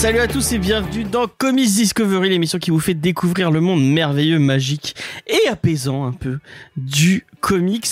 Salut à tous et bienvenue dans Comics Discovery, l'émission qui vous fait découvrir le monde merveilleux, magique et apaisant un peu du comics.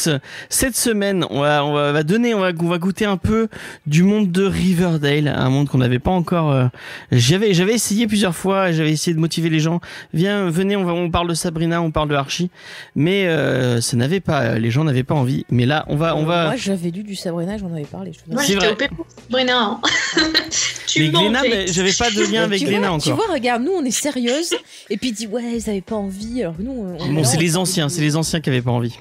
Cette semaine, on va, on va, donner, on va, on va goûter un peu du monde de Riverdale, un monde qu'on n'avait pas encore. euh, j'avais, j'avais essayé plusieurs fois, j'avais essayé de motiver les gens. Viens, venez, on, va, on parle de Sabrina, on parle de Archie, mais euh, ça n'avait pas, les gens n'avaient pas envie. Mais là, on va, on va. Moi, j'avais lu du Sabrina, j'en avais parlé. je Moi, j'étais vrai. au Sabrina. tu mais j'avais pas de lien avec Glénat vois, tu encore. vois, regarde, nous on est sérieuse, et puis dit ouais, ils avaient pas envie, alors que nous on. on- Bon, c'est les anciens, c'est les anciens qui avaient pas envie.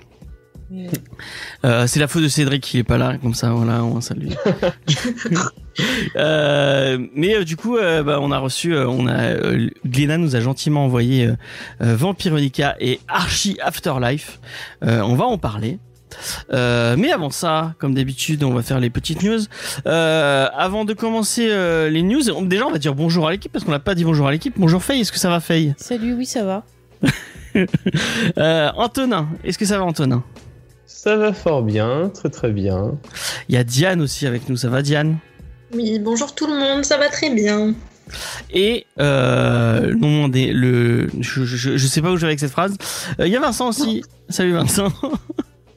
Euh, c'est la faute de Cédric qui est pas là, comme ça, voilà, on salue. euh, mais euh, du coup, euh, bah, on a reçu, euh, on a, euh, Glénat nous a gentiment envoyé euh, euh, Vampironica et Archie Afterlife. Euh, on va en parler. Euh, mais avant ça, comme d'habitude, on va faire les petites news. Euh, avant de commencer euh, les news, on- déjà on va dire bonjour à l'équipe parce qu'on n'a pas dit bonjour à l'équipe. Bonjour Faye, est-ce que ça va Faye? Salut, oui, ça va. euh, Antonin, est-ce que ça va Antonin? Ça va fort bien, très très bien. Il y a Diane aussi avec nous, ça va Diane? Oui, bonjour tout le monde, ça va très bien. Et euh, non, des, le, je, je, je sais pas où je vais avec cette phrase. Euh, Il y a Vincent aussi. Salut Vincent.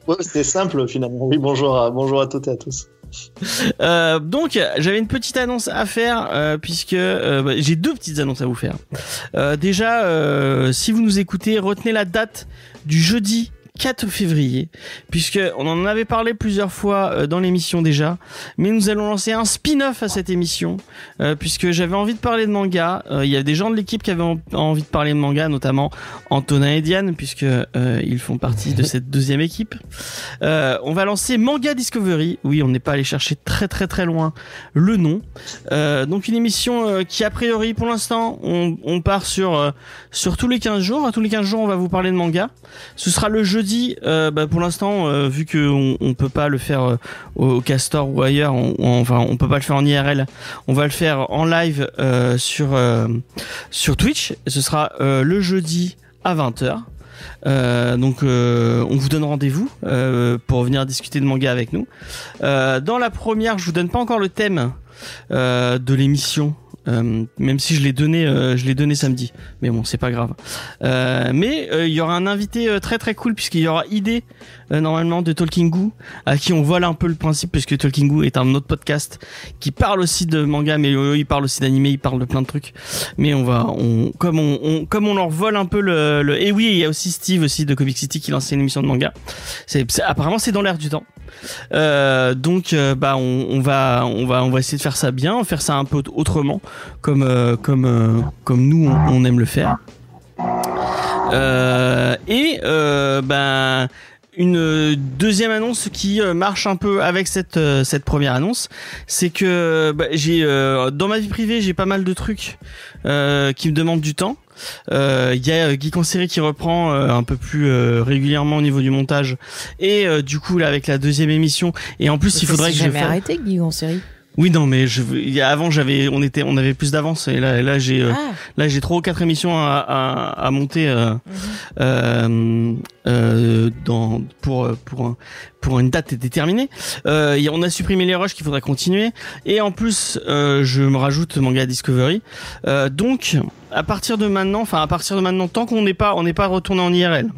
Ouais, c'était simple finalement. Oui, bonjour à, bonjour à toutes et à tous. Euh, donc j'avais une petite annonce à faire euh, puisque euh, bah, j'ai deux petites annonces à vous faire. Euh, déjà, euh, si vous nous écoutez, retenez la date du jeudi 4 février, puisque on en avait parlé plusieurs fois euh, dans l'émission déjà, mais nous allons lancer un spin-off à cette émission, euh, puisque j'avais envie de parler de manga. Euh, Il y a des gens de l'équipe qui avaient en- envie de parler de manga, notamment Antonin et Diane, puisque euh, ils font partie de cette deuxième équipe. On va lancer Manga Discovery. Oui, on n'est pas allé chercher très très très loin le nom. Donc une émission qui a priori pour l'instant on, on part sur sur tous les 15 jours. À tous les 15 jours on va vous parler de manga. Ce sera le jeudi. Euh, bah, pour l'instant euh, vu que on, peut pas le faire euh, au, Castor ou ailleurs, on, on- enfin on peut pas le faire en IRL. On va le faire en live sur sur Twitch. Ce sera le jeudi à 20h. Euh, donc on vous donne rendez-vous pour venir discuter de manga avec nous. Dans la première, je vous donne pas encore le thème de l'émission. Euh, même si je l'ai donné, euh, je l'ai donné samedi, mais bon, c'est pas grave. Euh, mais euh, il y aura un invité euh, très très cool puisqu'il y aura idée euh, normalement de Talking Goo à qui on voile un peu le principe puisque Talking Goo est un autre podcast qui parle aussi de manga, mais euh, il parle aussi d'animé, il parle de plein de trucs. Mais on va, on, comme on, on- comme on leur vole un peu le, le et oui, il y a aussi Steve aussi de Comic City qui lance une émission de manga. C'est, apparemment c'est dans l'air du temps. Euh, donc euh, bah on, on va on va on va essayer de faire ça bien, faire ça un peu autrement, comme euh, comme euh, comme nous on, on aime le faire. Euh, et euh, ben une deuxième annonce qui euh, marche un peu avec cette euh, cette première annonce, c'est que bah, j'ai euh, dans ma vie privée j'ai pas mal de trucs euh, qui me demandent du temps. Euh, Il y a euh, en série qui reprend euh, un peu plus euh, régulièrement au niveau du montage et euh, du coup là avec la deuxième émission et en plus il faudrait que je jamais fasse arrêté, Guy. Oui non mais je il y a- avant j'avais on était on avait plus d'avance et là là j'ai euh, Ah, Là, j'ai trois ou quatre émissions à, à, à monter euh, euh, dans pour pour un- pour une date déterminée. Euh, et on a supprimé les rushs qu'il faudrait continuer. Et en plus, euh, je me rajoute manga Discovery. Donc, à partir de maintenant, enfin à partir de maintenant, tant qu'on n'est pas on n'est pas retourné en IRL,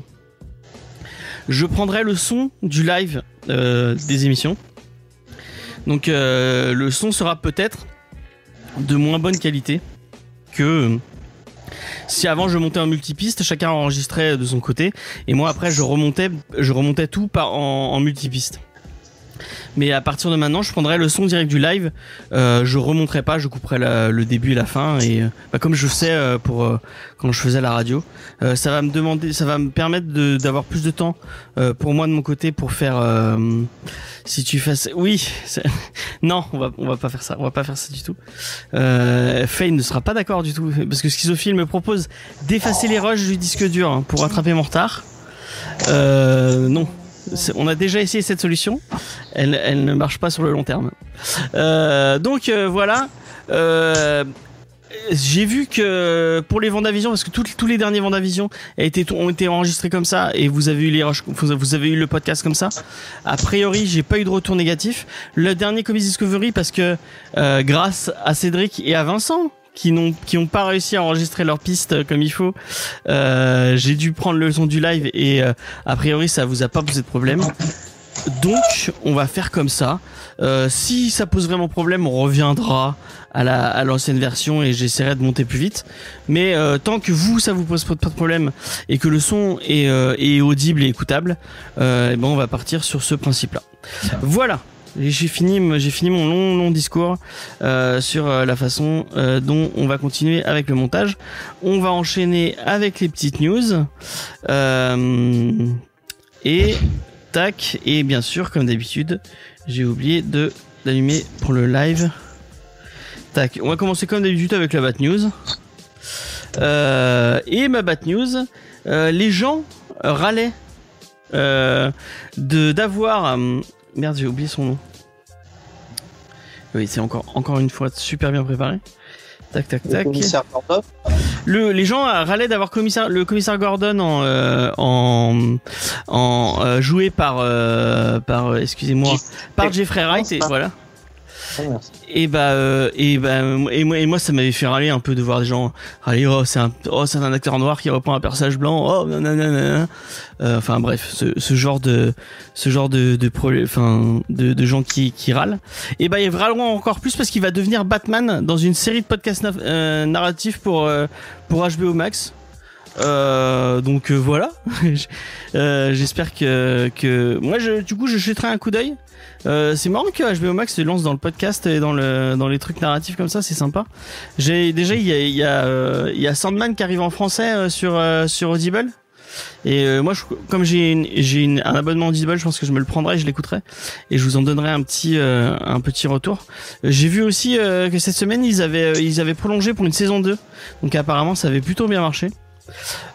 je prendrai le son du live des émissions. Donc, euh, le son sera peut-être de moins bonne qualité que si avant je montais en multipiste, chacun enregistrait de son côté, et moi après je remontais, je remontais tout en multipiste. Mais à partir de maintenant, je prendrai le son direct du live. Euh, je remonterai pas, je couperai le début et la fin. Et euh, bah, comme je sais euh, pour euh, quand je faisais la radio, euh, ça va me demander, ça va me permettre d'avoir plus de temps euh, pour moi de mon côté pour faire. si tu fais, oui, non, on va on va pas faire ça, on va pas faire ça du tout. Euh, Faye ne sera pas d'accord du tout parce que Schizophile me propose d'effacer les rushs du disque dur hein, pour rattraper mon retard. Euh, non. On a déjà essayé cette solution. Elle, elle ne marche pas sur le long terme. Euh, donc euh, voilà. Euh, j'ai vu que pour les Vendavision, parce que tous les derniers Vendavision ont été enregistrés comme ça, et vous avez eu le podcast comme ça. A priori, j'ai pas eu de retour négatif. Le dernier Comics Discovery, parce que grâce à Cédric et à Vincent, qui n'ont qui ont pas réussi à enregistrer leur piste comme il faut, euh, j'ai dû prendre le son du live et euh, a priori ça vous a pas posé de problème. Donc on va faire comme ça. Euh, si ça pose vraiment problème, on reviendra à la à l'ancienne version et j'essaierai de monter plus vite. Mais euh, tant que vous ça vous pose pas de problème et que le son est, euh, est audible et écoutable, euh, eh ben on va partir sur ce principe-là. Voilà. J'ai fini, j'ai fini mon long, long discours euh, sur euh, la façon euh, dont on va continuer avec le montage. On va enchaîner avec les petites news. Et tac. Et bien sûr, comme d'habitude, j'ai oublié de d'allumer pour le live. Tac. On va commencer comme d'habitude avec la Bat News. Et ma Bat News, les gens râlaient de d'avoir euh, merde j'ai oublié son nom. Oui c'est encore encore une fois super bien préparé. Tac tac Le tac. commissaire Gordon. Le, les gens râlaient d'avoir commissaire, le commissaire Gordon en, euh, en, en euh, joué par, euh, par excusez-moi, par Jeffrey Wright et voilà. Bah euh, et bah et moi et moi ça m'avait fait râler un peu de voir des gens râler oh c'est un oh c'est un acteur noir qui reprend un personnage blanc oh nanana. Euh, enfin bref ce, ce genre de ce genre de de enfin de, gens qui qui râlent. Et bah ils râleront encore plus parce qu'il va devenir Batman dans une série de podcasts na- euh, narratifs pour euh, pour HBO Max. Donc voilà. J'espère que que moi je du coup je jetterai un coup d'œil euh, c'est marrant que HBO Max se lance dans le podcast et dans le dans les trucs narratifs comme ça, c'est sympa. J'ai déjà il y a il y a euh, y a Sandman qui arrive en français euh, sur euh, sur Audible. Et euh, moi, je, comme j'ai j'ai un abonnement Audible, je pense que je me le prendrai, je l'écouterai et je vous en donnerai un petit euh, un petit retour. J'ai vu aussi que cette semaine ils avaient ils avaient prolongé pour une saison 2. Donc apparemment ça avait plutôt bien marché.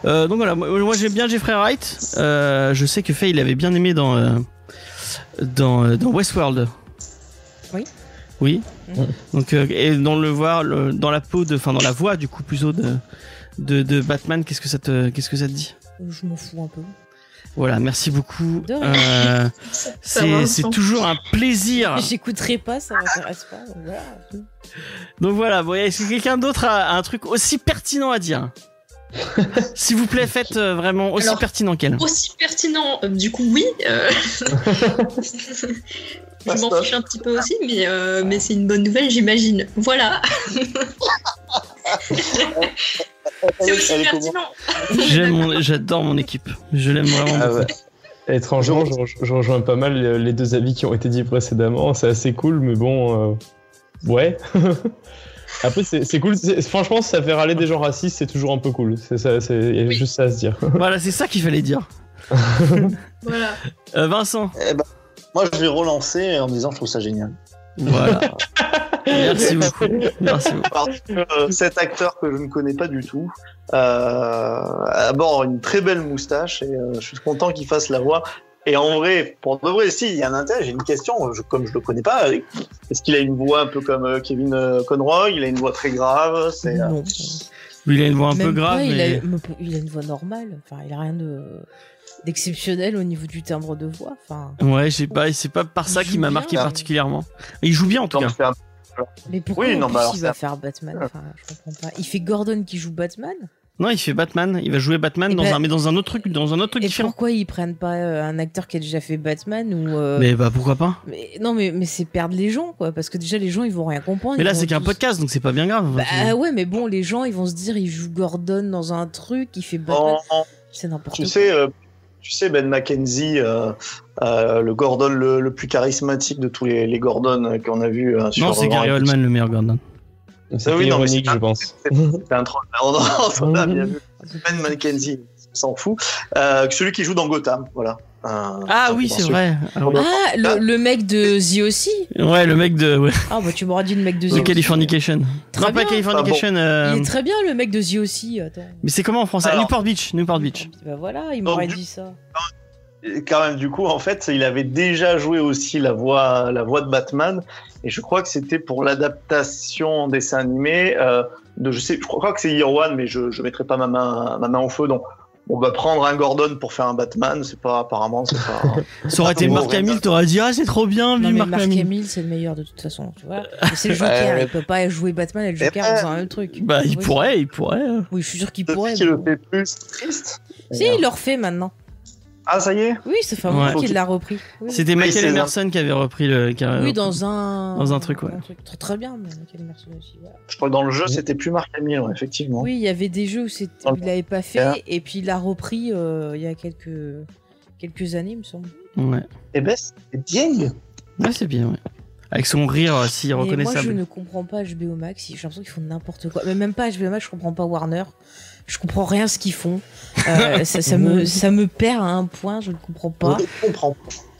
Donc voilà, moi, j'aime bien Jeffrey Wright. Je sais que Faye il avait bien aimé dans dans euh, dans Westworld. Oui. Oui. Mhm. Donc euh, et dans le voir le- dans la peau de enfin dans la voix du coup plutôt de de, de Batman, qu'est-ce que ça te qu'est-ce que ça te dit? Je m'en fous un peu. Voilà, merci beaucoup. Euh, c'est toujours un plaisir. J'écouterai pas, ça m'intéresse pas. donc Voilà. Donc voilà, bon, est-ce que quelqu'un d'autre a un truc aussi pertinent à dire? S'il vous plaît, faites euh, vraiment aussi Alors, pertinent qu'elle. Aussi pertinent, euh, du coup, oui. euh, Je m'en fiche un petit peu aussi, mais, euh, mais c'est une bonne nouvelle, j'imagine. Voilà, c'est aussi pertinent. J'aime mon- J'adore mon équipe. Je l'aime vraiment. Ah ouais. Étrangement, je, re- je rejoins pas mal les deux avis qui ont été dits précédemment. C'est assez cool, mais bon, euh, ouais. Après, c'est cool. c'est- Franchement, ça fait râler des gens racistes, c'est toujours un peu cool. C'est ça, c'est il y a Oui. juste ça à se dire. Voilà, c'est ça qu'il fallait dire. Voilà. Euh, Vincent. Eh ben, moi, je vais relancer en disant je trouve ça génial. Voilà. Merci beaucoup. Merci beaucoup. Parce que euh, cet acteur que je ne connais pas du tout euh, a d'abord une très belle moustache et euh, je suis content qu'il fasse la voix. Et en vrai, pour de vrai, si, il y a un intérêt. J'ai une question, je- comme je le connais pas, est-ce qu'il a une voix un peu comme euh, Kevin euh, Conroy? Il a une voix très grave. C'est euh, Non. Il a une voix un Même peu grave. pas, il, a, me- il a une voix normale. Enfin, il a rien de d'exceptionnel au niveau du timbre de voix. Enfin, Ouais, je sais pas, c'est pas par ça qui joue m'a marqué hein. particulièrement. Il joue bien en tout cas. un- mais pourquoi Oui, en non, plus, bah alors il ça- va faire Batman? Enfin, je comprends pas. Il fait Gordon qui joue Batman? Non, il fait Batman. Il va jouer Batman dans ben- un, mais dans un autre truc, dans un autre truc Et différent. pourquoi ils prennent pas euh, un acteur qui a déjà fait Batman ou euh, Mais bah pourquoi pas? mais- non mais mais c'est perdre les gens quoi parce que déjà les gens ils vont rien comprendre. Mais là, c'est qu'un tous- podcast, donc c'est pas bien grave. Bah ouais mais bon les gens ils vont se dire il joue Gordon dans un truc il fait Batman en- c'est n'importe tu quoi. sais, euh, tu sais Ben McKenzie, euh, euh, le Gordon le, le plus charismatique de tous les, les Gordon qu'on a vu euh, sur. non, c'est Gary. Oldman le meilleur Gordon. Ah oui, ironique, c'est- je pense. C'est un troll. Non, non, on a bien vu. Ben McKenzie, on s'en fout. Euh, celui qui joue dans Gotham, voilà. Euh, Ah oui, c'est vrai. Alors, Ah le, le mec de The aussi ouais, le mec de, ouais, Ah bah tu m'auras dit le mec de The. Californication. Très non, pas bien. Californication. euh, Il est très bien le mec de The aussi attends. Mais c'est comment en français? Alors- Newport Beach. Newport Beach. Bah voilà il m'aurait dit ça. Quand même, du coup, en fait, il avait déjà joué aussi la voix, la voix de Batman. Et je crois que c'était pour l'adaptation en dessin animé euh, de je sais, je crois que c'est Year One, mais je je mettrai pas ma main ma main au feu. Donc on va prendre un Gordon pour faire un Batman. C'est pas apparemment c'est pas. Ça aurait été Mark bon, Hamill, t'aurais dit ah c'est trop bien, Non, Mark Mark Hamill. Hamill, c'est le meilleur de toute façon, tu vois. Mais c'est le Joker, Ouais. il peut pas jouer Batman et le Joker en faisant un même truc. Bah il Oui. pourrait, il pourrait. Oui, je suis sûr qu'il pourrait. qui mais le bon. fait plus triste. Si, il le refait maintenant. Ah ça y est. Oui, ça fait un moment Ouais. qu'il l'a repris. Oui. C'était Michael Emerson qui avait repris le. qui avait Oui, repris- dans un. Dans un truc, ouais. Très, très bien, mais Michael Emerson aussi. Je crois que dans le jeu c'était plus Mark Hamill, ouais, effectivement. Oui, il y avait des jeux où, il l'avait pas fait, et puis il l'a repris euh, il y a quelques, quelques années, il me semble. Ouais. Et ben c'est bien. Ouais, c'est bien, ouais. Avec son rire euh, si Mais moi, je reconnaissable. ne comprends pas HBO Max. J'ai l'impression qu'ils font n'importe quoi. Mais même pas HBO Max, je comprends pas Warner. Je comprends rien ce qu'ils font. Euh, ça, ça me, ça me perd à un point, je ne comprends pas. On comprend.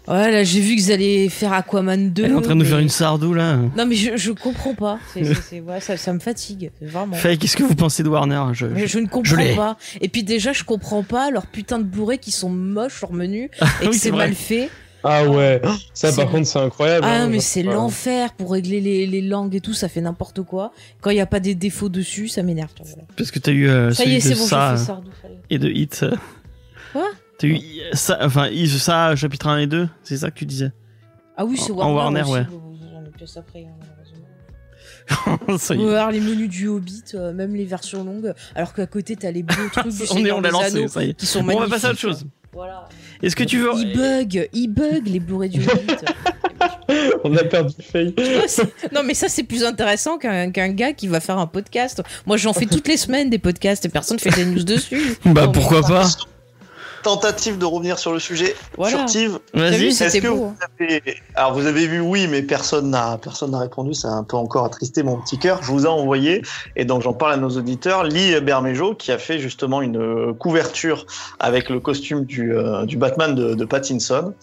Ouais, là, j'ai vu qu'ils allaient faire Aquaman 2. Elle est en train de nous mais- faire une sardou là. Non, mais je, je comprends pas. C'est, c'est- c'est- ouais, ça, ça me fatigue, vraiment. Faye, qu'est-ce que vous pensez de Warner? Je... Mais je ne je comprends pas. Et puis déjà, je comprends pas leurs putains de bourrés qui sont moches, leur menu, et que oui, c'est c'est mal fait. Ah ouais, ça C'est- par contre c'est incroyable. Ah hein, mais c'est euh, l'enfer pour régler les, les langues et tout, ça fait n'importe quoi. Quand il n'y a pas des défauts dessus, ça m'énerve. Parce que t'as eu euh, Ça celui y est, de c'est bon, ça ça et de Hit. Quoi? T'as eu ça, enfin ça chapitre 1 et 2, c'est ça que tu disais? Ah oui, c'est Warner. en Warner, aussi. ouais. J'en après, hein, ça y est. alors les menus du Hobbit, euh, même les versions longues, alors qu'à côté t'as les beaux trucs du On est, on l'a lancé, ça y est. qui sont Bon, on va passer à autre chose. Voilà. Est-ce que tu veux Ils bug, ils bug les Blu-ray du Hobbit. On a perdu Faye. Non mais ça c'est plus intéressant qu'un qu'un gars qui va faire un podcast. Moi j'en fais toutes les semaines des podcasts et personne fait des news dessus. Bah Non, pourquoi pas Tentative de revenir sur le sujet Voilà. furtive. Vas-y. Est-ce que beau, vous hein. avez... Alors vous avez vu oui, mais personne n'a personne n'a répondu. Ça a un peu encore attristé mon petit cœur. Je vous ai envoyé et donc j'en parle à nos auditeurs. Lee Bermejo qui a fait justement une euh, couverture avec le costume du, euh, du Batman de, de Pattinson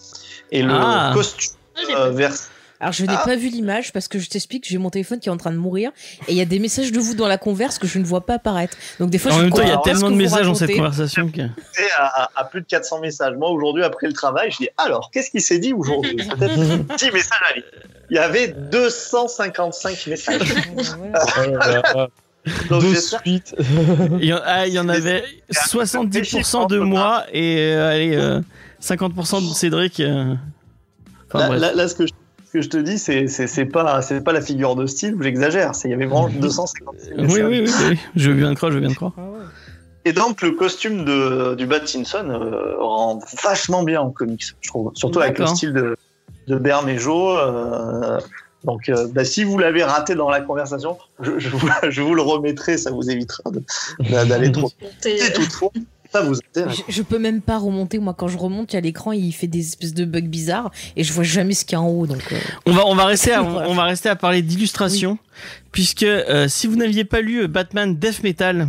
et le Ah. costume euh, vers Alors je n'ai Ah. pas vu l'image parce que je t'explique, j'ai mon téléphone qui est en train de mourir et il y a des messages de vous dans la converse que je ne vois pas apparaître. Donc des fois En je même temps, il y a tellement de messages dans cette conversation que. à, à- à plus de 400 messages. Moi aujourd'hui après le travail, je dis alors qu'est-ce qui s'est dit aujourd'hui? Peut-être 10 messages à lire. Il y avait 255 messages. Oh. Donc de suite. Il y en, ah, il y en avait 70% de moi et euh, allez, euh, 50% de Cédric. euh. Enfin, Là, là, là, ce que je, que je te dis, c'est pas c'est pas la figure de style où j'exagère. C'est il y avait vraiment 250. Oui, oui, oui, oui, je bien le croire, je bien le croire. Ah ouais. Et donc le costume de du Pattinson euh, rend vachement bien en comics, je trouve. Surtout avec le style de de Bermejo. Euh, donc euh, bah, si vous l'avez raté dans la conversation, je, je, vous, je vous le remettrai, ça vous évitera de- d'aller trop. Si toutefois, ça vous intéresse. Je, je peux même pas remonter. Moi, quand je remonte, il y a l'écran, il fait des espèces de bugs bizarres et je vois jamais ce qu'il y a en haut. Donc, euh, On va, on va rester à, Voilà. on va rester à parler d'illustration, puisque euh, si vous n'aviez pas lu euh, Batman Death Metal,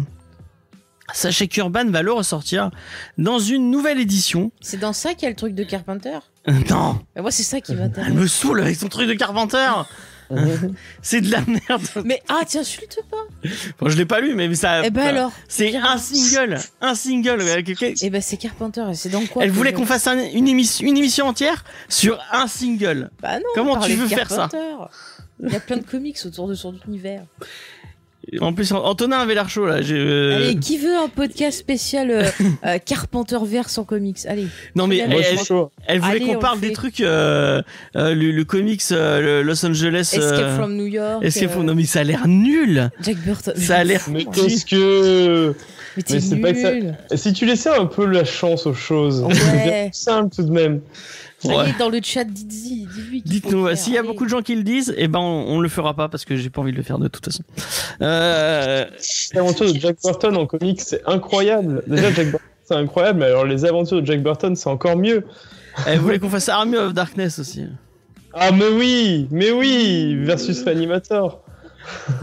sachez qu'Urban va le ressortir dans une nouvelle édition. c'est dans ça qu'il y a le truc de Carpenter? Euh, non, Mais moi, c'est ça qui elle me saoule avec son truc de Carpenter. C'est de la merde. Mais ah, tiens, insulte pas. Bon, je l'ai pas lu, mais ça. Eh ben alors. C'est un single, un single. euh, Eh ben c'est Carpenter. et C'est dans quoi Elle voulait qu'on fasse un- une, émission, une émission entière sur un single. Bah non. Comment tu veux faire ça. Il y a plein de comics autour de son univers. En plus, Antonin avait l'air chaud là. j'ai, euh, Allez, qui veut un podcast spécial euh, euh, Carpenter verse en comics? Allez. non mais elle, elle- elle voulait qu'on le parle des trucs, euh, euh, le, le comics, euh, le Los Angeles. Escape euh, from New York. Escape from- Non mais ça a l'air nul. Jack Burton. Ça a l'air- Mais qu'est-ce que. T'es Mais c'est pas que ça- nul. Si tu laissais un peu la chance aux choses, Ouais. c'est simple tout de même. Ouais. Allez, dans le chat, dites-y, dites-lui. Dites-nous, s'il y a Allez. beaucoup de gens qui le disent, eh ben on, on le fera pas parce que j'ai pas envie de le faire de toute façon. Euh, Les aventures de Jack Burton en comics, c'est incroyable. Déjà, Jack Burton, c'est incroyable, mais alors les aventures de Jack Burton, c'est encore mieux. elle voulait qu'on fasse Army of Darkness aussi? Ah, mais oui, mais oui, versus Reanimator.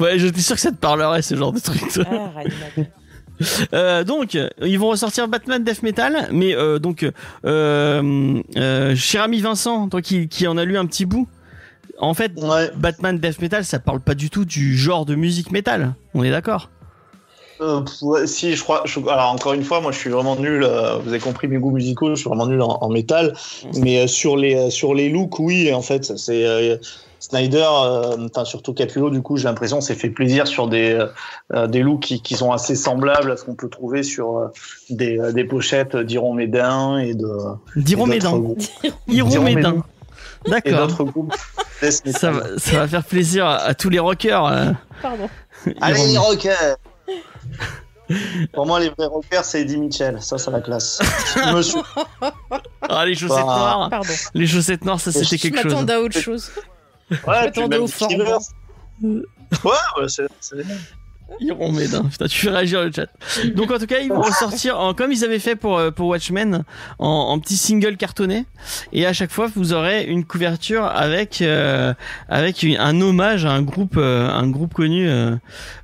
Ouais, j'étais sûr que ça te parlerait ce genre de truc. Ah. Euh, donc, ils vont ressortir Batman Death Metal, mais euh, donc, euh, euh, cher ami Vincent, toi qui, qui en a lu un petit bout, en fait, Ouais. Batman Death Metal, ça parle pas du tout du genre de musique métal. On est d'accord? Euh, ouais, si, je crois. je- alors, encore une fois, moi, je suis vraiment nul. euh, vous avez compris mes goûts musicaux. Je suis vraiment nul en, en métal. Mais euh, sur les euh, sur les looks, oui, en fait, c'est euh, Snyder, euh, enfin surtout Capullo, du coup, j'ai l'impression s'est fait plaisir sur des euh, des looks qui, qui sont assez semblables à ce qu'on peut trouver sur euh, des, euh, des pochettes d'Iron Médin et de Diront mes mes dents. dents. et D'accord. d'autres groupes. Ça va, ça va faire plaisir à, à tous les rockers. euh. Pardon. Allez, les rockers Pour moi, les vrais rockers, c'est Eddie Mitchell. Ça, c'est la classe. Monsieur. Ah, les chaussettes Bah, noires. Pardon. Les chaussettes noires, ça c'était Je quelque chose. m'attendais à autre chose. Ouais, puis même au. Rivers. Ouais, ouais, c'est mêmes. Iront mes dents. Putain, tu fais réagir le chat. Donc en tout cas, ils vont ressortir en, comme ils avaient fait pour euh, pour Watchmen en, en petit single cartonné et à chaque fois vous aurez une couverture avec euh, avec une- un hommage à un groupe euh, un groupe connu euh,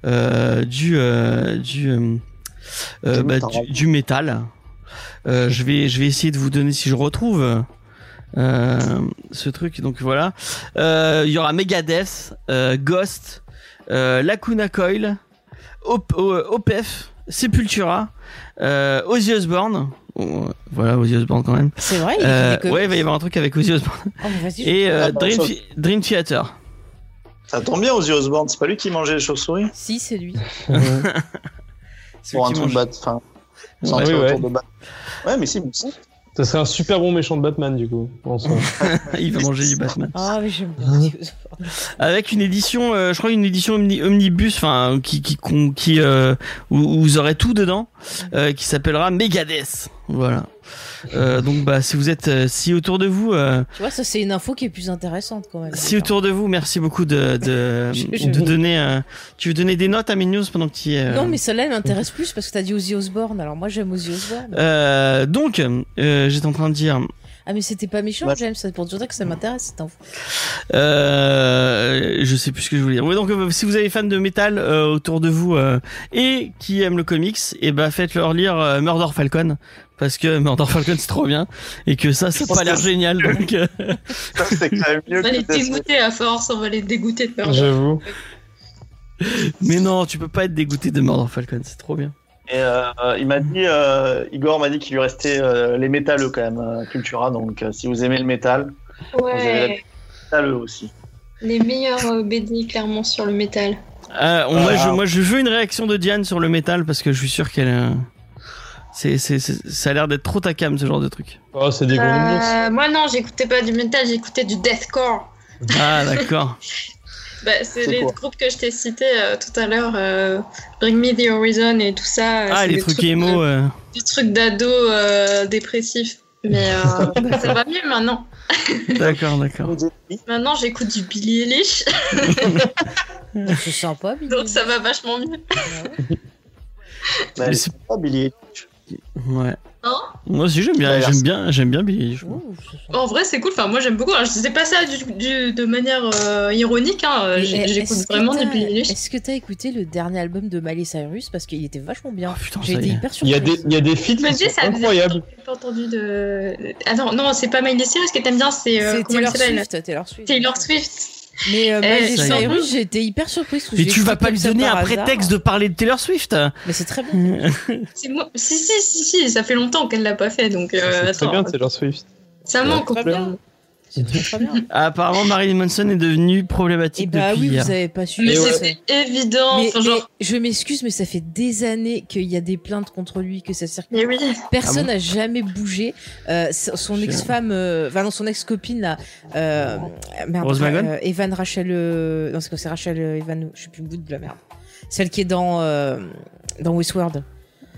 euh, du euh, du euh, euh, Du bah, métal. du, du métal. Euh, je vais je vais essayer de vous donner si je retrouve euh, ce truc. Donc voilà, Euh, il y aura Megadeth, euh, Ghost, euh, Lacuna Coil, Op- O- Opeth, Sepultura, euh, Ozzy Osbourne. Oh, voilà Ozzy Osbourne quand même. C'est vrai, il Euh, ouais, il va y avoir un truc avec Ozzy Osbourne. Oh, Et euh, Dream, Theater. Ça tombe bien, Ozzy Osbourne. C'est pas lui qui mangeait les chauves-souris? Si, c'est lui. C'est Pour un truc mange- bat. Enfin, Ouais, ouais. de Bat- Ouais, mais si, mais si. Ça serait un super bon méchant de Batman, du coup. soi. il va manger du Batman. Ah, mais j'aime bien. Avec une édition, euh, je crois une édition omni- omnibus, enfin qui qui con- qui euh, où, où vous aurez tout dedans, euh, qui s'appellera Megadeth. Voilà. Euh, donc bah si vous êtes euh, si autour de vous euh, Tu vois, ça, c'est une info qui est plus intéressante quand même. si autour de vous merci beaucoup de de, Je- je- de donner euh, tu veux donner des notes à mes news pendant que tu y es euh, Non, mais celle-là, elle m'intéresse plus parce que t'as dit Ozzy Osbourne. Alors moi, j'aime Ozzy Osbourne. euh, donc euh, j'étais en train de dire Ah, mais c'était pas méchant, Ouais. James. C'est pour te dire que ça m'intéresse cette info. Euh, je sais plus ce que je voulais dire. Ouais, donc euh, si vous avez fans de métal euh, autour de vous euh, et qui aiment le comics, et ben faites-leur lire euh, Murder Falcon parce que Murder Falcon c'est trop bien et que ça ça a pas l'air génial donc euh, Ça, c'est quand même mieux On va les dégoûter à force, on va les dégoûter de. J'avoue. mais non tu peux pas être dégoûté de Murder Falcon c'est trop bien. Et euh, il m'a dit, euh, Igor m'a dit qu'il lui restait euh, les métalleux quand même, euh, Cultura. Donc, euh, si vous aimez le métal, Ouais, métalleux aussi. les meilleurs euh, BD clairement sur le métal. Euh, on- moi, je, moi je veux une réaction de Diane sur le métal parce que je suis sûr qu'elle euh, c'est c'est c'est- ça a l'air d'être trop ta cam ce genre de truc. Oh, c'est des gros. Euh, moi non, j'écoutais pas du métal, j'écoutais du deathcore. Ah d'accord. Bah, c'est C'est les groupes que je t'ai cités euh, tout à l'heure, euh, Bring Me the Horizon et tout ça. euh, Ah c'est les des trucs émo. euh, euh. des trucs d'ado euh, dépressifs. Mais euh, ça va mieux maintenant. D'accord d'accord. Maintenant, j'écoute du Billie Eilish, C'est sympa, Billy. donc ça va vachement mieux. Bah, Mais c'est pas Billy. Ouais. Hein Moi aussi j'aime bien Ouais, j'aime bien j'aime bien sympa. En vrai, c'est cool. Enfin, moi, j'aime beaucoup. Alors, je disais pas ça du, du- de manière euh, ironique. Hein. Est-ce J'écoute vraiment Billie Eilish. Est-ce que t'as écouté le dernier album de Miley Cyrus? Parce qu'il était vachement bien. Oh, putain, J'ai été hyper Il y a des, il y a des feats qui sont incroyables. j'ai pas entendu de. Attends, non, c'est pas Miley Cyrus que t'aimes bien, c'est. Euh, Taylor Taylor Swift. Taylor Swift. Mais euh. Cyrus, j'ai été hyper surprise. Mais tu vas pas lui donner un prétexte de parler de Taylor Swift Mais c'est très bien. C'est moi. Si, si, si, si, ça fait longtemps qu'elle l'a pas fait, donc. Euh, c'est très bien, Taylor Swift. ça manque bien. C'est très très bien. Apparemment Marilyn Manson est devenu Et problématique bah depuis oui, hier. vous avez pas su. Mais c'était évident. Mais, enfin, mais genre. je m'excuse, mais ça fait des années qu'il y a des plaintes contre lui, que ça circule. Mais oui. Personne n'a jamais bougé. Euh, son ex-femme, euh, enfin non, son ex-copine là, euh, merde, Rose euh, Evan Rachel, euh, non c'est quoi, c'est Rachel euh, Evan, je sais plus le bout de la merde. Celle qui est dans euh, dans Westworld.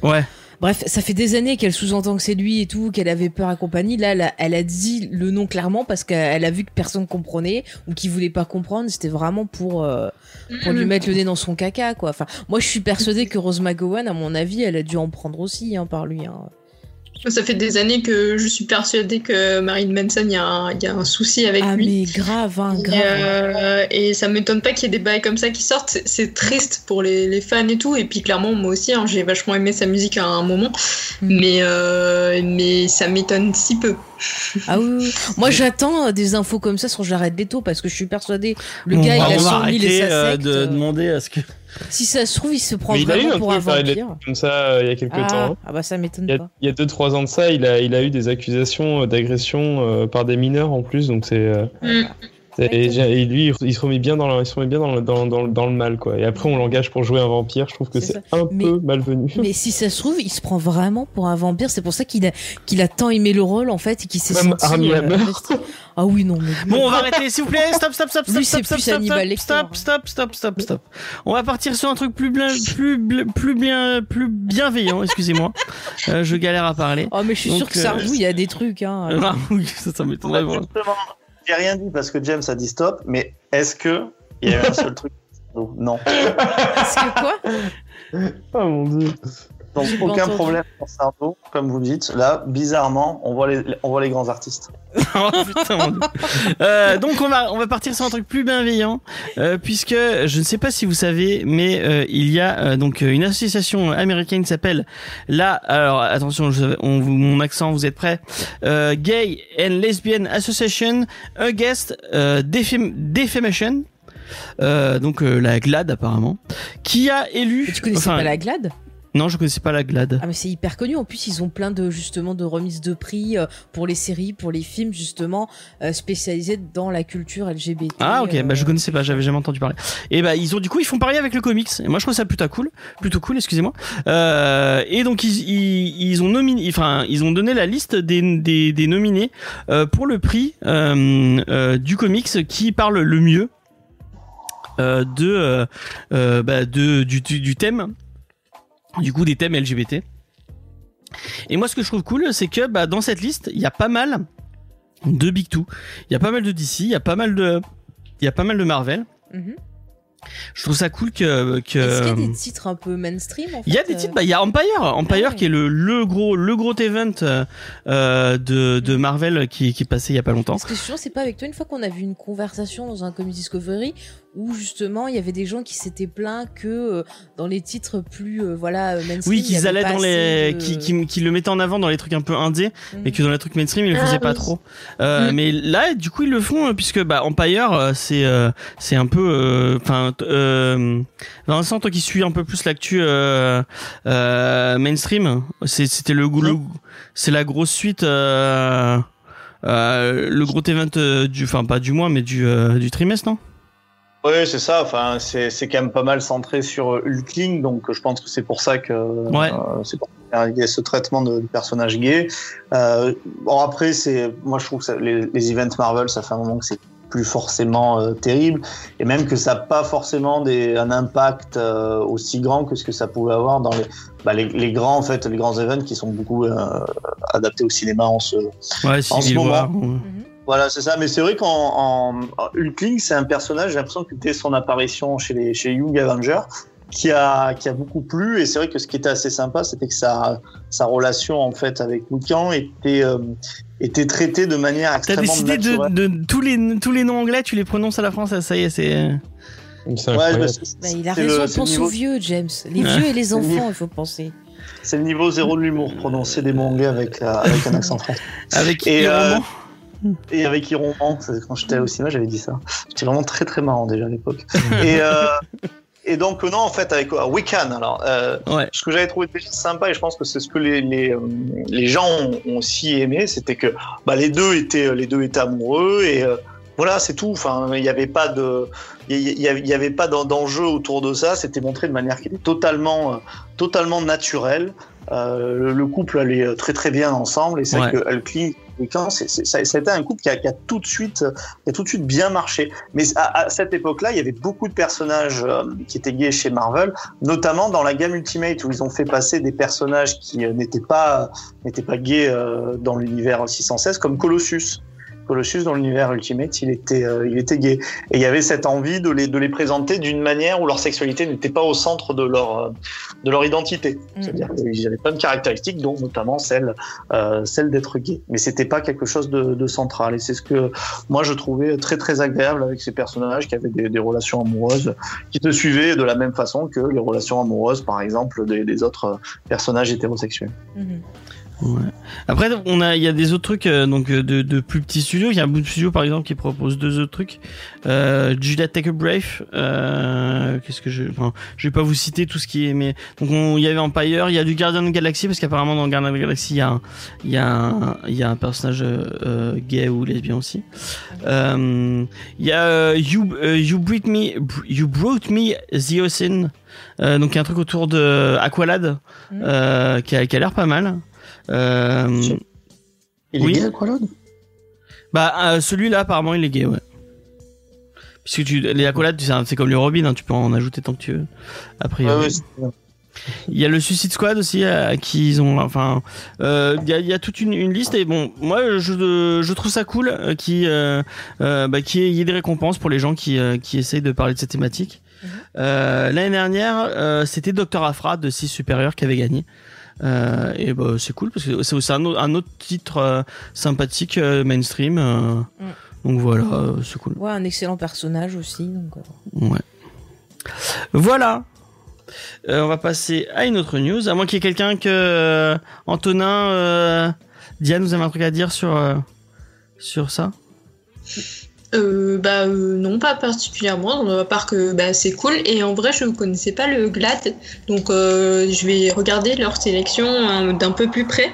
Ouais. Bref, ça fait des années qu'elle sous-entend que c'est lui et tout, qu'elle avait peur et compagnie. Là, elle a, elle a dit le nom clairement parce qu'elle a vu que personne comprenait ou qui voulait pas comprendre. C'était vraiment pour euh, pour lui Mm. mettre le nez dans son caca, quoi. Enfin, moi, je suis persuadée que Rose McGowan, à mon avis, elle a dû en prendre aussi hein, par lui. Hein. Ça fait des années que je suis persuadée que Marilyn Manson, il y, a un- il y a un souci avec Ah lui. mais grave, hein, Et, grave. euh, et ça m'étonne pas qu'il y ait des bails comme ça qui sortent. C'est- triste pour les, les fans et tout. Et puis clairement, moi aussi, hein, j'ai vachement aimé sa musique à un moment. Mm. Mais, euh, mais ça m'étonne si peu. Ah oui, oui. Moi, j'attends des infos comme ça sur Jared Leto parce que je suis persuadée le gars, va- il a on va 100 000 et sa euh, secte. de euh, demander à ce que Si ça se trouve, il se prend Mais il a eu vraiment un pour un vampire. comme ça euh, il y a quelques Ah, temps. hein. ah bah ça m'étonne Il y, a, pas. il y a deux trois ans de ça, il a, il a eu des accusations euh, d'agression euh, par des mineurs en plus, donc c'est euh, Mm. Et, et lui, il se remet bien dans le, il se remet bien dans le, dans, dans, dans le mal, quoi. Et après, on l'engage pour jouer un vampire. Je trouve que C'est un Mais- peu malvenu. Mais si ça se trouve, il se prend vraiment pour un vampire. C'est pour ça qu'il a, qu'il a tant aimé le rôle, en fait, et qu'il s'est senti. Armie euh. Ah oui, non, mais. Bon, on va arrêter, s'il vous plaît. Stop, stop, stop, stop, Lui, stop, stop, plus stop, Lecter. stop, stop, stop, stop, stop, On va partir sur un truc plus bien, plus, bl- plus bien, plus bienveillant. Excusez-moi, Euh, je galère à parler. Oh, mais je suis Donc, sûr que ça euh, il y a des trucs, hein. Ça, ça m'étonnerait. vraiment. J'ai rien dit parce que James a dit stop, mais est-ce que il y a eu un seul truc? Non. Parce que quoi? Oh mon dieu. Donc J'ai aucun entendu. problème pour Sardo, comme vous dites. Là, bizarrement, on voit les, on voit les grands artistes. Oh, putain, mon Dieu. Euh, donc on va on va partir sur un truc plus bienveillant euh, puisque je ne sais pas si vous savez mais euh, il y a euh, donc une association américaine qui s'appelle la alors attention je, on vous mon accent vous êtes prêts euh, Gay and Lesbian Association Against euh, Defam- Defamation euh, donc euh, la GLAD apparemment qui a élu Mais Tu connaissais enfin, pas la GLAD non je connaissais pas la GLAD Ah mais c'est hyper connu. En plus, ils ont plein de justement de remises de prix euh, pour les séries, pour les films justement euh, spécialisés dans la culture LGBT. Ah ok, euh, bah je connaissais pas, j'avais jamais entendu parler. Et bah ils ont du coup ils font pareil avec le comics. Et moi je trouve ça plutôt cool, plutôt cool, excusez-moi. Euh, et donc ils, ils, ils ont nominé, enfin ils ont donné la liste des des, des nominés euh, pour le prix euh, euh, du comics qui parle le mieux euh, de euh, euh, bah, de du, du, du thème, du coup des thèmes LGBT. Et moi ce que je trouve cool c'est que bah dans cette liste il y a pas mal de Big Two. Il y a pas mal de DC, il y a pas mal de, il y a pas mal de Marvel. mhm. Je trouve ça cool que, que. Est-ce qu'il y a des titres un peu mainstream en fait Il y a des euh, titres, bah, il y a Empire, Empire Ah ouais. qui est le, le gros, le gros event euh, euh, de, de Marvel qui, qui est passé il y a pas longtemps. Parce que c'est pas avec toi une fois qu'on a vu une conversation dans un Comic Discovery où justement il y avait des gens qui s'étaient plaints que euh, dans les titres plus euh, voilà mainstream Oui, qu'ils allaient dans les, de- qui, qui, qui le mettaient en avant dans les trucs un peu indés, Mhm. mais que dans les trucs mainstream ils le Ah, faisaient pas oui. trop. Euh, Mm. Mais là, du coup, ils le font euh, puisque bah Empire, euh, c'est euh, c'est un peu, euh, enfin, euh, Vincent, toi qui suis un peu plus l'actu euh, euh, mainstream, c'était le, le c'est la grosse suite. Euh, euh, le gros event euh, du, enfin pas du mois, mais du euh, du trimestre, non? Oui, c'est ça. Enfin, c'est c'est quand même pas mal centré sur euh, Hulkling, donc je pense que c'est pour ça que Ouais. euh, c'est pour ça qu'il y a ce traitement de, du personnage gay. Euh, bon après, c'est moi je trouve que ça- les, les events Marvel, ça fait un moment que c'est plus forcément euh, terrible et même que ça n'a pas forcément des, un impact euh, aussi grand que ce que ça pouvait avoir dans les, bah, les, les grands en fait les grands events qui sont beaucoup euh, adaptés au cinéma en ce Ouais, En ce moment. War. ouais. Voilà, c'est ça. Mais c'est vrai qu'en en, en Hulkling, c'est un personnage, j'ai l'impression que dès son apparition chez les chez Young Avengers, qui a qui a beaucoup plu. Et c'est vrai que ce qui était assez sympa, c'était que sa sa relation en fait avec Lucan était euh, était traitée de manière T'as extrêmement décidé de, naturelle. de tous les tous les noms anglais, tu les prononces à la française, ça y est, c'est. Ouais, bah, Bah, il a raison, le- pense niveau- aux vieux, James. Les Ouais. vieux et les enfants, il faut penser. C'est le niveau zéro de l'humour, prononcer des mots anglais avec, euh, avec un accent français. Avec Et, euh. Et avec Iron c'est- quand j'étais au cinéma, j'avais dit ça. J'étais vraiment très très marrant déjà à l'époque. et, euh, et donc, non, en fait, avec euh, Wiccan, alors, euh, Ouais. ce que j'avais trouvé déjà sympa, et je pense que c'est ce que les, les, euh, les gens ont, ont aussi aimé, c'était que bah, les, deux étaient, les deux étaient amoureux, et voilà, c'est tout. Enfin, il n'y avait pas de. Il y- avait- pas d'en- d'enjeu autour de ça. C'était montré de manière qui était totalement, euh, totalement naturelle. Euh, le- le couple allait euh, très très bien ensemble et c'est Ouais. que Hulkling et Khan, c'est, c'est- ça, ça a été un couple qui a, qui a tout de suite, euh, qui a tout de suite bien marché. Mais à, à cette époque-là, il y avait beaucoup de personnages euh, qui étaient gays chez Marvel, notamment dans la gamme Ultimate où ils ont fait passer des personnages qui euh, n'étaient pas n'étaient pas gays euh, dans l'univers 616, comme Colossus. Colossus dans l'univers Ultimate, il était, euh, il était gay. Et il y avait cette envie de les, de les présenter d'une manière où leur sexualité n'était pas au centre de leur, euh, de leur identité. Mm. C'est-à-dire qu'ils avaient plein de caractéristiques, dont notamment celle, euh, celle d'être gay. Mais c'était pas quelque chose de, de central. Et c'est ce que moi je trouvais très très agréable avec ces personnages qui avaient des, des relations amoureuses, qui se suivaient de la même façon que les relations amoureuses, par exemple, des, des autres personnages hétérosexuels. Mhm. Ouais. Après, on a, il y a des autres trucs euh, donc euh, de, de plus petits studios. Il y a un bout de studio par exemple qui propose deux autres trucs. Euh, Judah Take a Brave. Euh, Qu'est-ce que je, enfin, je vais pas vous citer tout ce qui est, mais donc on- il y avait Empire. Il y a du Guardian of the Galaxy parce qu'apparemment dans Guardian of the Galaxy il y a un, il y a un, il y a un personnage euh, gay ou lesbien aussi. Il y a You, you Brought Me, You Brought Me the Ocean. Donc il y a un truc autour de Aqualad qui a, qui a l'air pas mal. Euh, Il Oui. est gay, Aqualad bah euh, celui-là apparemment il est gay ouais. Puisque tu les accolades c'est comme les Robin hein, tu peux en ajouter tant que tu veux. Après il y a le Suicide Squad aussi à qui ils ont enfin euh, il y, a, il y a toute une, une liste et bon moi je je trouve ça cool euh, qui euh, euh, bah, qui y ait des récompenses pour les gens qui euh, qui essayent de parler de cette thématique. Euh, L'année dernière euh, c'était Dr Afra de 6 supérieurs qui avait gagné. Euh, et bah c'est cool parce que c'est aussi un, autre- un autre titre euh, sympathique euh, mainstream. euh, Donc voilà, c'est cool. Ouais, un excellent personnage aussi. Donc, Ouais. Voilà. On va passer à une autre news. À moins qu'il y ait quelqu'un que Antonin, Diane, vous avez un truc à dire sur sur ça Euh, bah euh, non, pas particulièrement, à part que bah, c'est cool. Et en vrai, je ne connaissais pas le GLAD, donc euh, je vais regarder leur sélection hein, d'un peu plus près,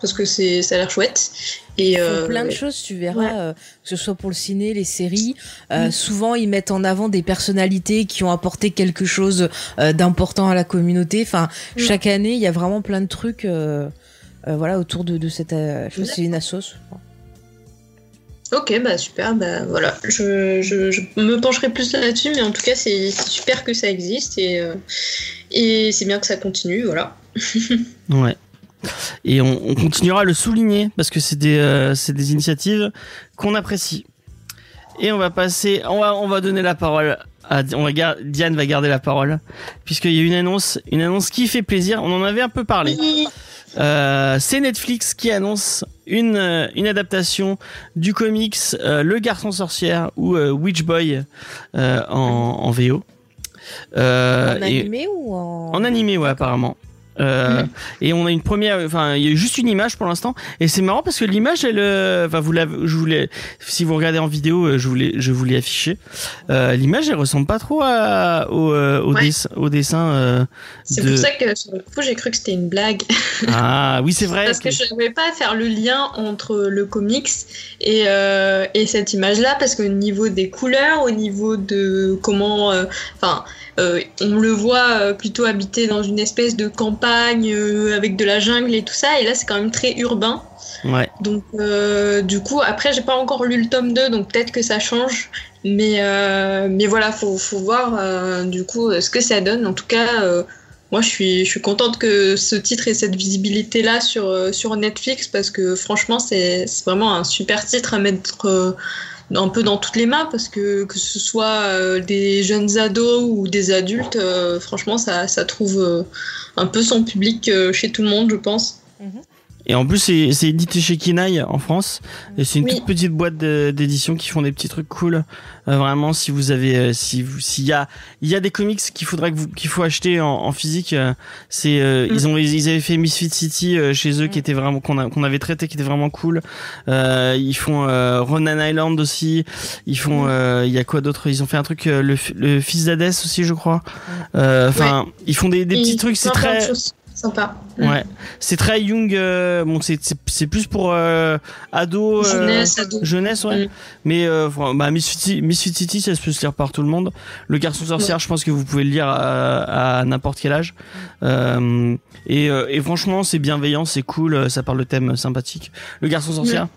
parce que c'est ça a l'air chouette. Et plein de choses, tu verras, ouais. que ce soit pour le ciné, les séries. Mm. Souvent, ils mettent en avant des personnalités qui ont apporté quelque chose d'important à la communauté. Enfin, Mm. chaque année, il y a vraiment plein de trucs, voilà, autour de, de cette. je sais c'est une assos. Ok, bah super, bah voilà. Je, je, je me pencherai plus là-dessus, mais en tout cas, c'est super que ça existe et, euh, et c'est bien que ça continue, voilà. Ouais. Et on, on continuera à le souligner parce que c'est des euh, c'est des initiatives qu'on apprécie. Et on va passer, on va on va donner la parole à on va gar- Diane va garder la parole puisqu'il y a une annonce une annonce qui fait plaisir. On en avait un peu parlé. Euh, c'est Netflix qui annonce une, euh, une adaptation du comics euh, Le Garçon Sorcière ou euh, Witch Boy en, en VO. En et- animé ou en. en animé, ouais, apparemment. Euh, Et on a une première, enfin, il y a juste une image pour l'instant, et c'est marrant parce que l'image, elle, euh, enfin, vous l'avez, je voulais, si vous regardez en vidéo, euh, je voulais, je vous l'ai affiché. Euh, l'image, elle ressemble pas trop à, au, au, Ouais. dessin, au dessin. euh, C'est de- pour ça que sur le coup, j'ai cru que c'était une blague. Ah, oui, c'est vrai. Parce que je n'arrivais pas à faire le lien entre le comics et, euh, et cette image-là, parce qu'au niveau des couleurs, au niveau de comment. euh, Enfin, euh, on le voit euh, plutôt habité dans une espèce de campagne euh, avec de la jungle et tout ça, et là c'est quand même très urbain. Ouais. Donc, euh, du coup, après, j'ai pas encore lu le tome 2, donc peut-être que ça change. Mais, mais voilà, faut, faut voir du coup ce que ça donne. En tout cas, moi je suis, je suis contente que ce titre ait cette visibilité-là sur, sur Netflix parce que franchement, c'est c'est vraiment un super titre à mettre un peu dans toutes les mains parce que que ce soit euh, des jeunes ados ou des adultes, euh, franchement, ça, ça trouve euh, un peu son public chez tout le monde, je pense. Et en plus, c'est c'est édité chez Kinaï en France. Et c'est une Oui. toute petite boîte d'édition qui font des petits trucs cool. Euh, vraiment, si vous avez, euh, si vous, s'il y a, il y a des comics qu'il faudrait que vous, qu'il faut acheter en, en physique. euh, c'est, euh, Mm. ils ont, ils avaient fait Misfit City euh, chez eux, qui Mm. était vraiment qu'on a- qu'on avait traité, qui était vraiment cool. Euh, ils font euh, Ronan Island aussi. Ils font, Mm. euh, il y a quoi d'autre? Ils ont fait un truc, euh, le, le fils d'Hadès aussi, je crois. Euh, Enfin, ils font des, des petits trucs. C'est très, sympas. Ouais, c'est très young. euh, bon, c'est plus pour euh, ados, euh, Jeunesse, ado. jeunesse, ouais. Mm. Mais euh, bah, Misfit City, Misfit City, ça se peut se lire par tout le monde. Le Garçon sorcière, je pense que vous pouvez le lire à, à n'importe quel âge. Euh, et, euh, et franchement, c'est bienveillant, c'est cool. euh, Ça parle de thèmes sympathiques. Le Garçon sorcière.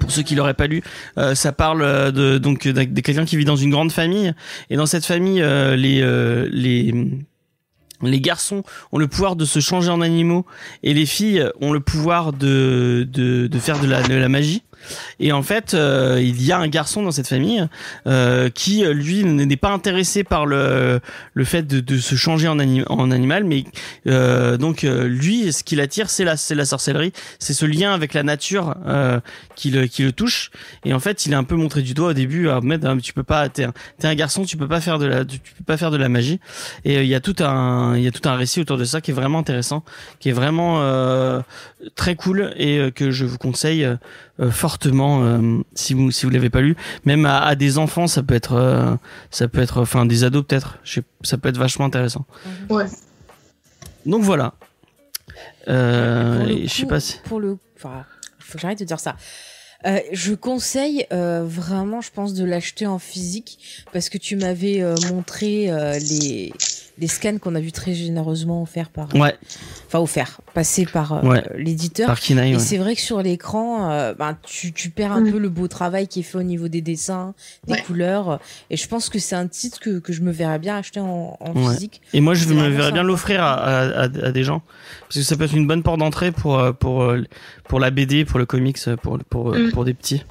Pour ceux qui l'auraient pas lu, euh, ça parle euh, de donc de, de quelqu'un qui vit dans une grande famille et dans cette famille euh, les euh, les les garçons ont le pouvoir de se changer en animaux et les filles ont le pouvoir de de, faire de la magie. Et en fait, euh, il y a un garçon dans cette famille euh, qui, euh, lui, n'est pas intéressé par le le fait de, de se changer en, ani- en animal, mais euh, donc euh, lui, ce qui l'attire, c'est la c'est la sorcellerie, c'est ce lien avec la nature euh, qui le qui le touche. Et en fait, il est un peu montré du doigt au début. Ah, mais ah, tu peux pas, t'es un, un garçon, tu peux pas faire de la, tu peux pas faire de la magie. Et il y a tout un il y a tout un récit autour de ça qui est vraiment intéressant, qui est vraiment très cool et euh, que je vous conseille euh, euh, fortement euh, si vous si vous l'avez pas lu. Même à, à des enfants ça peut être euh, ça peut être enfin des ados peut-être. Ça peut être vachement intéressant. Ouais. donc voilà. Euh, je sais pas si Pour le, enfin, faut que j'arrête de dire ça. Euh, je conseille euh, vraiment, je pense, de l'acheter en physique parce que tu m'avais euh, montré euh, les les scans qu'on a vu très généreusement offerts par, ouais enfin offerts, passés par euh, Ouais. l'éditeur. par Kinaï, Et ouais. c'est vrai que sur l'écran, euh, ben, tu, tu perds un Mm. peu le beau travail qui est fait au niveau des dessins, des Ouais. couleurs. Et je pense que c'est un titre que, que je me verrais bien acheter en, en Ouais. physique. et moi je me verrais bien l'offrir à, à, à, à des gens parce que ça peut être une bonne porte d'entrée pour euh, pour euh, pour la BD pour le comics pour pour Mm. pour des petits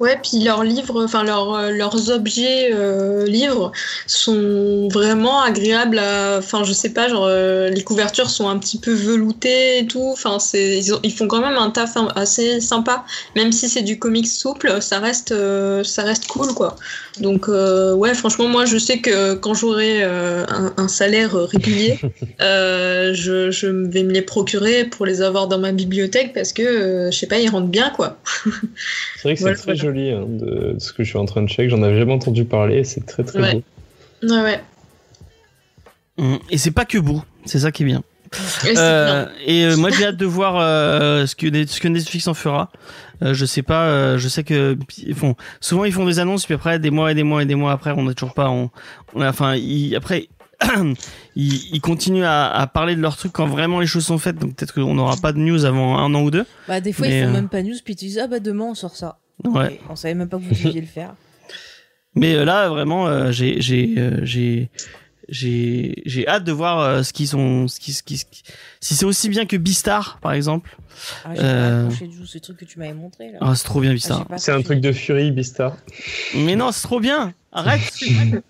Ouais, puis leurs livres, enfin leurs, euh, leurs objets euh, livres sont vraiment agréables à. Enfin, je sais pas, genre euh, les couvertures sont un petit peu veloutées et tout. Enfin, c'est ils, ont- ils font quand même un taf assez sympa, même si c'est du comics souple, ça reste euh, ça reste cool quoi. Donc ouais, franchement, moi je sais que quand j'aurai un, un salaire régulier, je, je vais me les procurer pour les avoir dans ma bibliothèque parce que je sais pas, ils rentrent bien quoi. C'est vrai que Voilà, c'est très. Joli hein, de, de ce que je suis en train de check. J'en avais jamais entendu parler. C'est très très Ouais. beau. Ouais ouais. Mm. et c'est pas que beau c'est ça qui est bien Et Euh, et euh, moi j'ai hâte de voir euh, ce, que, ce que Netflix en fera. Euh, je sais pas, euh, je sais que ils font souvent ils font des annonces puis après des mois et des mois et des mois après on n'a toujours pas on, on a- enfin ils- après ils, ils continuent à, à parler de leurs trucs quand vraiment les choses sont faites donc peut-être qu'on n'aura pas de news avant un an ou deux. Bah, des fois, Mais, ils font euh, même pas news, puis tu dis, ah bah demain, on sort ça. Ouais. On savait même pas que vous deviez le faire. Mais euh, là vraiment euh, j'ai j'ai euh, j'ai j'ai j'ai hâte de voir euh, ce qu'ils sont ce qui ce qui ce qui- si c'est aussi bien que Beastar par exemple. Ah, j'ai Euh. du ce truc que tu m'avais montré, là. Ah, c'est trop bien Ah, j'ai pas C'est un truc de Fury, Beastar. Mais non, c'est trop bien. Arrête.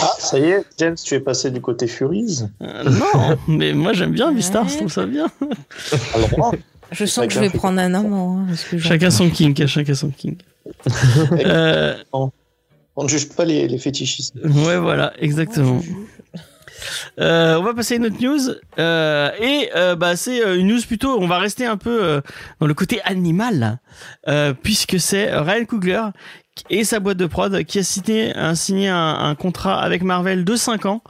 Ah, ça y est, James, tu es passé du côté Furies. Euh, non, mais moi j'aime bien Beastar, je trouve ça bien. Alors, Je sens que je vais prendre un amant, hein, parce que j'en- Chacun son king, chacun son king. Euh, on ne juge pas les, les fétichistes. ouais, voilà, exactement. Euh, on va passer à une autre news. Euh, et euh, bah, c'est euh, une news plutôt, on va rester un peu euh, dans le côté animal, euh, puisque c'est Ryan Coogler et sa boîte de prod qui a signé, a signé un, un contrat avec Marvel de 5 ans.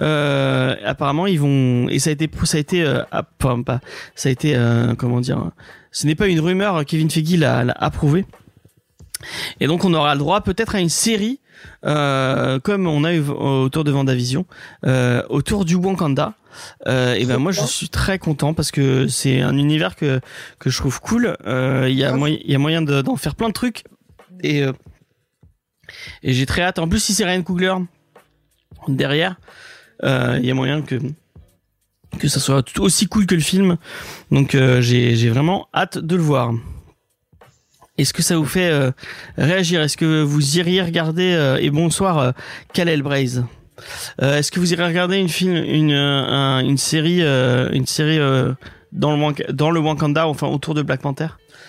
Euh, apparemment, ils vont et ça a été ça a été euh, enfin, pas ça a été euh, comment dire ce n'est pas une rumeur Kevin Feige l'a approuvé. Et donc on aura le droit peut-être à une série euh, comme on a eu autour de Vendavision euh, autour du Wakanda. Euh, et ben moi je suis très content parce que c'est un univers que que je trouve cool. Euh, Il y a moyen il y a moyen de- d'en faire plein de trucs et euh, et j'ai très hâte. En plus si c'est Ryan Coogler derrière, euh, il y a moyen que que ça soit tout aussi cool que le film. Donc euh, j'ai vraiment hâte de le voir. Est-ce que ça vous fait réagir? Est-ce que vous iriez regarder Et bonsoir, Kalel Braze. Est-ce que vous irez regarder une film, une un- une série, une série dans le dans le Wakanda, enfin autour de Black Panther?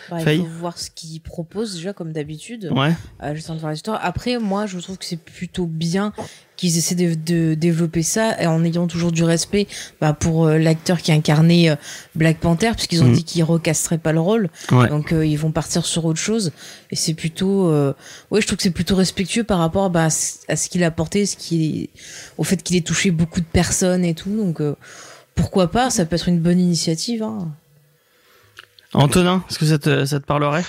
Bah, il faut voir ce qu'ils proposent déjà, comme d'habitude. Ouais. Euh, J'attends de voir l'histoire. Après, moi, je trouve que c'est plutôt bien qu'ils essaient de, de développer ça en ayant toujours du respect bah, pour euh, l'acteur qui incarnait euh, Black Panther, puisqu'ils ont Mhm. dit qu'ils recasteraient pas le rôle. Ouais. Donc, euh, ils vont partir sur autre chose. Et c'est plutôt, euh, ouais, je trouve que c'est plutôt respectueux par rapport bah, à ce qu'il a apporté, ce qui au fait qu'il ait touché beaucoup de personnes et tout. Donc, pourquoi pas? Ça peut être une bonne initiative. Hein. Antonin, est-ce que ça te parlerait?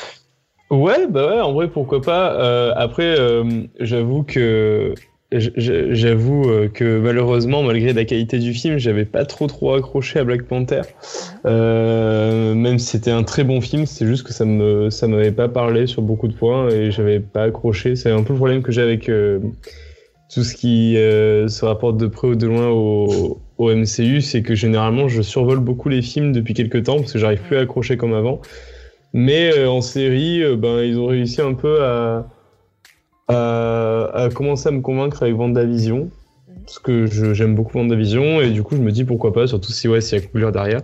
Ouais, bah ouais, en vrai, pourquoi pas. Euh, après, euh, j'avoue que j'avoue euh, que malheureusement, malgré la qualité du film, j'avais pas trop trop accroché à Black Panther. Même si c'était un très bon film, c'est juste que ça me ça m'avait pas parlé sur beaucoup de points et j'avais pas accroché. C'est un peu le problème que j'ai avec tout ce qui euh, se rapporte de près ou de loin au, MCU, c'est que généralement je survole beaucoup les films depuis quelques temps parce que j'arrive plus à accrocher comme avant. Mais euh, en série, euh, ben, ils ont réussi un peu à, à, commencer à me convaincre avec Vendavision. Parce que j'aime beaucoup Vendavision, et du coup, je me dis pourquoi pas, surtout si ouais, s'il y a couleur derrière.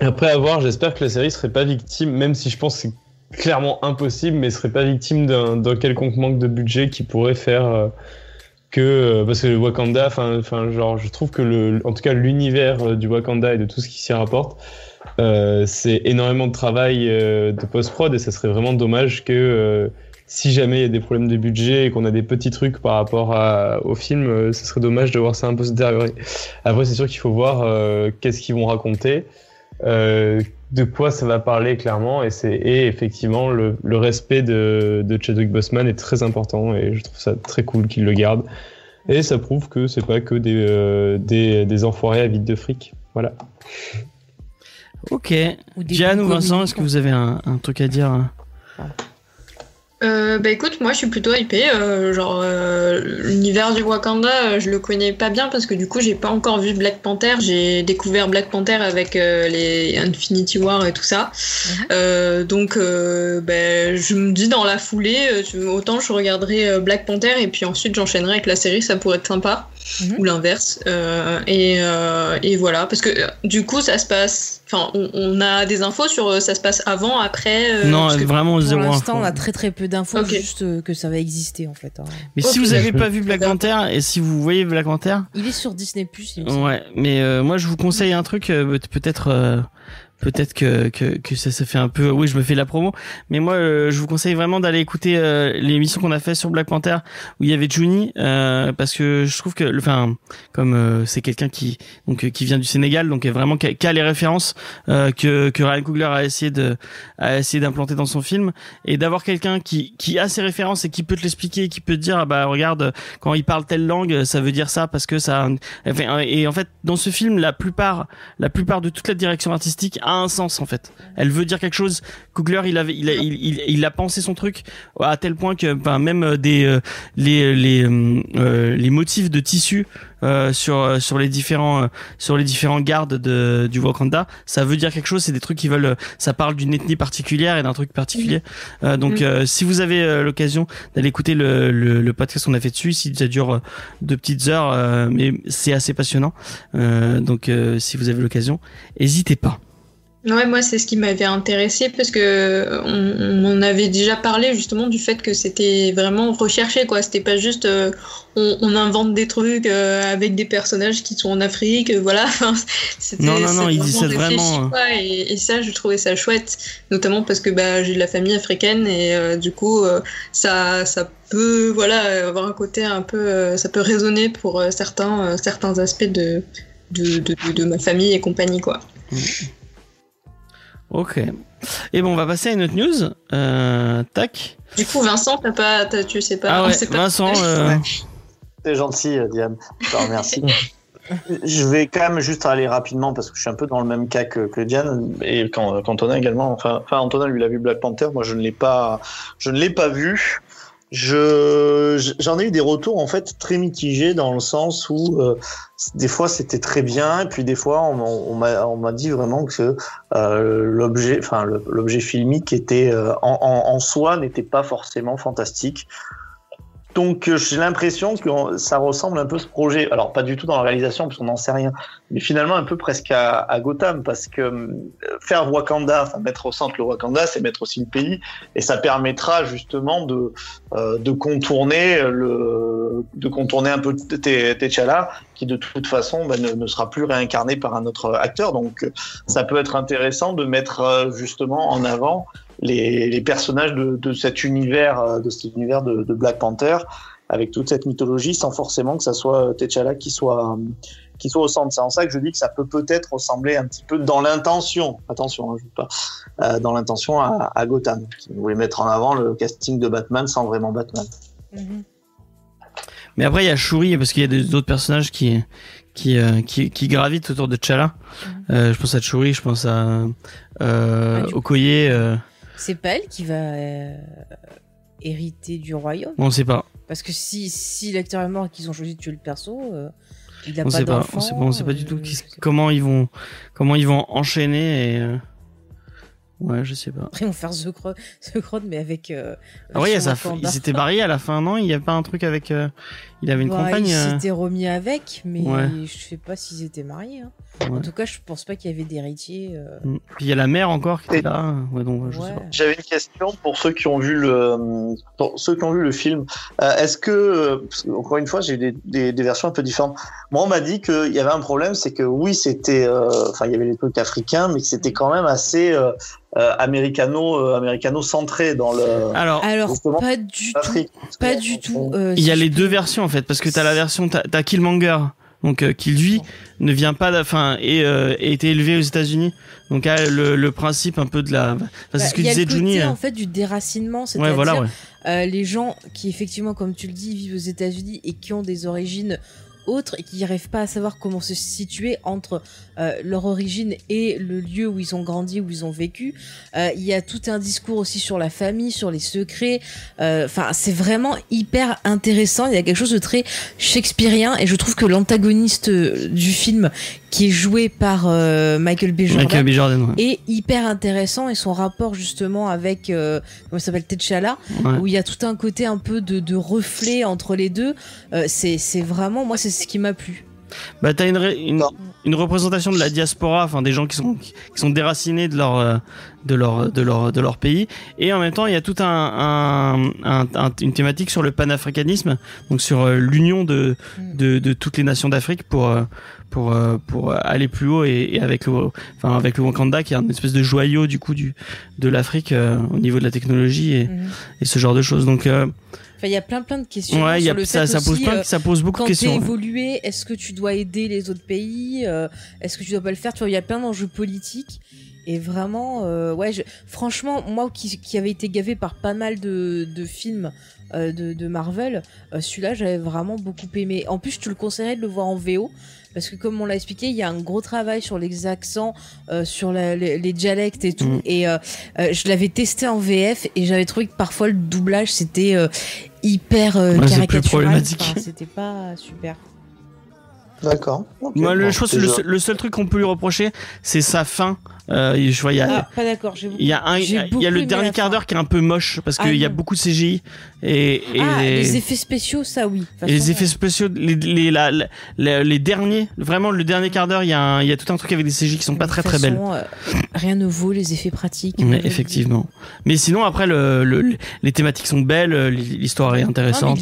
Après avoir, j'espère que la série serait pas victime, même si je pense que clairement impossible, mais serait pas victime d'un quelconque manque de budget qui pourrait faire euh, que euh, parce que le Wakanda, enfin, genre, je trouve que le, en tout cas l'univers euh, du Wakanda et de tout ce qui s'y rapporte, euh, c'est énormément de travail euh, de post prod et ça serait vraiment dommage que si jamais il y a des problèmes de budget et qu'on a des petits trucs par rapport à, au film, ce serait dommage de voir ça un peu se détériorer. Après, c'est sûr qu'il faut voir qu'est-ce qu'ils vont raconter, euh, de quoi ça va parler clairement, et c'est et effectivement le, le respect de, de Chadwick Boseman est très important et je trouve ça très cool qu'il le garde. Et ça prouve que c'est pas que des, euh, des, des enfoirés à vide de fric. Voilà. Ok. Ou Diane ou Vincent, est-ce que vous avez un, un truc à dire hein? Euh, bah écoute, moi je suis plutôt hypée. euh, genre, euh, l'univers du Wakanda, euh, je le connais pas bien parce que du coup, j'ai pas encore vu Black Panther. J'ai découvert Black Panther avec euh, les Infinity War et tout ça. Mhm. Euh, donc, euh, ben, je me dis dans la foulée, autant je regarderai Black Panther et puis ensuite j'enchaînerai avec la série, ça pourrait être sympa. Mhm. Ou l'inverse. Euh, et, euh, et voilà, parce que euh, du coup, ça se passe. Enfin, on, on a des infos sur ça se passe avant, après. euh, Non, parce que- vraiment Pour zéro l'instant, info. on a très très peu d'infos, Ok. juste que ça va exister en fait. hein. Mais si vous avez d'accord. pas vu Black Panther et si vous voyez Black Panther, Il est sur Disney Plus. il me semble. ouais. Mais euh, moi, je vous conseille un truc. peut-être, euh, peut-être que, que que ça se fait un peu. Oui, je me fais la promo. Mais moi, euh, je vous conseille vraiment d'aller écouter euh, l'émission qu'on a fait sur Black Panther où il y avait Juni, euh, parce que je trouve que, enfin, comme euh, c'est quelqu'un qui donc euh, qui vient du Sénégal, donc est vraiment qui a, les références euh, que que Ryan Coogler a essayé de a essayé d'implanter dans son film et d'avoir quelqu'un qui qui a ses références et qui peut te l'expliquer, qui peut te dire ah bah regarde quand il parle telle langue, ça veut dire ça parce que ça. Enfin, et en fait, dans ce film, la plupart la plupart de toute la direction artistique un sens en fait. Elle veut dire quelque chose. Coogler, il avait, il a, il, il, il a pensé son truc à tel point que, ben, même euh, des euh, les les euh, euh, les motifs de tissu euh, sur sur les différents sur les différents gardes de du Wakanda, ça veut dire quelque chose. C'est des trucs qui veulent, ça parle d'une ethnie particulière et d'un truc particulier. Euh, donc, euh, si vous avez l'occasion d'aller écouter le, le le podcast qu'on a fait dessus, si ça dure deux petites heures, euh, mais c'est assez passionnant. Euh, donc, euh, si vous avez l'occasion, hésitez pas. Ouais, moi c'est ce qui m'avait intéressé parce que on, avait déjà parlé justement du fait que c'était vraiment recherché quoi. C'était pas juste euh, on, on invente des trucs euh, avec des personnages qui sont en Afrique, euh, voilà. Enfin, c'était- Non, non, non, ils vraiment, euh. quoi, et, et ça, je trouvais ça chouette, notamment parce que bah, j'ai de la famille africaine et euh, du coup ça, ça peut voilà avoir un côté un peu, ça peut résonner pour certains, certains aspects de de, de, de- de ma famille et compagnie quoi. Ok. Et bon, on va passer à une autre news. Euh, tac. Du coup, Vincent, t'as pas, t'as- tu sais pas. Ah ouais, c'est pas- Vincent. euh. C'est gentil, euh, Diane. Je te remercie. je vais quand même juste aller rapidement parce que je suis un peu dans le même cas que, que Diane et quand, qu'Antonin également. Enfin, enfin, Antonin lui il a vu Black Panther. Moi, je ne l'ai pas, je ne l'ai pas vu. Je, j'en ai eu des retours en fait très mitigés dans le sens où euh, des fois c'était très bien et puis des fois on, m'a- on m'a on m'a dit vraiment que euh, l'objet, enfin l'objet filmique était euh, en, en, en soi n'était pas forcément fantastique. Donc euh, j'ai l'impression que ça ressemble un peu ce projet. Alors pas du tout dans la réalisation parce qu'on n'en sait rien, mais finalement un peu presque à, à Gotham parce que euh, faire Wakanda, enfin mettre au centre le Wakanda, c'est mettre aussi le pays et ça permettra justement de euh, de contourner le de contourner un peu T'Challa qui de toute façon ben, ne, ne sera plus réincarné par un autre acteur. Donc ça peut être intéressant de mettre euh, justement en avant les, les personnages de, de cet univers, euh, de cet univers de, de Black Panther, avec toute cette mythologie, sans forcément que ça soit T'Challa qui soit euh, qui soit au centre. C'est en ça que je dis que ça peut peut-être ressembler un petit peu dans l'intention, attention, hein, je veux pas, euh, dans l'intention à, à Gotham, qui voulait mettre en avant le casting de Batman sans vraiment Batman. Mhm. Mais après, il y a Shuri parce qu'il y a des- d'autres personnages qui qui, euh, qui qui gravitent autour de T'Challa. Euh, je pense à Shuri, je pense à euh, Ah. Okoye. C'est pas elle qui va euh, hériter du royaume on sait pas. Parce que si, si l'acteur est mort et qu'ils ont choisi de tuer le perso, euh, il a On pas sait pas. On sait pas. On sait pas du tout euh, qui- pas. comment ils vont comment ils vont enchaîner et Ouais, je sais pas. Après, ils vont faire The Crown, The Crown mais avec. Euh, Ah Wakanda. ils s'étaient mariés à la fin, non? Il y a pas un truc avec. Il avait une Ouais, compagne. Ils euh, s'étaient remis avec, mais Ouais. je sais pas s'ils étaient mariés. hein. Ouais. En tout cas, je pense pas qu'il y avait d'héritier. euh, mm. Puis il y a la mère encore qui était là. Ouais, donc je sais ouais. pas. J'avais une question pour ceux qui ont vu le, pour ceux qui ont vu le film. Euh, Est-ce que, encore une fois, j'ai eu des, des, des versions un peu différentes. Moi, on m'a dit qu'il y avait un problème, c'est que oui, c'était, euh, enfin, il y avait les trucs africains, mais que c'était quand même assez euh, euh, américano, euh, américano centré dans le Alors, Alors, pas du tout. Pas du tout. euh, il y a les deux versions en fait, parce que t'as la version, t'as t'as Killmonger, donc euh, qui lui ne vient pas, enfin, et euh, a été élevé aux États-Unis, donc a le, le principe un peu de la, enfin, c'est Bah, ce que y disait Juni. euh. en fait du déracinement, Ouais, c'est-à-dire voilà, ouais. euh, les gens qui effectivement, comme tu le dis, vivent aux États-Unis et qui ont des origines autres et qui n'arrivent pas à savoir comment se situer entre euh, leur origine et le lieu où ils ont grandi, où ils ont vécu. Euh, Il y a tout un discours aussi sur la famille, sur les secrets. Euh, Enfin, c'est vraiment hyper intéressant. Il y a quelque chose de très shakespearien et je trouve que l'antagoniste du film, qui est joué par euh, Michael B. Jordan, Michael B. Jordan, ouais. est hyper intéressant et son rapport justement avec euh, comment il s'appelle T'Challa Ouais. où il y a tout un côté un peu de, de reflet entre les deux euh, c'est c'est vraiment moi c'est ce qui m'a plu Bah t'as une, une, une représentation de la diaspora, enfin des gens qui sont qui sont déracinés de leur euh, de leur de leur de leur pays, et en même temps il y a tout un, un, un- un- une thématique sur le panafricanisme, donc sur euh, l'union de, Mm. de de toutes les nations d'Afrique pour pour euh, pour aller plus haut et, et avec le enfin avec le Wakanda qui est un espèce de joyau du coup du de l'Afrique euh, au niveau de la technologie et, Mhm. et ce genre de choses. Donc euh, enfin il y a plein plein de questions ouais, il y sur a, le ça fait ça pose plein, euh, ça pose beaucoup quand de t'es questions. ouais. évolué, est-ce que tu dois aider les autres pays Euh, Est-ce que tu dois pas le faire? Tu vois, il y a plein d'enjeux politiques. Et vraiment, euh, ouais, je- franchement, moi qui, qui avait été gavé par pas mal de, de films euh, de, de Marvel, euh, celui-là, j'avais vraiment beaucoup aimé. En plus, je te le conseillerais de le voir en VO. Parce que comme on l'a expliqué, il y a un gros travail sur les accents, euh, sur la- les, les dialectes et tout. Mm. Et je l'avais testé en VF et j'avais trouvé que parfois le doublage c'était hyper Ouais, caricatural. Enfin, c'était pas super. D'accord. Moi, le, bon, je pense que le, seul- le seul truc qu'on peut lui reprocher, c'est sa fin. Euh, je vois, il y a, Ah, pas d'accord. j'ai beaucoup- il y a un, il y a- le dernier quart d'heure qui est un peu moche parce Ah, qu'il y a beaucoup de CGI et, et Ah, les, les effets spéciaux, ça oui. Les effets spéciaux, les, les, la- la- la- les derniers, vraiment le dernier quart d'heure, il y a un- il y a tout un truc avec des CGI qui sont pas très très belles. euh, rien ne vaut les effets pratiques. Effectivement. Mais sinon, après, le, le- les thématiques sont belles, l'histoire est. Ah, intéressante.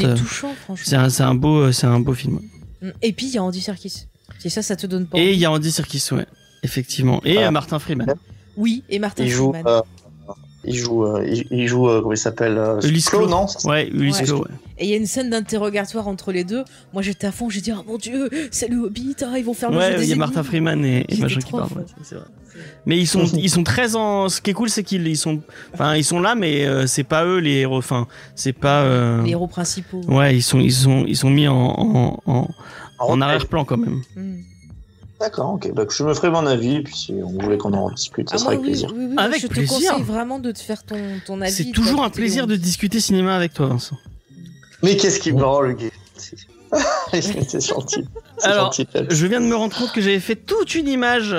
un, un beau, c'est un beau film. Et puis il y a Andy Serkis. Et ça, ça te donne pas. Et il y a Andy Serkis, ouais, effectivement. Et Ah. euh, Martin Freeman. Oui, et Martin Il joue, Freeman. euh, il joue, euh, il, il joue, euh, comment il s'appelle euh, Ulysse Clo, Clo. non Ouais, Ulysse Ouais. Et il y a une scène d'interrogatoire entre les deux. Moi, j'étais à fond. J'ai dit, oh mon dieu, c'est le Hobbit. ah, ils vont faire le jeu Ouais, des il y a Martin. Freeman et, machin qui trop parlent. fan. ouais, c'est vrai. Mais ils sont, ils sont très en. Ce qui est cool, c'est qu'ils ils sont, enfin, ils sont là, mais euh, c'est pas eux les héros. Enfin, c'est pas. euh, Les héros principaux. Ouais, ils sont, ils sont, ils sont mis en, en, en, Ah, en arrière-plan quand même. Mm. D'accord, ok. Bah, je me ferai mon avis, puis si on voulait qu'on en discute, ça Ah, sera avec plaisir. oui, oui, Avec je te plaisir. conseille vraiment de te faire ton, ton avis. C'est toujours un plaisir de discuter cinéma avec toi, Vincent. Mais qu'est-ce qui me rend le gay? C'est gentil? Alors, gentil. Je viens de me rendre compte que j'avais fait toute une image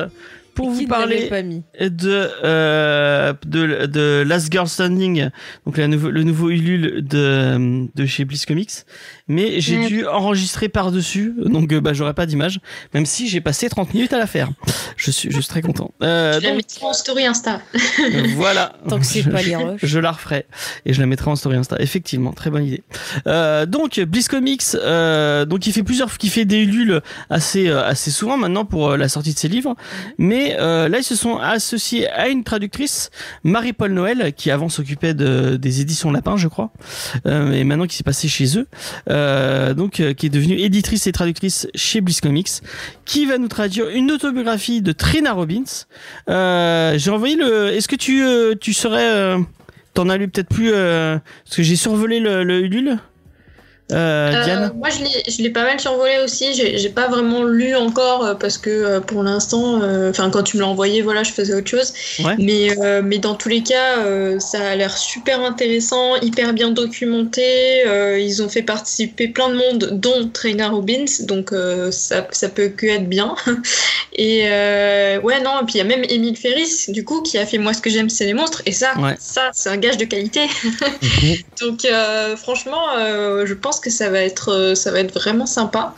pour vous parler de, euh, de, de Last Girl Standing, donc la nouveau, le nouveau Ulule de, de chez Bliss Comics. Mais j'ai Ouais. dû enregistrer par-dessus, donc euh, bah, j'aurais pas d'image, même si j'ai passé 30 minutes à la faire. Je suis, je suis très content. Euh, Je la mettrai en story Insta. euh, voilà. Tant que c'est Je- pas les rushs. Je la referai et je la mettrai en story Insta. Effectivement, très bonne idée. Euh, donc Bliss Comics, euh, donc il fait plusieurs, qui fait des Ulule assez euh, assez souvent maintenant pour euh, la sortie de ses livres. Mais euh, là ils se sont associés à une traductrice, Marie-Paul Noël, qui avant s'occupait de, des éditions Lapin, je crois, euh, et maintenant qui s'est passé chez eux. Euh, donc euh, qui est devenue éditrice et traductrice chez Bliss Comics, qui va nous traduire une autobiographie de Trina Robbins. Euh, j'ai envoyé le. Est-ce que tu euh, tu serais euh, T'en as lu peut-être plus parce que j'ai survolé le, le. Euh, Euh, moi, je l'ai- pas mal survolé aussi. J'ai pas vraiment lu encore euh, parce que pour l'instant, euh, enfin, quand tu me l'as envoyé, voilà, je faisais autre chose. Ouais. Mais, mais dans tous les cas, ça a l'air super intéressant, hyper bien documenté. ils ont fait participer plein de monde, dont Trainer Robbins, donc ça, ça peut que être bien. Et ouais, non, et puis il y a même Émile Ferris, du coup, qui a fait Moi, ce que j'aime, c'est les monstres. Et ça, Ouais. ça c'est un gage de qualité. Donc, euh, franchement, je pense que ça va être, euh, ça va être vraiment sympa.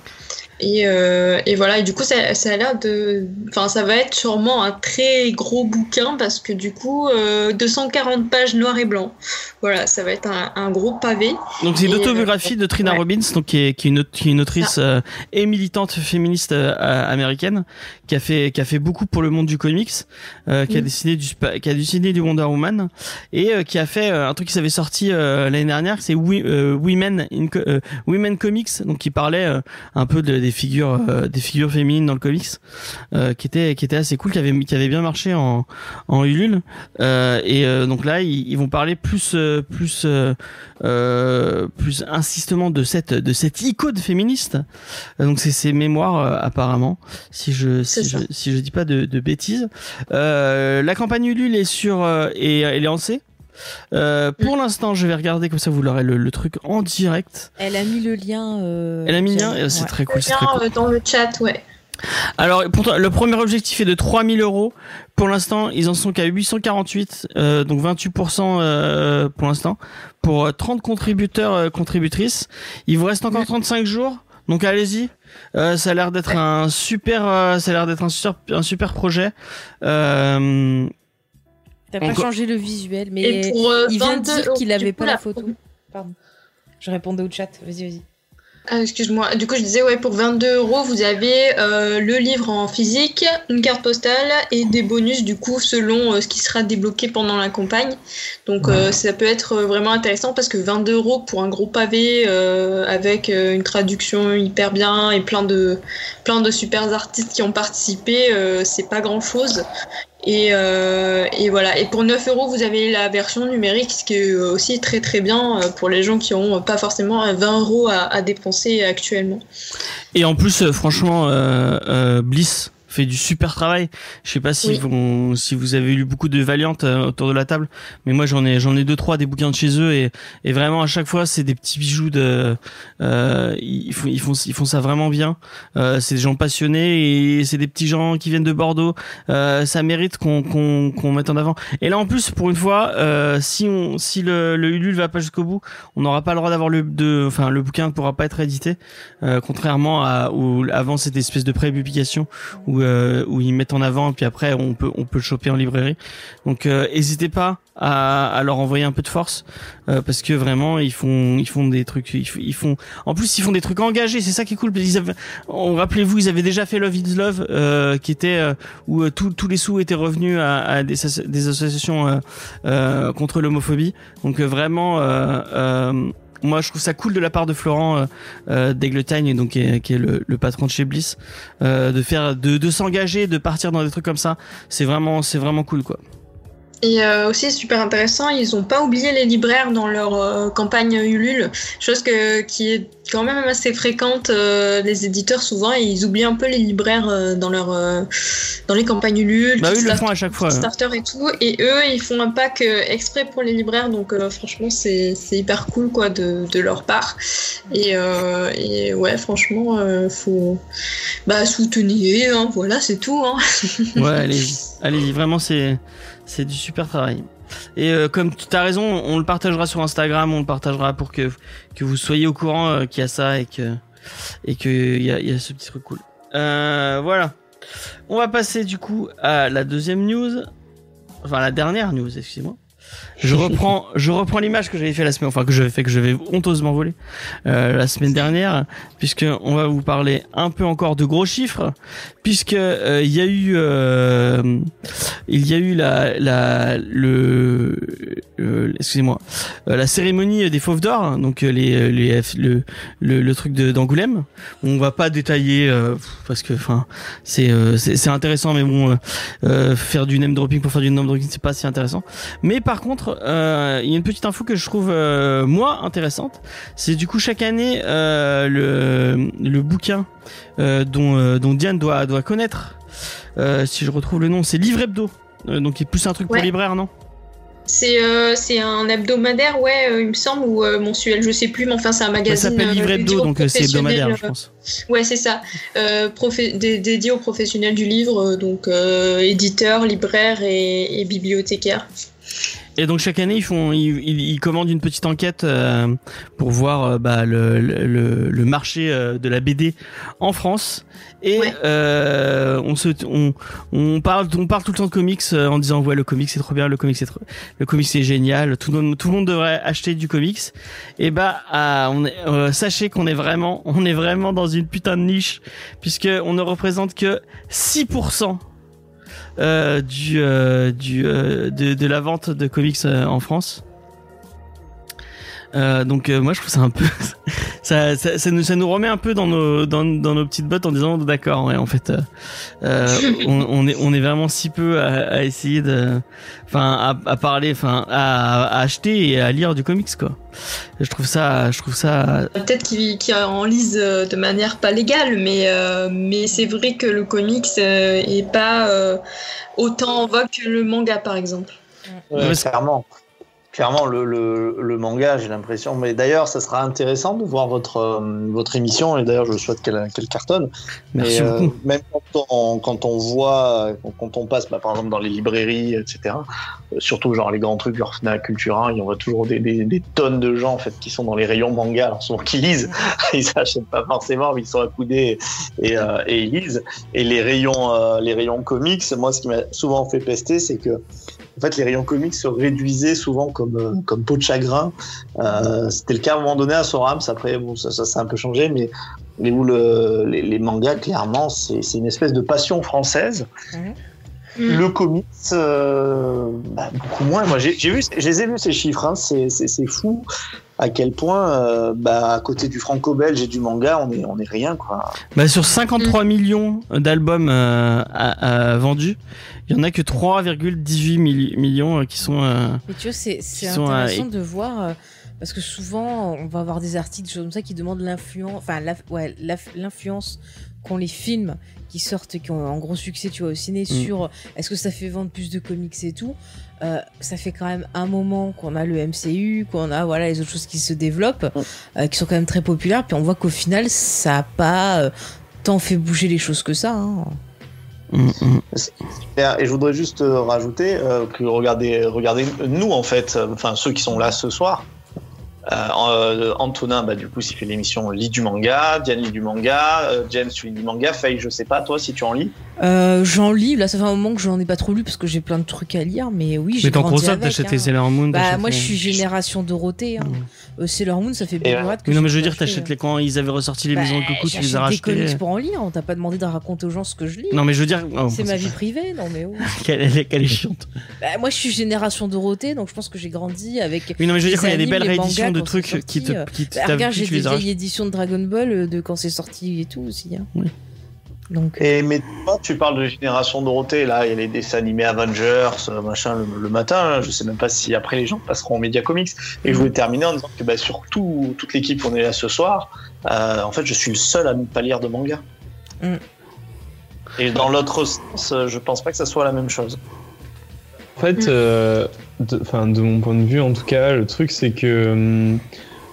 Et, euh, et voilà, et du coup, ça, ça a l'air de. Enfin, ça va être sûrement un très gros bouquin parce que du coup, euh, 240 pages noir et blanc. Voilà, ça va être un, un gros pavé. Donc c'est l'autobiographie de Trina ouais. Robbins, donc qui est, qui est une, aut- qui est une autrice euh, et militante féministe euh, américaine, qui a fait qui a fait beaucoup pour le monde du comics, euh, qui a Mm. dessiné du qui a dessiné du Wonder Woman et euh, qui a fait euh, un truc qui s'avait sorti euh, l'année dernière, c'est euh, Women in euh, Women Comics, donc qui parlait euh, un peu de- des figures euh, des figures féminines dans le comics, euh, qui était qui était assez cool, qui avait qui avait bien marché en en Ulule. Euh, et euh, donc là, ils, ils vont parler plus euh, plus plus insistement de cette de cette icône féministe. Donc c'est ses mémoires euh, apparemment, si je si je, si je dis pas de, de bêtises. Euh, la campagne Ulule est sur euh, et elle est lancée. Euh, pour l'instant, je vais regarder comme ça vous l'aurez le, le truc en direct. Elle a mis le lien. euh, Elle a mis le lien, euh, c'est Ouais. très cool, très dans le chat, ouais. Alors, pourtant, le premier objectif est de 3000 euros. Pour l'instant, ils en sont qu'à 848, euh, donc 28% euh, pour l'instant, pour euh, 30 contributeurs, euh, contributrices. Il vous reste encore 35 jours, donc allez-y. Euh, ça a l'air d'être un super, euh, ça a l'air d'être un super, un super projet. Euh, T'as pas changé le visuel, mais Et pour euh, il vient de 22 dire qu'il avait coup, pas la photo. Pardon. Je répondais au chat. Vas-y, vas-y. Ah, excuse-moi. Du coup, je disais, ouais, pour 22 euros, vous avez euh, le livre en physique, une carte postale et des bonus, du coup, selon euh, ce qui sera débloqué pendant la campagne. Donc, euh, ça peut être vraiment intéressant parce que 22 euros pour un gros pavé euh, avec euh, une traduction hyper bien et plein de, plein de super artistes qui ont participé, euh, c'est pas grand-chose. Et, euh, et voilà. Et pour 9 euros, vous avez la version numérique, ce qui est aussi très très bien euh, pour les gens qui ont pas forcément euh, 20 euros à, à dépenser actuellement. et en plus, euh, franchement, euh, euh, Bliss fait du super travail. Je sais pas si Oui. vous si vous avez lu beaucoup de Valiant euh, autour de la table, mais moi j'en ai j'en ai deux trois des bouquins de chez eux et et vraiment à chaque fois c'est des petits bijoux de euh, ils font ils font ils font ça vraiment bien. Euh, c'est des gens passionnés et c'est des petits gens qui viennent de Bordeaux. Euh, ça mérite qu'on qu'on qu'on mette en avant. Et là en plus pour une fois euh, si on si le le Ulule va pas jusqu'au bout, on n'aura pas le droit d'avoir le de enfin le bouquin ne pourra pas être édité euh, contrairement à où avant cette espèce de pré-publication où euh, où ils mettent en avant puis après on peut on peut le choper en librairie. Donc euh, n'hésitez pas à, à leur envoyer un peu de force euh, parce que vraiment ils font ils font des trucs ils, font en plus ils font des trucs engagés c'est ça qui est cool avaient on rappelez-vous ils avaient déjà fait Love is Love euh, qui était où tous les sous étaient revenus à, des, des associations contre l'homophobie donc vraiment moi, je trouve ça cool de la part de Florent euh, euh, donc qui est, le, patron de chez Bliss, euh, de faire, de, de s'engager, de partir dans des trucs comme ça. C'est vraiment, c'est vraiment cool, quoi. Et euh, aussi super intéressant, ils ont pas oublié les libraires dans leur euh, campagne Ulule, chose que, qui est quand même assez fréquente. euh, les éditeurs souvent ils oublient un peu les libraires euh, dans leur euh, dans les campagnes Ulule, Bah ils le font à chaque fois. Kickstarter et tout, et eux ils font un pack exprès pour les libraires, donc franchement c'est hyper cool quoi de, de leur part. Et, et ouais franchement faut bah soutenir, hein, voilà c'est tout. Hein. Ouais, allez-y, allez-y. Vraiment, c'est, c'est du super travail. Et euh, comme tu as raison, on le partagera sur Instagram, on le partagera pour que que vous soyez au courant euh, qu'il y a ça et que et que il y a, y a ce petit truc cool. Euh, voilà. On va passer du coup à la deuxième news, enfin la dernière news, excusez-moi. Je reprends, je reprends l'image que j'avais fait la semaine, enfin que j'avais fait que j'avais honteusement volé euh, la semaine dernière, puisque on va vous parler un peu encore de gros chiffres, puisque euh, il y a eu, euh, il y a eu la, la, le, euh, excusez-moi, euh, la cérémonie des fauves d'or, donc euh, les, les, le, le, le truc d'Angoulême. On va pas détailler euh, parce que, enfin, c'est, euh, c'est, intéressant, mais bon, euh, euh, faire du name dropping pour faire du name dropping, c'est pas si intéressant. Mais par contre, euh, il y a une petite info que je trouve euh, moi intéressante. C'est du coup chaque année euh, le, le bouquin euh, dont, dont Diane doit, doit connaître. Si je retrouve le nom, c'est Livre Hebdo. Donc, il est plus un truc Ouais. pour libraire, non? C'est euh, c'est un hebdomadaire, ouais, euh, il me semble, ou euh, mensuel, je sais plus, mais enfin c'est un Ça magazine. s'appelle Livret dédié d'eau, aux donc c'est hebdomadaire, je pense. Ouais, c'est ça. Dédié aux professionnels du livre, donc éditeurs, libraires et, et bibliothécaires. Et donc chaque année, ils font, ils, ils- commandent une petite enquête euh, pour voir euh, bah, le, le, le- marché euh, de la BD en France. Et Ouais. euh, on se, on, on parle, on parle tout le temps de comics euh, en disant ouais le comics c'est trop bien, le comics c'est trop, le comics c'est génial, tout le monde, tout le monde devrait acheter du comics. Et bah, ah, on est, euh, sachez qu'on est vraiment, on est vraiment dans une putain de niche puisque on ne représente que 6% euh, du, euh, du euh, de, de la vente de comics euh, en France. Euh, donc euh, moi je trouve ça un peu ça, ça, ça nous ça nous remet un peu dans nos dans, dans nos petites bottes en disant d'accord ouais en fait euh, on, on est on est vraiment si peu à, à essayer de enfin à, à parler enfin à, à acheter et à lire du comics quoi je trouve ça je trouve ça Peut-être qu'ils qu'ils en lisent de manière pas légale, mais, euh, mais c'est vrai que le comics euh, est pas euh, autant en vogue que le manga, par exemple. Ouais, clairement. Clairement, le, le, le manga, j'ai l'impression. Mais d'ailleurs, ça sera intéressant de voir votre, euh, votre émission. Et d'ailleurs, je souhaite qu'elle qu'elle cartonne. merci Mais, euh, beaucoup même quand on, quand on voit, quand, on passe, bah, par exemple, dans les librairies, etc., euh, surtout genre les grands trucs, genre Fnac, Cultura, il y en voit toujours des, des, des tonnes de gens en fait qui sont dans les rayons manga, alors souvent qui lisent, ils s'achètent pas forcément, mais ils sont accoudés et, euh, et ils lisent. Et les rayons, euh, les rayons comics, moi, ce qui m'a souvent fait pester, c'est que en fait, les rayons comics se réduisaient souvent comme, euh, comme peau de chagrin. Euh, C'était le cas à un moment donné à Sorams. Après, bon, ça, ça, ça a un peu changé, mais, mais où le, les, les mangas, clairement, c'est c'est une espèce de passion française. Le comics, euh, bah, beaucoup moins. Moi, j'ai j'ai vu, je les ai vus ces chiffres. Hein, c'est c'est- c'est fou à quel point, euh, bah, à côté du franco-belge et du manga, on est, on est rien, quoi. bah, sur 53 millions d'albums euh, vendus il y en a que 3,18 milli- millions euh, qui sont euh, Mais tu vois, c'est euh, intéressant de voir euh, parce que souvent on va avoir des articles des choses comme ça qui demandent l'influence, enfin ouais, l'influence qu'ont les films qui sortent, qui ont un gros succès, tu vois, au ciné, Mm. sur est-ce que ça fait vendre plus de comics et tout. Euh, ça fait quand même un moment qu'on a le MCU, qu'on a voilà les autres choses qui se développent, euh, qui sont quand même très populaires. Puis on voit qu'au final, ça a pas euh, tant fait bouger les choses que ça. hein. mm, mm. Et je voudrais juste euh, rajouter euh, que regardez, regardez nous en fait, euh, enfin ceux qui sont là ce soir. Euh, euh, Antonin, bah, du coup, s'il fait l'émission lit du manga, Diane lit du manga, euh, James tu lis du manga, Faye, je sais pas, toi si tu en lis. Euh, j'en lis, là ça fait un moment que j'en ai pas trop lu parce que j'ai plein de trucs à lire, mais oui, j'ai mais qu'on ça t'achètes hein. les Sailor Moon Bah moi je suis génération Dorothée. Hein. Euh, Sailor Moon ça fait bien euh, longtemps que Mais non mais je veux dire t'achètes euh. les quand ils avaient ressorti les Bah, maisons de coucou tu les as j'achète des rachetés comics pour en lire, on t'a pas demandé de raconter aux gens ce que je lis. non mais je veux dire oh, c'est ma vie privée, non mais oh. qu'elle est, chiante Bah, moi je suis génération Dorothée, donc je pense que j'ai grandi avec. oui non mais je veux dire quand il y a des belles les rééditions de trucs qui te qui te Bah, regarde, vu, j'ai des vieilles éditions de Dragon Ball euh, de quand c'est sorti et tout aussi. Hein. Oui. Donc. Et mais toi, tu parles de Génération Dorothée, là, il y a les dessins animés Avengers, euh, machin, le, le matin, là, je sais même pas si après les gens passeront aux Media Comics. Et je voulais terminer en disant que bah, sur tout- toute l'équipe qu'on est là ce soir, euh, en fait, je suis le seul à ne pas lire de manga. Mm. Et dans l'autre sens, euh, je pense pas que ça soit la même chose. En fait, euh, de, mon point de vue, en tout cas, le truc, c'est que hum,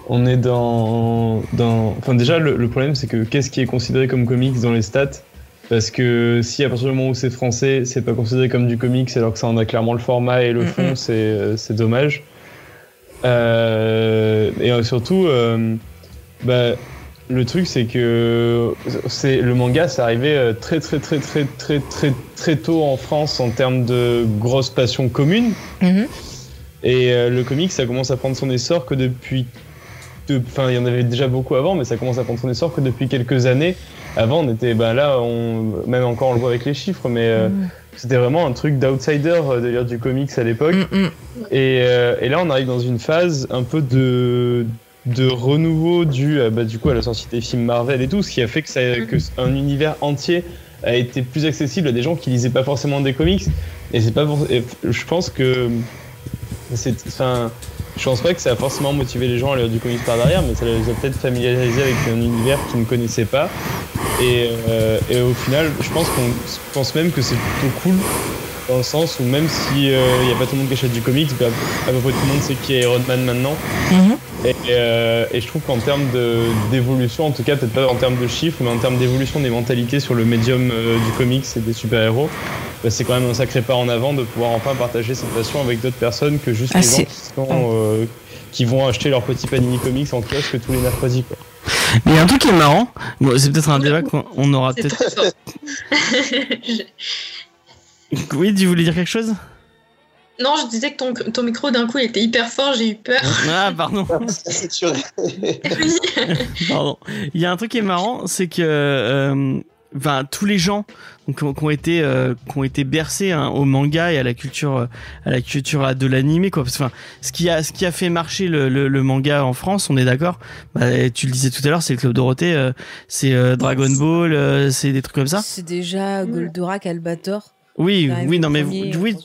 on est dans, dans. Enfin, déjà, le, le problème, c'est que qu'est-ce qui est considéré comme comics dans les stats? Parce que si à partir du moment où c'est français, c'est pas considéré comme du comics, alors que ça en a clairement le format et le Mhm. fond, c'est euh, c'est dommage. Euh, et euh, surtout, euh, bah, le truc, c'est que c'est le manga, c'est arrivé très très très très très très très tôt en France en termes de grosse passion commune. Mhm. Et euh, le comic, ça commence à prendre son essor que depuis. de- Enfin, il y en avait déjà beaucoup avant, mais ça commence à prendre son essor que depuis quelques années. Avant, on était, ben là, on, même encore, on le voit avec les chiffres, mais euh, Mm. c'était vraiment un truc d'outsider euh, de lire du comics à l'époque. Mm, mm. Et, et là, on arrive dans une phase un peu de, de renouveau dû à, bah, du coup, à la sortie des films Marvel et tout, ce qui a fait que, ça, que un univers entier a été plus accessible à des gens qui lisaient pas forcément des comics. Et c'est pas je pense que enfin, je pense pas que ça a forcément motivé les gens à lire du comics par derrière, mais ça les a peut-être familiarisés avec un univers qu'ils ne connaissaient pas. Et, euh, et au final, je pense qu'on pense même que c'est plutôt cool Dans le sens où même si il n'y a pas tout le monde qui achète du comics, bah, à peu près tout le monde sait qui est Iron Man maintenant. Mhm. Et, euh, et je trouve qu'en termes de- d'évolution, en tout cas peut-être pas en termes de chiffres, mais en termes d'évolution des mentalités sur le médium euh, du comics et des super-héros, bah, c'est quand même un sacré pas en avant de pouvoir enfin partager cette passion avec d'autres personnes que juste Ah, les gens qui, sont, euh, qui vont acheter leur petit panini comics en kiosque tous les mercredis. Quoi. Mais il y a un truc qui est marrant. Bon, c'est peut-être un débat qu'on on aura peut-être. Oui, tu voulais dire quelque chose? Non, je disais que ton, ton micro d'un coup il était hyper fort, j'ai eu peur. Ah, pardon. Oui. Pardon. Il y a un truc qui est marrant, c'est que euh, enfin, tous les gens donc, qui ont, qui ont été euh, qui ont été bercés hein, au manga et à la culture à la culture de l'animé quoi. Parce que, Enfin, ce qui a ce qui a fait marcher le, le, le manga en France, on est d'accord? Bah, tu le disais tout à l'heure, c'est le club Dorothée, euh, c'est euh, Dragon Ball, euh, c'est des trucs comme ça? C'est déjà Goldorak, Albator. Oui, arrive oui, non mais premier, oui.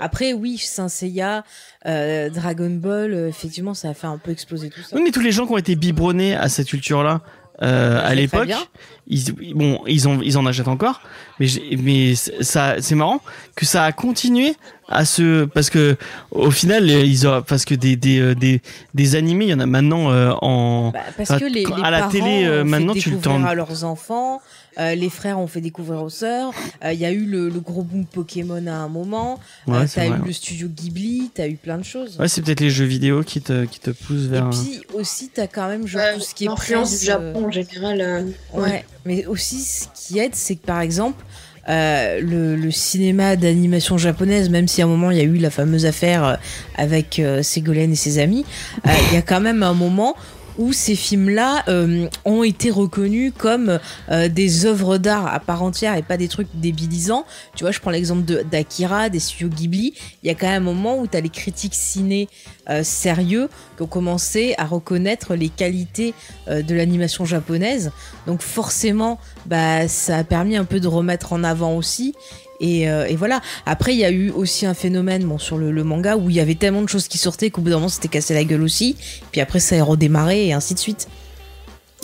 Après, oui, Saint Seiya, euh, Dragon Ball, euh, effectivement, ça a fait un peu exploser tout ça. oui, mais tous les gens qui ont été biberonnés à cette culture-là. Euh, à C'est très l'époque, ils, bon, ils en, ils en achètent encore, mais, mais c'est- ça, c'est marrant que ça a continué à se, parce que au final, ils ont, parce que des, des, euh, des, des animés, il y en a maintenant euh, en, Bah, parce que les, les à la télé, euh, ont maintenant, tu le tends- à leurs enfants, euh, les frères ont fait découvrir aux sœurs. euh, Il y a eu le, le gros boom Pokémon à un moment. ouais, euh, t'as eu le studio Ghibli, t'as eu plein de choses. Ouais, c'est peut-être les jeux vidéo qui te, qui te poussent Et vers. un- puis aussi, t'as quand même genre Euh, tout ce qui est L'influence du Japon en général. euh, Ouais. ouais. mais aussi ce qui aide, c'est que par exemple, euh, le, le cinéma d'animation japonaise, même si à un moment il y a eu la fameuse affaire avec euh, Ségolène et ses amis, euh, il y a quand même un moment où ces films-là euh, ont été reconnus comme euh, des œuvres d'art à part entière et pas des trucs débilisants. Tu vois, je prends l'exemple de- d'Akira, des studios Ghibli. Il y a quand même un moment où tu as les critiques ciné euh, sérieux qui ont commencé à reconnaître les qualités de l'animation japonaise. Donc forcément, bah, ça a permis un peu de remettre en avant aussi. Et, euh, et voilà. Après, il y a eu aussi un phénomène bon, sur le, le manga où il y avait tellement de choses qui sortaient qu'au bout d'un moment, c'était cassé la gueule aussi. Puis après, ça a redémarré et ainsi de suite.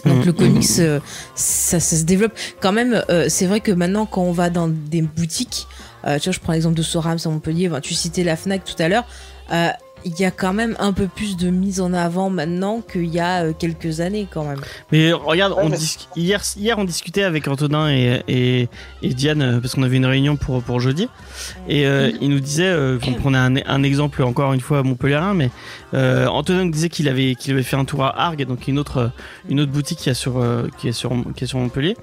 Donc Mhm. le comics, euh, ça, ça se développe. Quand même, euh, c'est vrai que maintenant, quand on va dans des boutiques, euh, tu vois, je prends l'exemple de Sorams à Montpellier, enfin, tu citais la Fnac tout à l'heure, il y a quand même un peu plus de mise en avant maintenant qu'il y a euh, quelques années quand même. Mais regarde, on mais- dis- hier, hier on discutait avec Antonin et, et, et Diane euh, parce qu'on avait une réunion pour pour jeudi. Et euh, il nous disait euh, qu'on prenait un, un exemple encore une fois montpellierin, mais euh, Antonin nous disait qu'il avait qu'il avait fait un tour à Argue, donc une autre une autre boutique qui a sur qui est sur qui est sur Montpellier.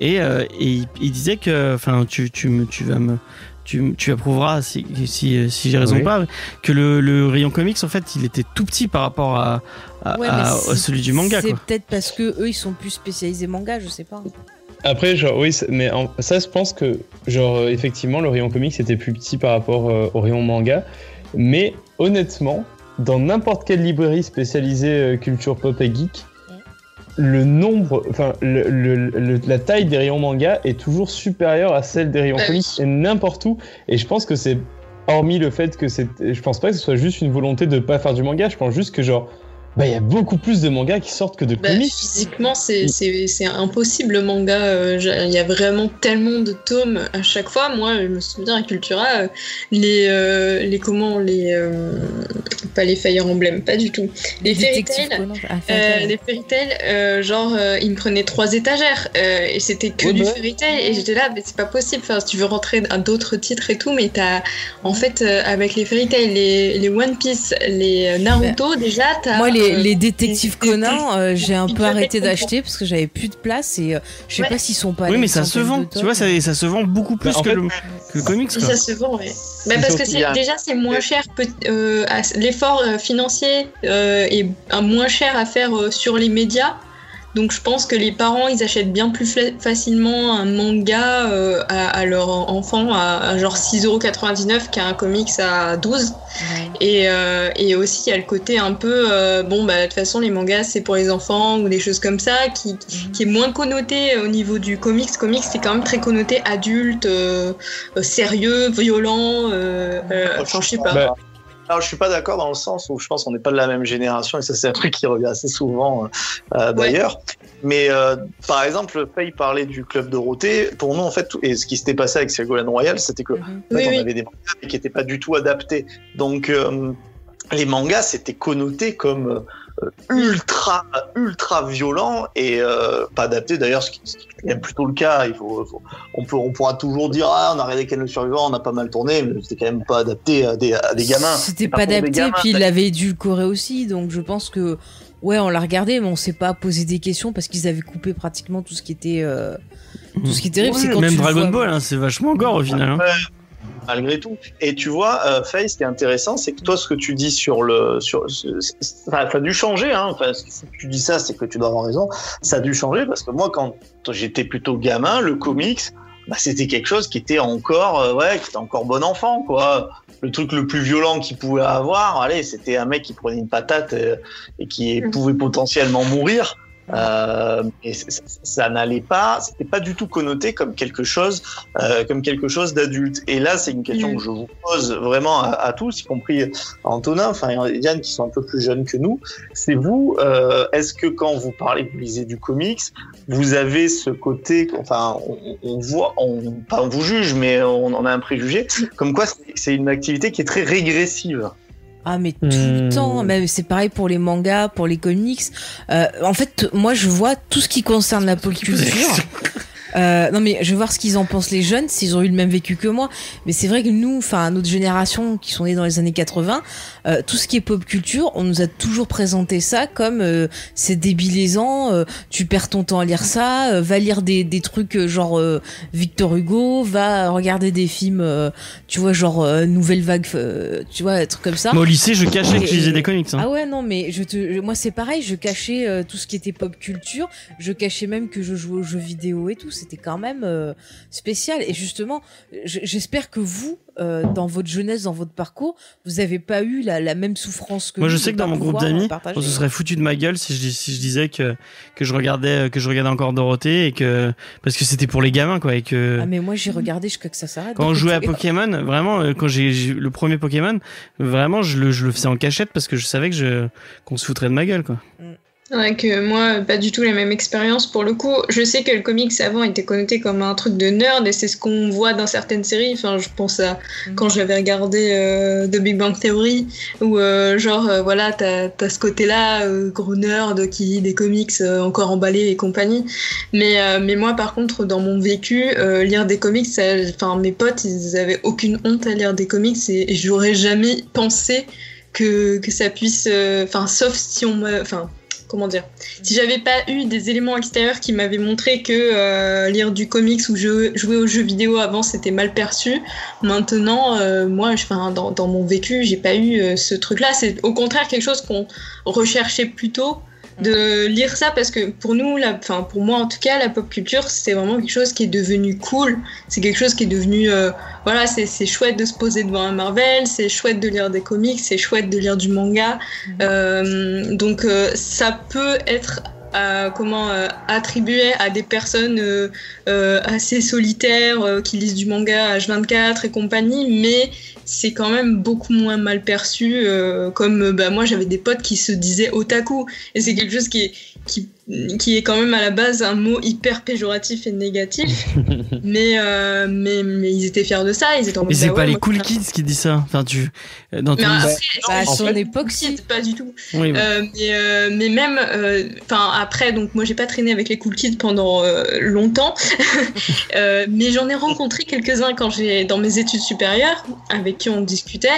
Et, euh, et il, il disait que enfin tu tu me tu vas me tu, tu approuveras si, si, si j'ai raison Oui. ou pas que le, le rayon comics en fait il était tout petit par rapport à, à, Ouais, à- mais à c'est- celui du manga C'est peut-être parce que eux ils sont plus spécialisés manga, je sais pas. Après, genre, oui, mais en- ça, je pense que, genre, euh, effectivement, le rayon comics était plus petit par rapport euh, au rayon manga. Mais honnêtement, dans n'importe quelle librairie spécialisée euh, culture pop et geek, le nombre, enfin, le- le- le- la taille des rayons manga est toujours supérieure à celle des rayons Bah comics oui. et n'importe où. Et je pense que c'est, hormis le fait que c'est, je pense pas que ce soit juste une volonté de pas faire du manga. Je pense juste que genre, bah, il y a beaucoup plus de mangas qui sortent que de Bah, comics. physiquement, c'est c'est- c'est impossible le manga. euh, Il y a vraiment tellement de tomes à chaque fois. Moi, je me souviens à Cultura, euh, les, euh, les comment, les. euh, pas les Fire Emblem, pas du tout. Les Fairy Tail. Ah, Fairy Tail, Euh, les Fairy Tail, euh, genre, euh, ils me prenaient trois étagères euh, et c'était que Ouais, du bah. Fairy Tail et j'étais là, mais c'est pas possible. Enfin, si tu veux rentrer à d'autres titres et tout, mais t'as, en fait, euh, avec les Fairy Tail, les, les One Piece, les euh, Naruto, déjà, t'as. Moi, les, euh, les détectives Conan, euh, j'ai un peu arrêté d'acheter parce que j'avais plus de place et euh, je sais Ouais. pas s'ils sont pas. Oui, mais ça se vend. Tu vois, ça, se vend beaucoup plus Bah, que, fait- le, que le comics. Quoi. ça se vend, ouais. Bah, parce que c'est déjà c'est moins cher, euh, l'effort financier euh, est moins cher à faire euh, sur les médias. Donc je pense que les parents ils achètent bien plus fa- facilement un manga euh, à, à leur enfant à, à genre 6,99€ qu'un comics à 12. Ouais. Et, euh, et aussi, il y a le côté un peu, euh, bon, bah, de toute façon, les mangas, c'est pour les enfants ou des choses comme ça, qui, qui est moins connoté au niveau du comics. Comics, c'est quand même très connoté adulte, sérieux, violent, euh, euh, enfin, je sais pas. Bah, Alors, je suis pas d'accord dans le sens où je pense qu'on n'est pas de la même génération et ça, c'est un truc qui revient assez souvent euh, euh, d'ailleurs. Mais euh, par exemple, Faye parlait du club Dorothée. Pour nous, en fait, et ce qui s'était passé avec Ségolène Royal, c'était que Mhm. en fait, Oui, on oui. avait des mangas qui n'étaient pas du tout adaptés. Donc, euh, les mangas, c'était connoté comme euh, ultra, ultra violent et euh, pas adapté. D'ailleurs, ce qui, ce qui est quand même plutôt le cas. Il faut, faut- on, peut, on pourra toujours dire ah, on a regardé Ken le survivant, on a pas mal tourné, mais c'était quand même pas adapté à des, à des gamins. C'était C'est pas adapté, gamins, puis il l'avait édulcoré aussi, donc je pense que ouais, on l'a regardé, mais on s'est pas posé des questions parce qu'ils avaient coupé pratiquement tout ce qui était euh, tout ce qui est terrible. Oui, c'est quand Même tu Dragon vois- Ball, hein, c'est vachement gore au final. hein. Malgré tout. Et tu vois, euh, Faye, ce qui est intéressant, c'est que toi, ce que tu dis sur le, sur, ça a dû changer. Hein. Enfin, si tu dis ça, c'est que tu dois avoir raison. Ça a dû changer parce que moi, quand j'étais plutôt gamin, le comics, bah, c'était quelque chose qui était encore, euh, ouais, qui était encore bon enfant, quoi. Le truc le plus violent qu'il pouvait avoir, allez, c'était un mec qui prenait une patate euh, et qui Mm. pouvait potentiellement mourir. Euh, et ça, n'allait pas, c'était pas du tout connoté comme quelque chose, euh, comme quelque chose d'adulte. Et là, c'est une question que je vous pose vraiment à, tous, y compris à Antonin, enfin Yann, qui sont un peu plus jeunes que nous. C'est vous, euh, est-ce que quand vous parlez, vous lisez du comics, vous avez ce côté, enfin, on, on voit, on, pas on vous juge, mais on en a un préjugé, comme quoi c'est une activité qui est très régressive. Ah mais tout le Hmm. temps, même c'est pareil pour les mangas, pour les comics. Euh, en fait, moi je vois tout ce qui concerne la pop culture. Euh, non mais je vais voir ce qu'ils en pensent les jeunes, s'ils ont eu le même vécu que moi. Mais c'est vrai que nous, enfin notre génération qui sont nés dans les années 80, euh, tout ce qui est pop culture, on nous a toujours présenté ça comme euh, c'est débilisant, euh, tu perds ton temps à lire ça, euh, va lire des, des trucs euh, genre euh, Victor Hugo, va regarder des films, euh, tu vois genre euh, Nouvelle Vague, euh, tu vois, des trucs comme ça. Moi au lycée, je cachais que je lisais des comics. hein. Ah ouais non mais je te moi c'est pareil je cachais euh, tout ce qui était pop culture je cachais même que je jouais aux jeux vidéo et tout c'était quand même euh, spécial. Et justement je- j'espère que vous euh, dans votre jeunesse dans votre parcours vous avez pas eu la, la même souffrance que Moi, je sais que dans mon groupe d'amis, euh, on se serait foutu de ma gueule si je, dis- si je disais que, que je regardais que je regardais encore Dorothée et que parce que c'était pour les gamins quoi et que ah mais moi j'ai regardé jusqu'à que ça s'arrête quand on jouait à Pokémon, vraiment euh, quand j'ai le premier Pokémon, vraiment je le, je le faisais en cachette parce que je savais que je qu'on se foutrait de ma gueule quoi. Ouais, que moi, pas du tout la même expérience pour le coup. Je sais que le comics avant était connoté comme un truc de nerd et c'est ce qu'on voit dans certaines séries. Enfin, je pense à Mhm. quand j'avais regardé euh, The Big Bang Theory où, euh, genre, euh, voilà, t'as as ce côté-là, gros nerd qui lit des comics encore emballés et compagnie. Mais, mais moi, par contre, dans mon vécu, lire des comics, enfin, mes potes, ils avaient aucune honte à lire des comics et, et j'aurais jamais pensé que, que ça puisse. Enfin, sauf si on me. Enfin, comment dire Si j'avais pas eu des éléments extérieurs qui m'avaient montré que euh, lire du comics ou jouer aux jeux vidéo avant c'était mal perçu, maintenant, euh, moi, je- enfin, dans, dans mon vécu, j'ai pas eu euh, ce truc-là. C'est au contraire quelque chose qu'on recherchait plutôt de lire ça parce que pour nous, la, enfin pour moi en tout cas, la pop culture c'est vraiment quelque chose qui est devenu cool. C'est quelque chose qui est devenu, euh, voilà, c'est c'est chouette de se poser devant un Marvel, c'est chouette de lire des comics, c'est chouette de lire du manga. Euh, donc euh, ça peut être euh, comment euh, attribué à des personnes euh, euh, assez solitaires qui lisent du manga H24 et compagnie, mais c'est quand même beaucoup moins mal perçu. comme bah, moi j'avais des potes qui se disaient otaku et c'est quelque chose qui est qui, qui est quand même à la base un mot hyper péjoratif et négatif, mais, euh, mais mais ils étaient fiers de ça. Ils étaient en mode, Mais c'est bah pas ouais, les cool ça- kids qui disent ça. Enfin tu dans Mais ton après, Bah, à son fait- époque si pas du tout. oui, bah. Euh, mais, euh, mais même, enfin après, donc moi j'ai pas traîné avec les cool kids pendant euh, longtemps, Euh, mais j'en ai rencontré quelques-uns quand j'ai dans mes études supérieures avec qui on discutait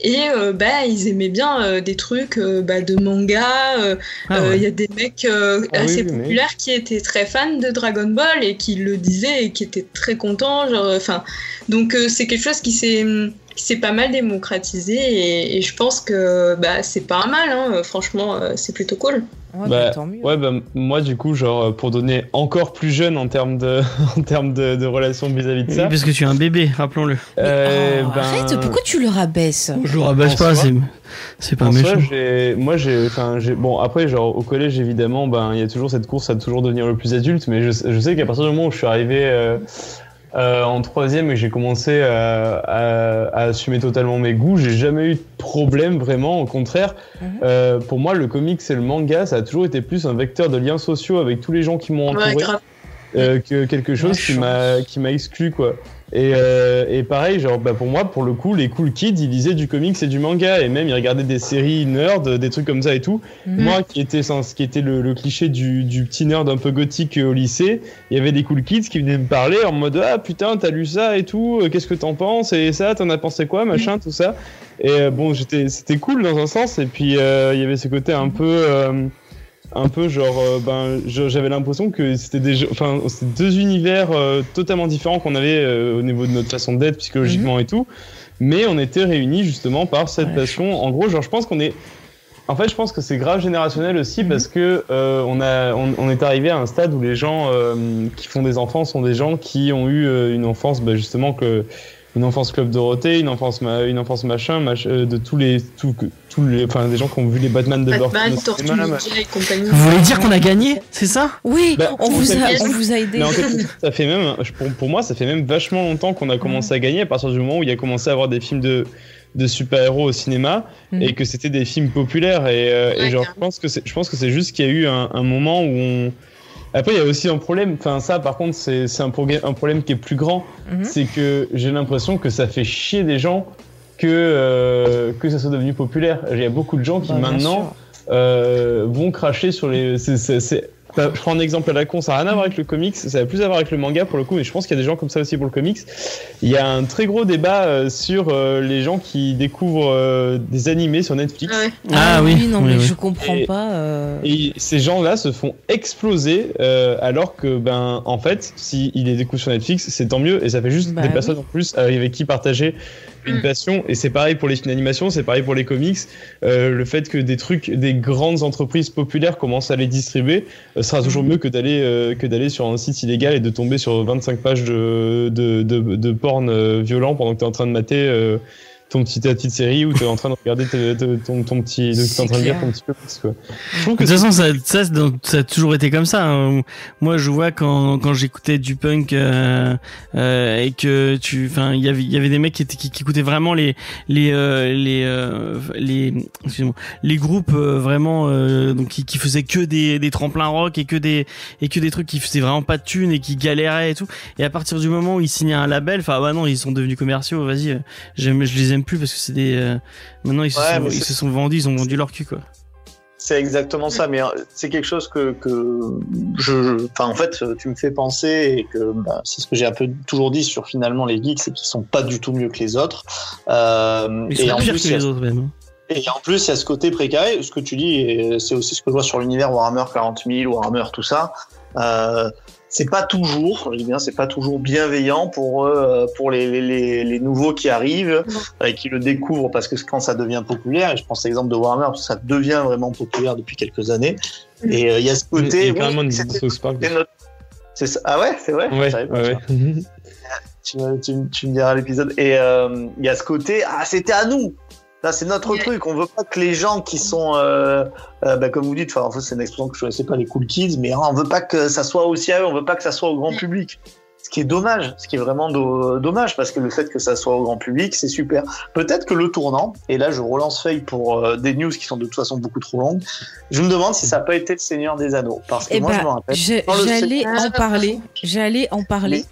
et euh, bah ils aimaient bien euh, des trucs euh, bah, de manga. euh, Ah euh, Il ouais. y a des mecs euh, Ah assez oui, mais- populaires qui étaient très fans de Dragon Ball et qui le disaient et qui étaient très. Genre, enfin, donc euh, c'est quelque chose qui s'est pas mal démocratisé et, et je pense que bah, c'est pas mal. Hein, franchement, euh, c'est plutôt cool. Ouais, Bah, bah, tant mieux. Ouais, bah, moi, du coup, genre, pour donner encore plus jeune en termes de, en termes de, de relations vis-à-vis de Oui, ça. parce que tu es un bébé, rappelons-le. euh, Oh, ben, Arrête, pourquoi tu le rabaisses? Je le rabaisse pas, soi- c'est c'est pas en méchant. soi, j'ai, moi, j'ai, enfin, j'ai, bon, après, genre, au collège, évidemment, ben, il y a toujours cette course à toujours devenir le plus adulte, mais je, je sais qu'à partir du moment où je suis arrivé, euh, euh, en troisième et j'ai commencé à, à- à assumer totalement mes goûts, j'ai jamais eu de problème vraiment. Au contraire, Mhm. euh, pour moi, le comics et le manga, ça a toujours été plus un vecteur de liens sociaux avec tous les gens qui m'ont entouré Ouais, euh, que quelque chose qui m'a qui m'a exclu quoi. Et, euh, et pareil, genre bah pour moi, pour le coup, les cool kids, ils lisaient du comics et du manga et même ils regardaient des séries nerd, des trucs comme ça et tout. Mhm. Moi, qui était ce qui était le, le cliché du, du petit nerd un peu gothique au lycée, il y avait des cool kids qui venaient me parler en mode ah putain t'as lu ça et tout, euh, qu'est-ce que t'en penses et ça, t'en as pensé quoi, machin, tout ça. Et euh, bon, j'étais c'était cool dans un sens et puis euh, il y avait ce côté un peu euh, un peu genre euh, ben j'avais l'impression que c'était des enfin deux univers euh, totalement différents qu'on avait euh, au niveau de notre façon d'être psychologiquement et tout. Mais on était réunis justement par cette Ouais, passion. En gros genre je pense qu'on est en fait je pense que c'est grave générationnel aussi Mhm. parce que on a on, on est arrivé à un stade où les gens qui font des enfants sont des gens qui ont eu une enfance bah, justement que une enfance club Dorothée, une enfance ma- une enfance machin, mach- de tous les tous les enfin des gens qui ont vu les Batman de Burton Batman, Tortue Ninja et compagnie. Vous voulez dire qu'on a gagné, c'est ça? Oui, Bah, on, vous a, yes. on vous a aidé. Mais en fait, ça fait même, pour, pour moi, ça fait même vachement longtemps qu'on a commencé à gagner à partir du moment où il y a commencé à avoir des films de, de super-héros au cinéma Mhm. et que c'était des films populaires. Et, euh, et genre, je pense que c'est, je pense que c'est juste qu'il y a eu un, un moment où on. Après, il y a aussi un problème. Enfin, ça, par contre, c'est, un, problème qui est plus grand. Mhm. C'est que j'ai l'impression que ça fait chier des gens que, euh, que ça soit devenu populaire. Il y a beaucoup de gens qui Bah, maintenant euh, vont cracher sur les. bah, Je prends un exemple à la con, ça n'a rien à voir avec le comics, ça a plus à voir avec le manga pour le coup, mais je pense qu'il y a des gens comme ça aussi pour le comics. Il y a un très gros débat euh, sur euh, les gens qui découvrent des animés sur Netflix. Ouais. Ah oui, non, oui, mais oui. je comprends Et- pas. euh, Et ces gens-là se font exploser euh, alors que, ben, en fait, s'ils les découvrent sur Netflix, c'est tant mieux et ça fait juste Bah des oui. personnes en plus avec qui partager une Mm. passion. Et c'est pareil pour les films d'animation, c'est pareil pour les comics. Euh, le fait que des trucs, des grandes entreprises populaires commencent à les distribuer euh, sera toujours Mm. mieux que d'aller euh, que d'aller sur un site illégal et de tomber sur 25 pages de, de, de, de porn euh, violent pendant que tu es en train de mater. Ton petit, ta petite série ou tu es en train de regarder ton, ton petit. Es en train de lire ton petit comics, quoi. Je trouve De toute façon, ça, ça, ça a toujours été comme ça. hein. Moi, je vois quand, quand j'écoutais du punk euh, euh, et que tu, enfin, il y avait, il y avait des mecs qui, étaient, qui, qui écoutaient vraiment les, les, euh, les, euh, les, excusez-moi, les groupes euh, vraiment, euh, donc qui, qui faisaient que des, des tremplins rock et que des, et que des trucs qui faisaient vraiment pas de thunes et qui galéraient et tout. Et à partir du moment où ils signaient un label, enfin, bah non, ils sont devenus commerciaux. Vas-y, j'aime, je les plus parce que c'est des, euh, maintenant ils se Ouais, sont, mais ils c'est- se sont vendus, ils ont vendu leur cul quoi. C'est exactement ça, mais euh, c'est quelque chose que, que je, enfin en fait, tu me fais penser et que bah, c'est ce que j'ai un peu toujours dit sur finalement les geeks, c'est qu'ils sont pas du tout mieux que les autres. Euh, Ils et en plus, que les autres même. Et en plus, il y a ce côté précaire, ce que tu dis, et c'est aussi ce que je vois sur l'univers Warhammer 40 000, Warhammer, tout ça. Euh, c'est pas toujours, je dis bien, c'est pas toujours bienveillant pour euh, pour les, les, les, les nouveaux qui arrivent et qui le découvrent parce que quand ça devient populaire, et je pense à l'exemple de Warhammer, parce que ça devient vraiment populaire depuis quelques années. Et euh, il y a ce Il y côté. a oui, notre- c'est ça. Ah ouais, c'est vrai? Ouais, pas. Tu, me- tu, me- tu me diras l'épisode. Et euh, il y a ce côté, ah, c'était à nous. Là, c'est notre truc. On veut pas que les gens qui sont, euh, euh, bah, comme vous dites, enfin, en fait, c'est une expression que je connaissais pas, les cool kids, mais hein, on veut pas que ça soit aussi à eux. On veut pas que ça soit au grand Mm. public. Ce qui est dommage, ce qui est vraiment do- dommage, parce que le fait que ça soit au grand public, c'est super. Peut-être que le tournant, et là je relance Faye pour euh, des news qui sont de toute façon beaucoup trop longues, je me demande si ça n'a pas été le Seigneur des Anneaux. Parce que Eh moi je ben, me rappelle. j'allais en parler. J'allais en parler.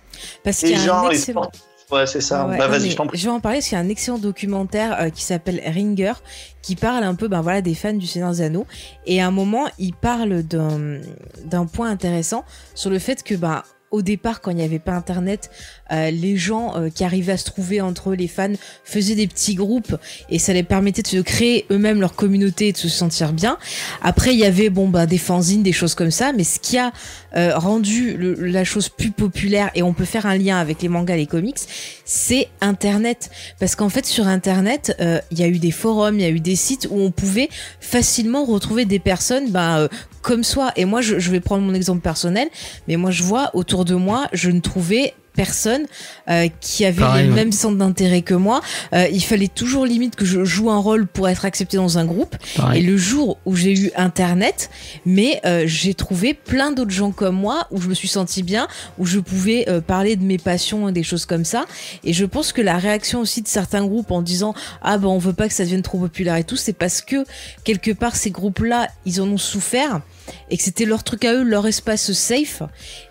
Parce qu'il y a gens, un excellent. Ouais, c'est ça. Ah ouais, bah vas-y, je t'en prie. je vais en parler parce qu'il y a un excellent documentaire euh, qui s'appelle Ringer qui parle un peu ben voilà des fans du Seigneur des Anneaux et à un moment il parle d'un d'un point intéressant sur le fait que ben au départ, quand il n'y avait pas Internet, euh, les gens euh, qui arrivaient à se trouver entre eux, les fans, faisaient des petits groupes et ça les permettait de se créer eux-mêmes leur communauté et de se sentir bien. Après, il y avait bon bah des fanzines, des choses comme ça, mais ce qui a euh, rendu la chose plus populaire et on peut faire un lien avec les mangas, les comics, c'est Internet. Parce qu'en fait, sur Internet, il y a eu des forums, il y a eu des sites où on pouvait facilement retrouver des personnes bah, comme soi. Et moi, je vais prendre mon exemple personnel, mais moi, je vois autour de moi, je ne trouvais personnes euh, qui avaient Pareil, les ouais. mêmes centres d'intérêt que moi. Euh, il fallait toujours limite que je joue un rôle pour être accepté dans un groupe. Pareil. Et le jour où j'ai eu Internet, mais euh, j'ai trouvé plein d'autres gens comme moi où je me suis sentie bien, où je pouvais euh, parler de mes passions et des choses comme ça. Et je pense que la réaction aussi de certains groupes en disant ah ben on veut pas que ça devienne trop populaire et tout, c'est parce que quelque part ces groupes-là ils en ont souffert et que c'était leur truc à eux, leur espace safe,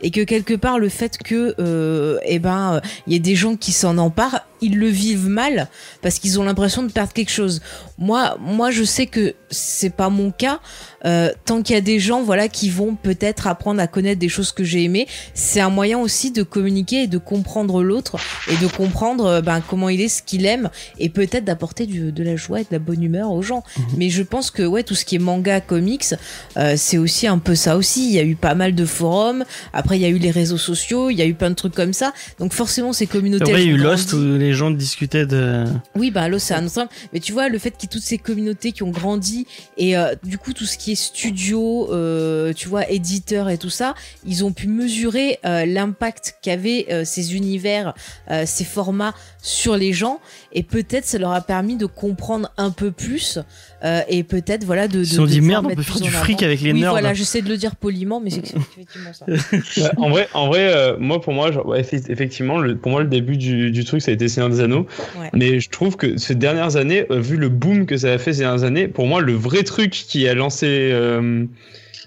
et que quelque part le fait que, euh, eh ben, euh, il y ait des gens qui s'en emparent, ils le vivent mal parce qu'ils ont l'impression de perdre quelque chose. Moi, moi, je sais que c'est pas mon cas. Euh, tant qu'il y a des gens, voilà, qui vont peut-être apprendre à connaître des choses que j'ai aimées, c'est un moyen aussi de communiquer et de comprendre l'autre et de comprendre euh, ben, comment il est, ce qu'il aime, et peut-être d'apporter de la joie et de la bonne humeur aux gens. Mais je pense que ouais, tout ce qui est manga, comics, euh, c'est aussi un peu ça aussi. Il y a eu pas mal de forums. Après, il y a eu les réseaux sociaux. Il y a eu plein de trucs comme ça. Donc forcément, ces communautés. Après, il y a eu Lost où les gens discutaient de. Oui, bah Lost, c'est un autre exemple. Mais tu vois, le fait qu'il y ait toutes ces communautés qui ont grandi et euh, du coup tout ce qui est studio, euh, tu vois, éditeur et tout ça, ils ont pu mesurer euh, l'impact qu'avaient euh, ces univers, euh, ces formats sur les gens et peut-être ça leur a permis de comprendre un peu plus euh, et peut-être voilà de. Ils se sont dit merde, on peut faire du fric avant. avec les oui, nerds. voilà, j'essaie de le dire poliment, mais c'est effectivement ça. Ouais, en vrai, en vrai euh, moi, pour moi, genre, ouais, effe- effectivement, le, pour moi, le début du, du truc, ça a été Seigneur des Anneaux. Ouais. Mais je trouve que ces dernières années, euh, vu le boom que ça a fait ces dernières années, pour moi, le vrai truc qui a lancé, euh,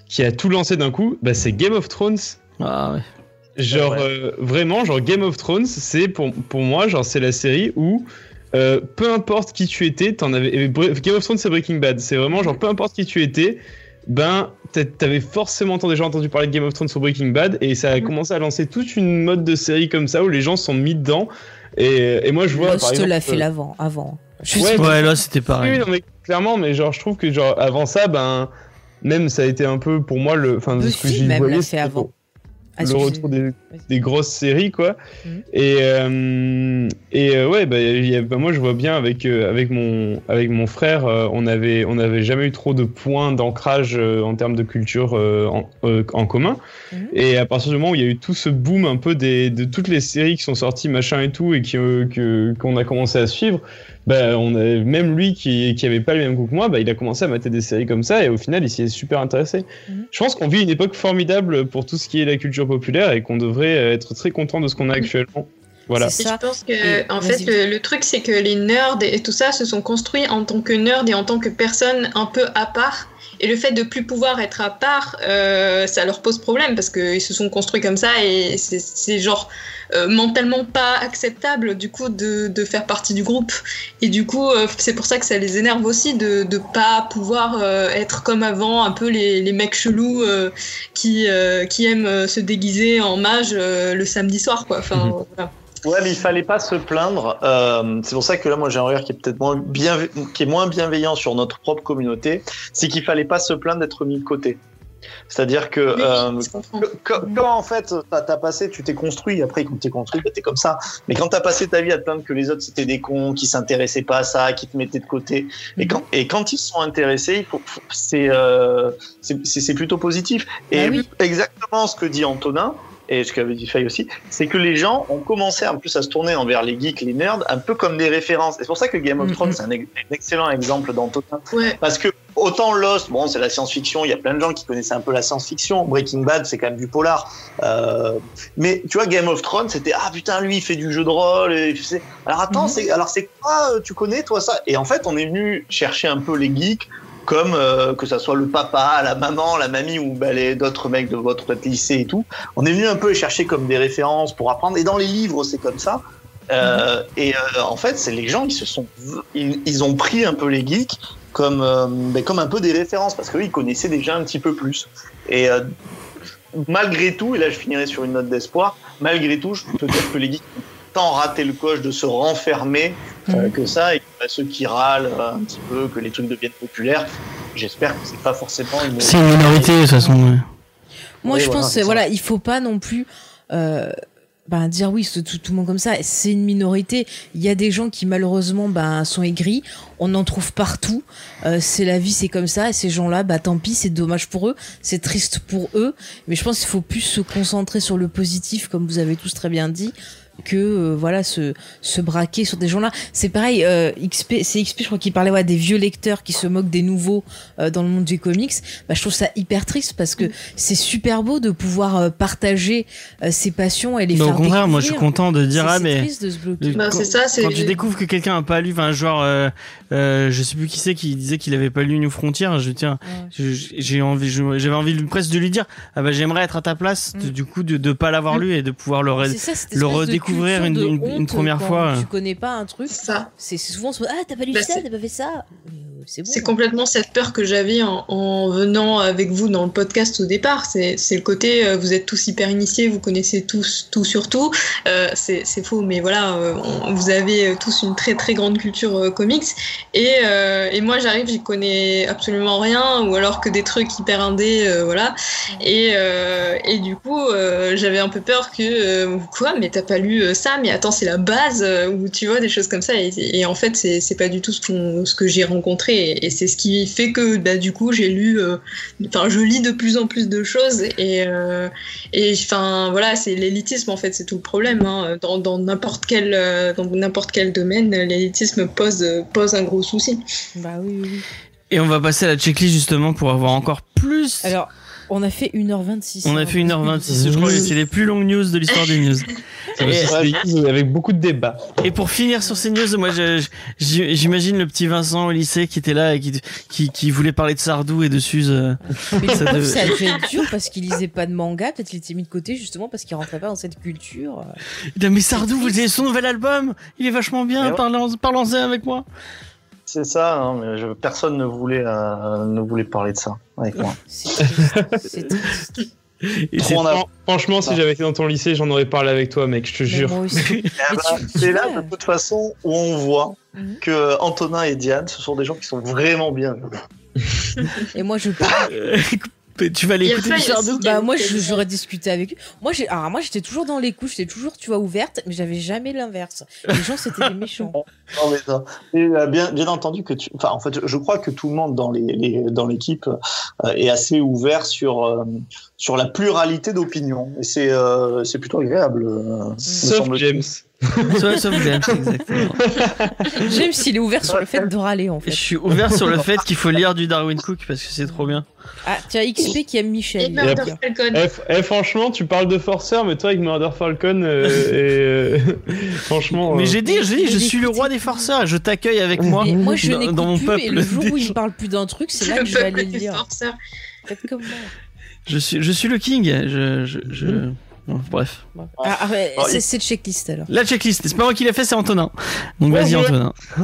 qui a tout lancé d'un coup, bah, c'est Game of Thrones. Ah ouais. Genre, Ouais. euh, vraiment, genre Game of Thrones, c'est pour, pour moi, genre, c'est la série où. euh, peu importe qui tu étais, t'en avais. Game of Thrones, c'est Breaking Bad. C'est vraiment genre, peu importe qui tu étais, ben, t'a- t'avais forcément déjà entendu parler de Game of Thrones sur Breaking Bad, et ça a commencé à lancer toute une mode de série comme ça où les gens sont mis dedans. Et, et moi, je vois. par Lost exemple, l'a fait euh, l'avant, avant. Ouais, là c'était oui, pareil. non, mais clairement, mais genre, je trouve que genre avant ça, ben, même ça a été un peu pour moi le, enfin, de ce que voyais, l'a fait avant. Ah, le retour des, des grosses séries, quoi. Mhm. Et euh, et euh, ouais, bah, il y a- bah, moi je vois bien avec euh, avec mon avec mon frère, on avait on avait jamais eu trop de points d'ancrage en termes de culture en, en commun. Mhm. Et à partir du moment où il y a eu tout ce boom un peu des de toutes les séries qui sont sorties machin et tout et euh, que qu'on a commencé à suivre, bah, on a, même lui qui, qui avait pas le même goût que moi, bah, il a commencé à mater des séries comme ça et au final il s'y est super intéressé. Mhm. Je pense qu'on vit une époque formidable pour tout ce qui est la culture populaire et qu'on devrait euh, être très content de ce qu'on a actuellement. Voilà. C'est Et ça. je pense que, Et- en fait, le, le truc, c'est que les nerds et tout ça se sont construits en tant que nerds et en tant que personnes un peu à part. Et le fait de plus pouvoir être à part, euh, ça leur pose problème parce qu'ils se sont construits comme ça et c'est genre euh, mentalement pas acceptable du coup de, de faire partie du groupe. Et du coup, euh, c'est pour ça que ça les énerve aussi de de pas pouvoir euh, être comme avant, un peu les, les mecs chelous euh, qui, euh, qui aiment se déguiser en mage euh, le samedi soir, quoi. Enfin, Mhm. voilà. Ouais, mais il fallait pas se plaindre. Euh, c'est pour ça que là, moi, j'ai un regard qui est peut-être moins bien, qui est moins bienveillant sur notre propre communauté. C'est qu'il fallait pas se plaindre d'être mis de côté. C'est-à-dire que Oui, euh, que- quand, quand, en fait t'as as passé, tu t'es construit. Après, quand t'es construit, bah, t'es comme ça. Mais quand t'as passé ta vie à te plaindre que les autres c'était des cons, qui s'intéressaient pas à ça, qui te mettaient de côté, et quand et quand ils se sont intéressés, il faut, faut- c'est euh, c'est plutôt positif. Et Bah oui. exactement ce que dit Antonin. Et ce qu'avait dit Faye aussi, c'est que les gens ont commencé en plus à se tourner envers les geeks, les nerds, un peu comme des références. Et c'est pour ça que Game of Mhm. Thrones, c'est un, ex- un excellent exemple d'Antonin. Ouais. Parce que autant Lost, bon, c'est la science-fiction, il y a plein de gens qui connaissaient un peu la science-fiction. Breaking Bad, c'est quand même du polar. Euh, mais tu vois, Game of Thrones, c'était ah putain, lui, il fait du jeu de rôle. Et, tu sais. Alors attends, Mhm. c'est alors c'est quoi euh, Tu connais toi ça? Et en fait, on est venu chercher un peu les geeks. Comme euh, que ça soit le papa, la maman, la mamie ou bah, les d'autres mecs de votre lycée et tout, on est venu un peu les chercher comme des références pour apprendre. Et dans les livres, c'est comme ça. Euh, et euh, en fait, c'est les gens qui se sont, ils, ils ont pris un peu les geeks comme, euh, ben, comme un peu des références parce qu'eux, ils connaissaient déjà un petit peu plus. Et euh, malgré tout, et là je finirai sur une note d'espoir, malgré tout, je- peut-être que les geeks ont tant raté le coche de se renfermer euh, Mhm. que ça, et bah, ceux qui râlent euh, un petit peu, que les trucs deviennent populaires, j'espère que c'est pas forcément une. C'est une minorité de toute façon. ouais. Moi, Oui, je voilà, pense, voilà, il faut pas non plus. euh, ben, dire oui, c'est tout, tout le monde comme ça, c'est une minorité. Il y a des gens qui malheureusement ben, sont aigris. On en trouve partout. Euh, c'est la vie, c'est comme ça. Et ces gens-là, bah tant pis, c'est dommage pour eux, c'est triste pour eux. Mais je pense qu'il faut plus se concentrer sur le positif, comme vous avez tous très bien dit que euh, voilà se se braquer sur des gens-là. C'est pareil, euh, XP, c'est XP, je crois qu'il parlait ouais, des vieux lecteurs qui se moquent des nouveaux euh, dans le monde du comics. Bah, je trouve ça hyper triste parce que c'est super beau de pouvoir euh, partager euh, ses passions et les Mais au faire contraire, moi je suis content de dire ah mais triste de se bloquer. Le- Bah, quand, ça, tu découvres que quelqu'un a pas lu, enfin genre, euh, euh, je sais plus qui c'est qui disait qu'il avait pas lu New Frontier. Je tiens, Ouais. j'ai envie, j'avais envie presque de lui dire, ah bah j'aimerais être à ta place, de- Mm. du coup de de pas l'avoir lu et de pouvoir le ça, redécouvrir culture une- première fois. Tu connais pas un truc, C'est ça. c'est souvent ah t'as pas lu Bah, ça, t'as pas fait ça. Euh, C'est bon. Complètement cette peur que j'avais en, en venant avec vous dans le podcast au départ. C'est c'est le côté, euh, vous êtes tous hyper initiés, vous connaissez tous tout sur tout. Euh, c'est c'est faux, mais voilà, euh, on- vous avez euh, tous une très très grande culture euh, comics. Et, euh, et moi j'arrive, j'y connais absolument rien, ou alors que des trucs hyper indés, euh, voilà. Et, euh, et du coup, euh, j'avais un peu peur que, euh, quoi, mais t'as pas lu euh, ça, mais attends, c'est la base, euh, ou tu vois, des choses comme ça. Et, et en fait, c'est pas du tout ce, que j'ai rencontré. Et, et c'est ce qui fait que, bah, du coup, j'ai lu, euh, enfin, je lis de plus en plus de choses. Et, euh, et enfin, voilà, c'est l'élitisme, en fait, c'est tout le problème. Hein. Dans dans n'importe quel, euh, dans n'importe quel domaine, l'élitisme pose, pose un gros souci. Bah oui. Et on va passer à la checklist justement pour avoir encore plus. Alors, on a fait 1h26. on a fait 1h26, je crois que c'est les plus longues news de l'histoire des news. C'est Et- c'est- avec beaucoup de débats. Et pour finir sur ces news, moi, j'imagine le petit Vincent au lycée qui était là et qui, qui, qui voulait parler de Sardou et de Suze. Mais Ça devait- ça a dû être dur parce qu'il lisait pas de manga, peut-être qu'il était mis de côté justement parce qu'il rentrait pas dans cette culture. Il dit, mais Sardou, vous avez son nouvel album, il est vachement bien, ouais. parlez-en avec moi. C'est ça, hein, mais je- personne ne voulait, euh, ne voulait parler de ça avec moi. C'est triste. C'est triste. Et. Fran- Franchement, si Ah. j'avais été dans ton lycée, j'en aurais parlé avec toi, mec, je te jure. Eh ben, c'est là, de toute façon, où on voit Mhm. que Antonin et Diane, ce sont des gens qui sont vraiment bien. Et moi, je tu vas aller Il y a écouter pas- du Sardou Bah moi j'aurais discuté avec eux. Moi j'ai alors moi j'étais toujours dans les couches, j'étais toujours tu vois ouverte, mais j'avais jamais l'inverse. Les gens c'était des méchants. Non, mais ça. Et, euh, bien, bien entendu que tu. Enfin, en fait, je crois que tout le monde dans les, les- dans l'équipe euh, est assez ouvert sur euh, sur la pluralité d'opinions. Et c'est euh, c'est plutôt agréable. euh, Sauf semble-t-il. James. Sauf sauf James, exactement. J'aime s'il est ouvert sur le fait de râler en Et je fait. suis ouvert sur le fait qu'il faut lire du Darwin Cook parce que c'est trop bien. Ah tiens XP qui aime Et Michel. va Murder. Falcon. Eh, f- eh, franchement, tu parles de forceur, mais toi avec Murder Falcon, euh, et, euh, franchement. Mais euh, j'ai dit, j'ai dit, je suis le roi des forceurs et je t'accueille avec moi. Et moi je dans- dans mon plus peuple et le jour où des il parle plus d'un truc, c'est là Le que je vais aller le des lire. forceurs. Faites comme moi. Je suis, je suis le king. Je, je, je... Bon, bref. Ah, ah, ouais, Alors, c'est checklist alors. La checklist, c'est pas moi qui l'ai fait, c'est Antonin. Donc vas-y. Antonin.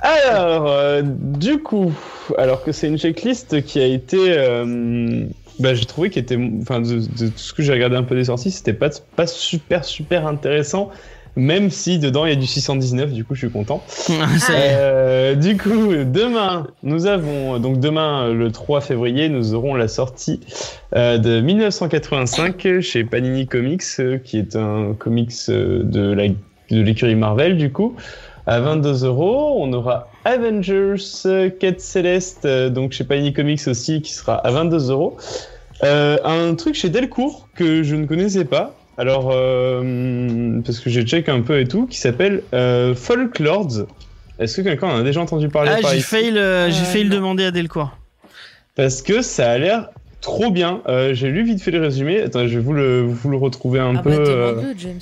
Alors, euh, du coup, alors que c'est une checklist qui a été, euh, bah, j'ai trouvé qu'il était, enfin, de, de tout ce que j'ai regardé un peu des sorties, c'était pas pas super super intéressant, même si dedans il y a du 619, du coup je suis content. Euh, du coup, demain, nous avons donc demain le 3 février, nous aurons la sortie euh, de 1985 chez Panini Comics, euh, qui est un comics de la de l'écurie Marvel du coup. À 22 euros, on aura Avengers Quête Céleste, donc chez Panini Comics aussi, qui sera à 22 euros. Un truc chez Delcourt que je ne connaissais pas, alors euh, parce que j'ai check un peu et tout, qui s'appelle euh, Folklords. Est-ce que quelqu'un en a déjà entendu parler Ah, par j'ai failli le, j'ai Euh, failli le non. demander à Delcourt. Parce que ça a l'air trop bien. Euh, j'ai lu vite fait le résumé. Attends, je vais vous le, vous le retrouver un Ah peu. bah euh, demande-le James.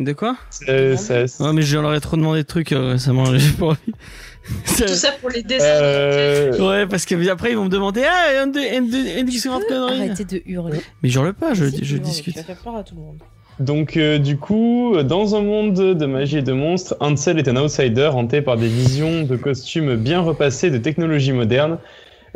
De quoi? c'est- ça- Ouais, mais je leur ai trop demandé de trucs euh, récemment, j'ai pas envie. Tout ça pour les dessins. Euh, Ouais, parce que après ils vont me demander ah, un de, un de, hurler. Mais je hurle pas, je, je discute. Tu vas faire peur à tout le monde. Donc, euh, du coup, dans un monde de magie et de monstres, Ansel est un outsider hanté par des visions de costumes bien repassés de technologie moderne.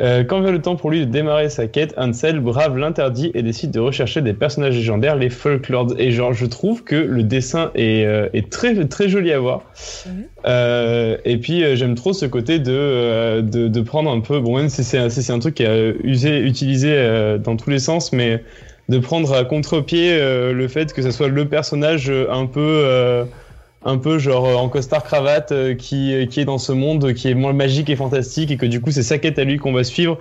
Euh, quand vient le temps pour lui de démarrer sa quête, Ansel brave l'interdit et décide de rechercher des personnages légendaires, les Folklords. Et genre, je trouve que le dessin est, euh, est très très joli à voir. Mhm. Euh, et puis j'aime trop ce côté de, de de prendre un peu, bon même si c'est un, si c'est un truc qui est usé, utilisé dans tous les sens, mais de prendre à contre-pied le fait que ce soit le personnage un peu, un peu genre euh, en costard cravate euh, qui, qui est dans ce monde qui est moins magique et fantastique et que du coup c'est sa quête à lui qu'on va suivre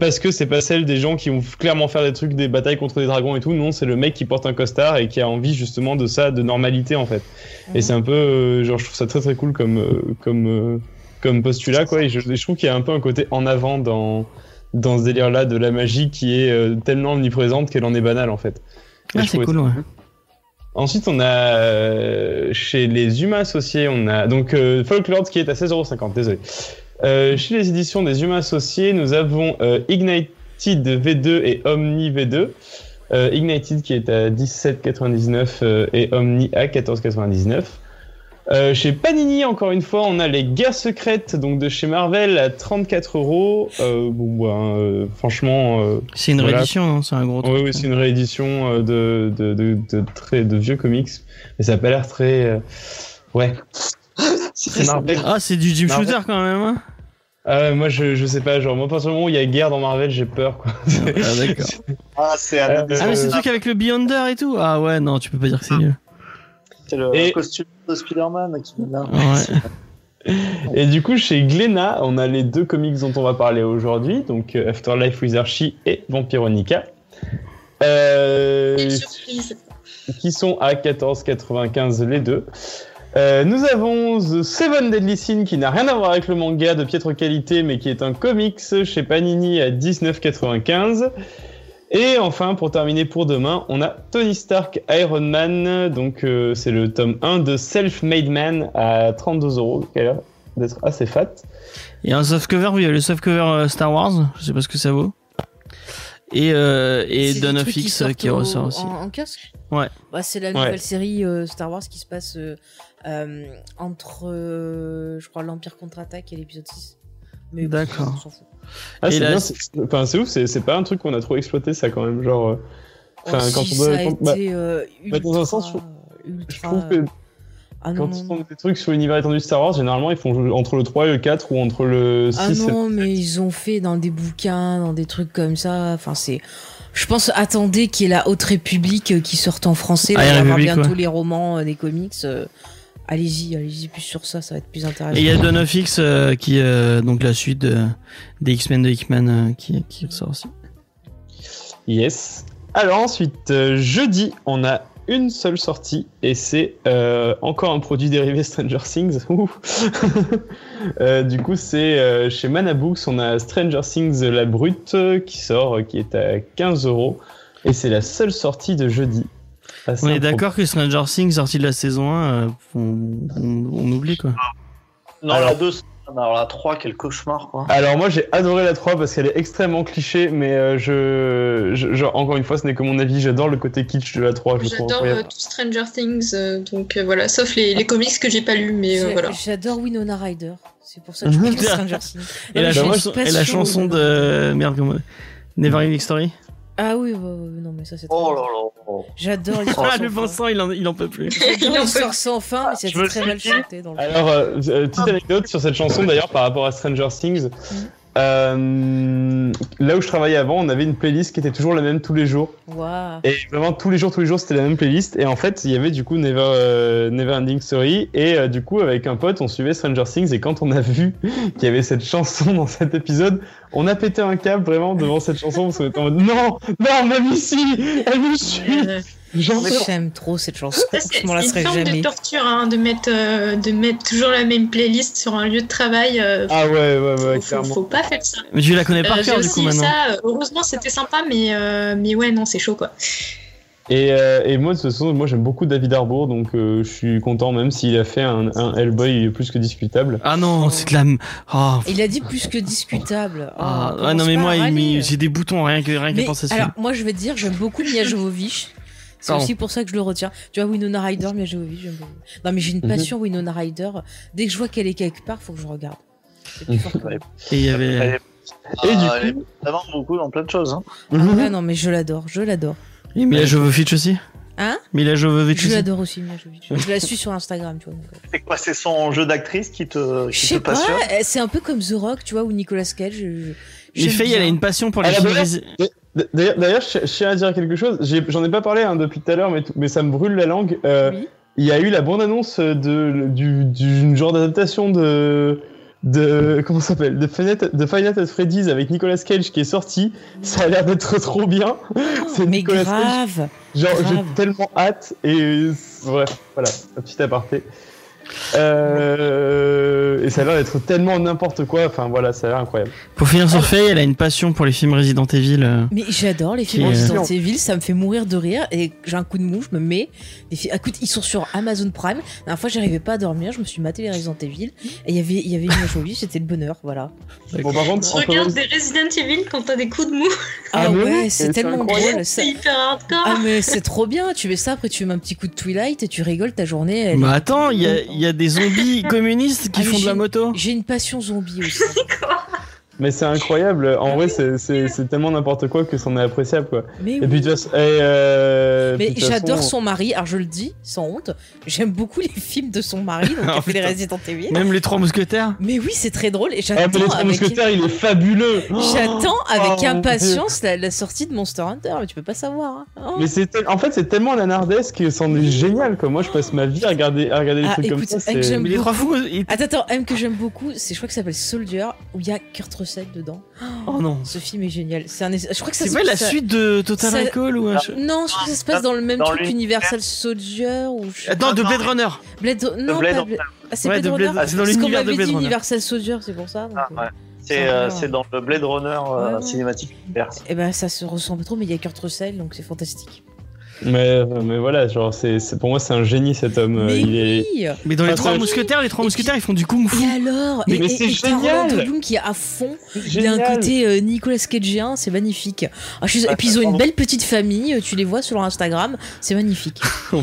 parce que c'est pas celle des gens qui vont clairement faire des trucs, des batailles contre des dragons et tout. Non, c'est le mec qui porte un costard et qui a envie justement de ça, de normalité en fait. Et c'est un peu, euh, genre, je trouve ça très très cool comme, euh, comme, euh, comme postulat quoi. Et je, je trouve qu'il y a un peu un côté en avant dans, dans ce délire-là de la magie qui est euh, tellement omniprésente qu'elle en est banale en fait. Et Ah, c'est cool, ça ouais. Ensuite, on a euh, chez les Humains Associés, on a donc euh, Folklore qui est à 16,50€, désolé. Euh, chez les éditions des Humains Associés, nous avons Ignited V2 et Omni V2. Euh, Ignited qui est à 17,99€ euh, et Omni à 14,99€. Euh, chez Panini, encore une fois, on a les Guerres secrètes donc de chez Marvel à 34 euros. Euh, bon, ben, euh, franchement, euh, C'est une Voilà. réédition, non C'est un gros truc. oui, oui, c'est une réédition euh, de, de, de, de, très, de vieux comics, mais ça a pas l'air très. euh, Ouais. C'est Marvel. Ah, c'est du Jim Marvel. Shooter quand même, hein Ah, ouais, moi, je, je sais pas, genre, moi, à partir du moment où il y a guerre dans Marvel, j'ai peur, quoi. Ah, d'accord. Ah, c'est Euh, Ah, mais c'est le truc avec le Beyonder et tout Ah ouais, non, tu peux pas dire que c'est nul. C'est le Et- costume de Spider-Man qui est là. Ouais. Et du coup, chez Glénat, on a les deux comics dont on va parler aujourd'hui, donc euh, Afterlife with Archie et Vampironica. Euh, qui sont à 14,95 les deux. Euh, nous avons The Seven Deadly Sins qui n'a rien à voir avec le manga de piètre qualité mais qui est un comics chez Panini à 19,95. Et enfin, pour terminer pour demain, on a Tony Stark Iron Man, donc euh, c'est le tome 1 de Self-Made Man à 32 euros, qui a l'air d'être assez fat. Il y a un softcover, oui, il y a le softcover euh, Star Wars, je sais pas ce que ça vaut. Et, euh, et Dawn of qui X qui au- ressort aussi. En, en casque Ouais. Bah, c'est la Ouais. nouvelle série euh, Star Wars qui se passe euh, euh, entre, euh, je crois, l'Empire contre-attaque et l'épisode 6. Mais bon, D'accord. on s'en fout. Ah, c'est bien, c'est- enfin, c'est ouf, c'est pas un truc qu'on a trop exploité ça quand même, genre. euh, Enfin, Oh, quand si, on doit- ça a quand- bah, euh, bah, dans un sens, je- ultra... Je trouve que Ah non, Quand non, ils font des trucs sur l'univers étendu de Star Wars, généralement ils font entre le 3 et le 4 ou entre le 6 Ah et le non, mais ils ont fait dans des bouquins, dans des trucs comme ça. Enfin, c'est. Je pense, attendez qu'il y ait la Haute République euh, qui sorte en français. Là, Ah, on va République, bientôt ouais. les romans, des comics. Allez-y, allez-y plus sur ça, ça va être plus intéressant. Et il y a Dawn of X euh, qui, euh, donc la suite de- des X-Men de Hickman euh, qui, qui ressort aussi. Yes. Alors ensuite, euh, jeudi, on a une seule sortie et c'est euh, encore un produit dérivé Stranger Things. Euh, du coup, c'est euh, chez Mana Books, on a Stranger Things La Brute qui sort, qui est à 15 euros et c'est la seule sortie de jeudi. Assez On est d'accord que Stranger Things sorti de la saison 1, euh, on, on, on oublie quoi. Non, Alors- la 2, alors la 3, quel cauchemar, quoi. Alors moi j'ai adoré la 3 parce qu'elle est extrêmement cliché, mais euh, je, je- genre, encore une fois ce n'est que mon avis, j'adore le côté kitsch de la 3, je le trouve J'adore euh, tout Stranger Things, euh, donc euh, voilà, sauf les, les comics que j'ai pas lus, mais euh, voilà. J'adore Winona Ryder. C'est pour ça que je Stranger Things. Et Non, la, je chanson, et la chanson de merde Never Ending Story? Ah oui, non, mais ça c'est. Oh très là là. J'adore les Ah, le. Vincent, il en, il en peut plus. J'adore sans fin, mais me très mal chanté dans le Alors, euh, euh, petite anecdote sur cette chanson d'ailleurs par rapport à Stranger Things. Euh, là où je travaillais avant, on avait une playlist qui était toujours la même tous les jours. Waouh. Et vraiment tous les jours, tous les jours, c'était la même playlist. Et en fait, il y avait du coup Never, euh, Never Ending Story. Et euh, du coup, avec un pote, on suivait Stranger Things. Et quand on a vu qu'il y avait cette chanson dans cet épisode, on a pété un câble vraiment devant cette chanson parce qu'on était en mode non, non, même ici, elle nous suit. J'aime trop cette chanson. c'est une forme jamais. de torture hein, de, mettre, euh, de mettre toujours la même playlist sur un lieu de travail. euh, ah ouais, ouais, ouais, faut, faut, clairement. faut pas faire ça. Mais tu la connais par Euh, cœur du coup maintenant. ça, heureusement c'était sympa, mais, euh, mais ouais, non, c'est chaud quoi. Et, euh, et moi, de toute façon, moi j'aime beaucoup David Harbour, donc euh, je suis content, même s'il a fait un, un Hellboy plus que discutable. Ah non, c'est de la. Oh, Il a dit plus que discutable. ah, Oh, ouais, non mais moi, j'ai des boutons rien que rien qu'à Mais penser alors, moi, je vais te dire, j'aime beaucoup Mia Jovovich. C'est aussi pour ça que je le retiens. Tu vois, Winona Ryder, j'aime beaucoup. Non, mais j'ai une Mhm. passion Winona Ryder. Dès que je vois qu'elle est quelque part, faut que je regarde. C'est plus fort que. Et il y avait. Elle est- Et du Ah, elle est coup- beaucoup dans plein de choses. Hein. Ah ouais, non, mais je l'adore, je l'adore. Et Mila Jovovich aussi. Hein? Mila Jovovich Je aussi. l'adore aussi, Mia Jovovich. Je la suis sur Instagram, tu vois. euh. C'est quoi C'est son jeu d'actrice qui te, Je qui te sais pas, passionne? euh, c'est un peu comme The Rock, tu vois, ou Nicolas Cage. je- je- j'aime filles, elle a une passion pour les Elle films. D'ailleurs, je je tiens à dire quelque chose. J'en ai, pas parlé hein, depuis tout à l'heure, mais, mais ça me brûle la langue. Euh, Oui. Il y a eu la bande-annonce de du, d'une genre d'adaptation de de comment ça s'appelle? De de Final Fantasy Freddy's avec Nicolas Cage qui est sorti. Ça a l'air d'être trop bien. C'est Mais Nicolas Cage. grave. Genre, j'ai tellement hâte et bref, voilà, un petit aparté. Euh, et ça a l'air d'être tellement n'importe quoi. Enfin voilà, ça a l'air incroyable. Pour finir sur Faye, elle a une passion pour les films Resident Evil. euh. Mais j'adore les films Qui, euh, Resident Evil, ça me fait mourir de rire et j'ai un coup de mou, je me mets. Les fi- Écoute, ils sont sur Amazon Prime. La dernière fois, j'arrivais pas à dormir, je me suis maté les Resident Evil et il y avait il y avait une jolie, c'était le bonheur, voilà. Bon, par contre, Tu entre- regardes des Resident Evil quand t'as des coups de mou. Ah, Ah, mais ouais, oui, c'est c'est tellement incroyable. drôle. ça- C'est hyper hardcore. Ah mais c'est trop bien, tu fais ça, après tu mets un petit coup de Twilight et tu rigoles ta journée. elle Mais est- attends, il y a, il y a des zombies communistes qui Ah, font de la moto. J'ai une passion zombie aussi. mais c'est incroyable. En vrai, c'est- tellement n'importe quoi que c'en est appréciable quoi. Mais Et oui. puis et, euh, Mais puis, toute j'adore façon, son mari, alors je le dis sans honte, j'aime beaucoup les films de son mari, donc il fait les. Resident Evil. Même les trois mousquetaires. Mais oui, c'est très drôle et Ah, mais les j'attends trois avec, mousquetaires, il est fabuleux. j'attends avec Oh, impatience la, la sortie de Monster Hunter, mais tu peux pas savoir. hein. Oh. Mais c'est tel- en fait c'est tellement nanardesque que c'en est génial quoi. Moi je passe ma vie à regarder à regarder des Ah, trucs comme ça. Mais les trois fous. Attends, attends, M que j'aime beaucoup, c'est je crois que ça s'appelle Soldier, où il y a Kurt Russell dedans. Oh non. Ce film est génial. C'est un, je crois que C'est pas la ça- suite de Total ça- Recall ou un ch- Non, je crois que ça se passe dans le même Dans truc. Universal Soldier ou je- Attends, de Blade. Runner. Blade non Blade pas Ah, c'est Ouais, Blade de Runner. Blade- c'est dans l'univers de Blade dit Runner. Universal Soldier, c'est pour ça. donc, Ah, euh, ouais. C'est euh, c'est dans le Blade Runner euh, Ouais, ouais. cinématique. Et ben ça se ressemble trop, mais il y a Kurt Russell, donc c'est fantastique. Mais, mais voilà, genre c'est pour moi c'est un génie cet homme. mais il est... oui Mais dans les trois mousquetaires, les trois Et mousquetaires, ils font du kung fu. Et alors Mais- c'est génial qui est à fond. Il a un côté euh, Nicolas Cageien, c'est magnifique. Ah, je suis- Et puis ils ont une belle petite famille, euh, tu les vois sur leur Instagram, c'est magnifique. Oh,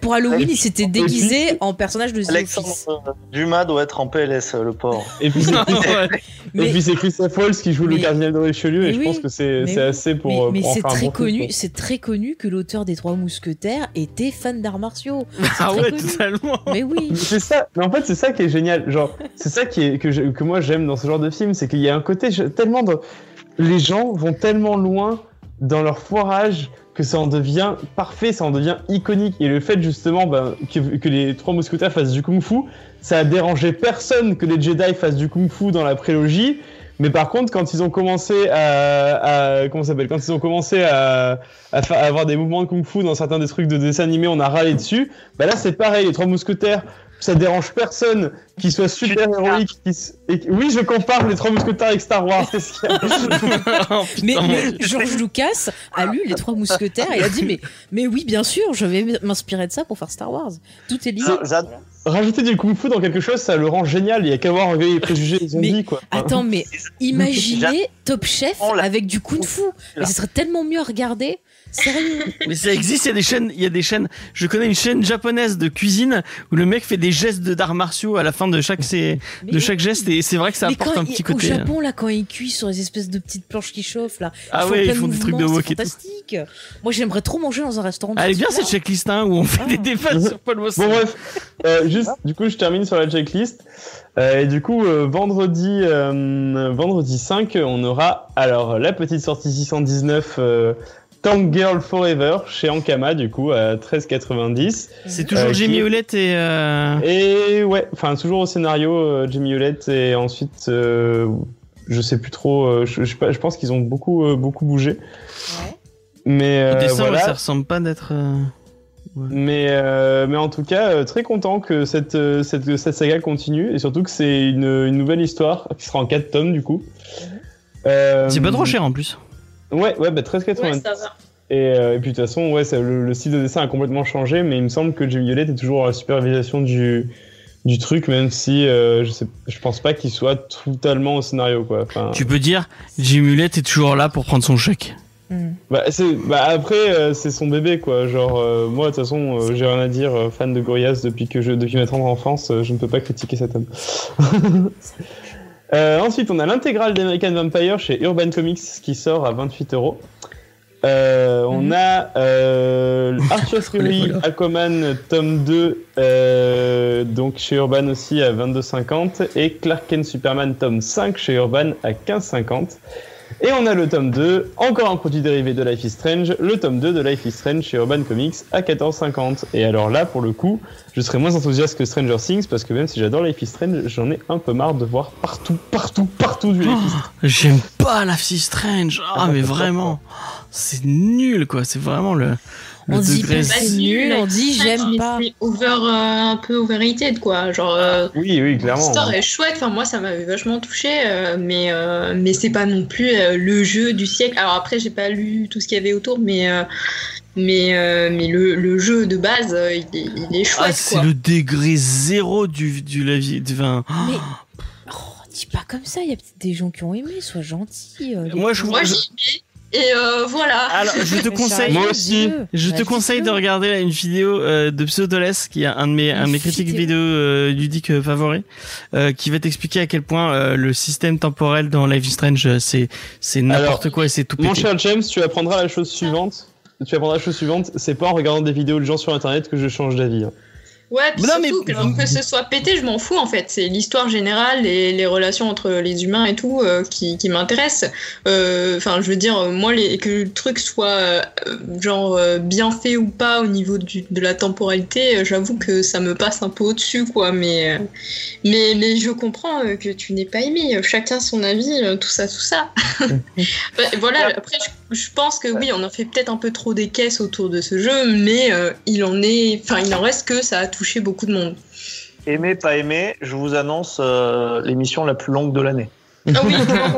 pour Halloween, il s'était déguisé en personnage de The. Alexandre Dumas doit être en PLS, le pauvre. Et puis c'est Christophe Waltz qui joue le cardinal de Richelieu et je pense que c'est assez pour, mais- euh, c'est très connu, c'est très connu que l'auteur des Trois Mousquetaires était fan d'arts martiaux. Ah ouais, connu. totalement. Mais oui. C'est ça, mais en fait c'est ça qui est génial, genre c'est ça qui est que, je- que moi j'aime dans ce genre de film, c'est qu'il y a un côté je- tellement de... les gens vont tellement loin dans leur foirage que ça en devient parfait, ça en devient iconique et le fait justement ben, que, que les trois mousquetaires fassent du kung-fu, ça a dérangé personne que les Jedi fassent du kung-fu dans la prélogie. Mais par contre, quand ils ont commencé à, à comment ça s'appelle, quand ils ont commencé à, à, avoir des mouvements de kung-fu dans certains des trucs de dessins animés, on a râlé dessus. Bah là, c'est pareil. Les trois mousquetaires, ça dérange personne qu'ils soient super héroïques. qu'ils s- et que- Oui, je compare les trois mousquetaires avec Star Wars. c'est ce qu'il y a. Oh, Mais, mais mon- George Lucas a lu Les Trois Mousquetaires et a dit mais, mais oui, bien sûr, je vais m'inspirer de ça pour faire Star Wars. Tout est lié. Ah, Rajouter du kung-fu dans quelque chose, ça le rend génial. Il y a qu'à voir les préjugés des zombies, Mais- quoi. Attends, mais imaginez Top Chef avec du Kung Fu. Mais ce serait tellement mieux à regarder. Sérieux? Mais ça existe, il y a des chaînes, il y a des chaînes. Je connais une chaîne japonaise de cuisine où le mec fait des gestes de d'arts martiaux à la fin de chaque Mais de chaque geste et c'est vrai que ça apporte quand un il- petit au côté. euh. Japon, là, quand ils cuisent sur les espèces de petites planches qui chauffent, là, Ah font ouais, plein ils font des trucs de mouvements, wok tout. fantastique. Moi, j'aimerais trop manger dans un restaurant. de Ah, Elle est ce bien cette checklist hein, où on fait Ah. des débats sur Paul Moss. Bon bref, euh, juste du coup je termine sur la checklist. Euh, et du coup euh, vendredi euh, vendredi 5 on aura alors la petite sortie 619 euh, Tank Girl Forever chez Ankama du coup à 13,90 C'est toujours Euh, Jimmy qui- Hewlett et euh... et ouais enfin toujours au scénario euh, Jimmy Hewlett et ensuite euh, je sais plus trop euh, je, je, sais pas, je pense qu'ils ont beaucoup euh, beaucoup bougé Ouais. mais euh, dessin, ouais, voilà ça ressemble pas d'être. euh, Mais, euh, mais en tout cas, euh, très content que cette, euh, cette, cette saga continue et surtout que c'est une, une nouvelle histoire qui sera en 4 tomes du coup. Euh, C'est pas trop cher en plus. Ouais, ouais, bah 13,90. Ouais, ça va. et, euh, et puis de toute façon, ouais, ça- le, le style de dessin a complètement changé, mais il me semble que Jimmy Hewlett est toujours à la supervision du, du truc, même si euh, je, sais, je pense pas qu'il soit totalement au scénario quoi. Enfin, Tu peux dire Jimmy Hewlett est toujours là pour prendre son chèque. Hmm. Bah, c'est, bah après, euh, c'est son bébé, quoi. Genre, euh, moi, de toute façon, euh, j'ai rien à dire. euh, fan de Gorillaz depuis que je, depuis ma tendre enfance, euh, je ne peux pas critiquer cet homme. Euh, ensuite, on a l'intégrale d'American Vampire chez Urban Comics qui sort à 28 euros. Euh, on Mhm. a euh, Arthur Fury. Aquaman, tome 2, euh, donc chez Urban aussi à 22,50 et Clark Kent Superman, tome 5 chez Urban à 15,50. Et on a le tome 2, encore un produit dérivé de Life is Strange, le tome 2 de Life is Strange chez Urban Comics à 14,50. Et alors là, pour le coup, je serais moins enthousiaste que Stranger Things parce que même si j'adore Life is Strange, j'en ai un peu marre de voir partout, partout, partout du Life is Strange. J'aime pas Life is Strange. Ah, mais vraiment. C'est nul, quoi. C'est vraiment le On dit degré. pas c'est nul, on dit j'aime pas. c'est over, euh, un peu overrated, quoi. Genre, euh, Oui, oui, clairement. l'histoire est chouette. Enfin, moi, ça m'avait vachement touché, euh, mais euh, mais c'est pas non plus euh, le jeu du siècle. Alors après, j'ai pas lu tout ce qu'il y avait autour, mais euh, mais euh, mais le, le jeu de base, euh, il est, il est Ah, chouette, c'est quoi. le degré zéro du, du la vie. du- enfin, Mais oh, dis pas comme ça, il y a peut-être des gens qui ont aimé, sois gentil. euh, Moi, je-. Moi, j'ai aimé. Et euh, voilà. Alors, je te conseille. Moi aussi. Je te conseille de regarder une vidéo euh, de Pseudoles, qui est un de mes, un de mes critiques vidéo. euh, ludiques euh, favoris, euh, qui va t'expliquer à quel point euh, le système temporel dans Life is Strange, c'est c'est n'importe quoi et c'est tout Mon pété. cher James, tu apprendras la chose suivante. Tu apprendras la chose suivante, c'est pas en regardant des vidéos de gens sur internet que je change d'avis. Ouais, puis Non, mais- que, ce soit pété, je m'en fous en fait. C'est l'histoire générale et les relations entre les humains et tout euh, qui, qui m'intéressent. Euh, Enfin, je veux dire, moi, les, que le truc soit euh, genre euh, bien fait ou pas au niveau du, de la temporalité, euh, j'avoue que ça me passe un peu au-dessus, quoi. Mais, euh, mais, mais je comprends euh, que tu n'aies pas aimé. Chacun son avis, euh, tout ça, tout ça. Bah, voilà, après, je, je pense que oui, on en fait peut-être un peu trop des caisses autour de ce jeu, mais euh, il en est, enfin, il en reste que ça a touché beaucoup de monde. Aimé, pas aimé, je vous annonce euh, l'émission la plus longue de l'année. Ah oui,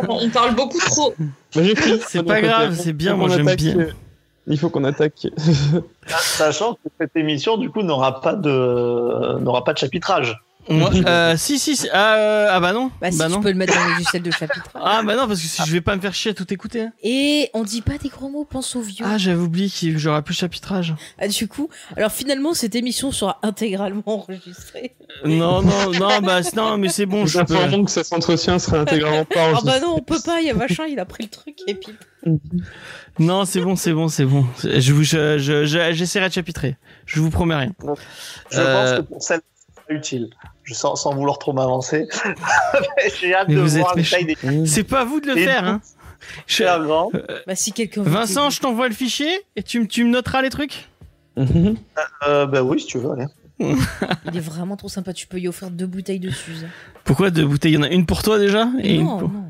on parle beaucoup trop. C'est pas grave, c'est bien, moi, j'aime bien. Il faut qu'on attaque. Sachant que cette émission, du coup, n'aura pas de, n'aura pas de chapitrage. Moi, euh, si, si, si. Ah, euh, ah bah non. Bah, si bah tu non. peux le mettre dans les logiciels de chapitre. Ah bah non, parce que si je vais pas me faire chier à tout écouter. hein. Et on dit pas des gros mots, pense aux vieux. Ah, j'avais oublié que j'aurais plus de chapitrage. Ah, du coup, alors finalement, cette émission sera intégralement enregistrée. Non, non, non, bah non, mais c'est bon, Nous je peux. informons que cet entretien sera intégralement pas Ah enregistré. bah non, on peut pas, il y a machin, il a pris le truc et puis. Non, c'est bon, c'est bon, c'est bon. Je vous, je, je- je- j'essaierai de chapitrer. Je vous promets rien. Je Euh, pense que pour celle utile. Je sens, sans vouloir trop m'avancer. J'ai hâte Mais de vous voir méchant. tailles des C'est pas à vous de le Et faire, hein. Je- super grands. Bah si quelqu'un. Vincent, je t'envoie le fichier et tu, me- tu me noteras les trucs. Mhm. Euh, bah oui, si tu veux, allez. Il est vraiment trop sympa, tu peux y offrir deux bouteilles de Suze. Pourquoi deux bouteilles? Il y en a une pour toi déjà? Et une pour- non.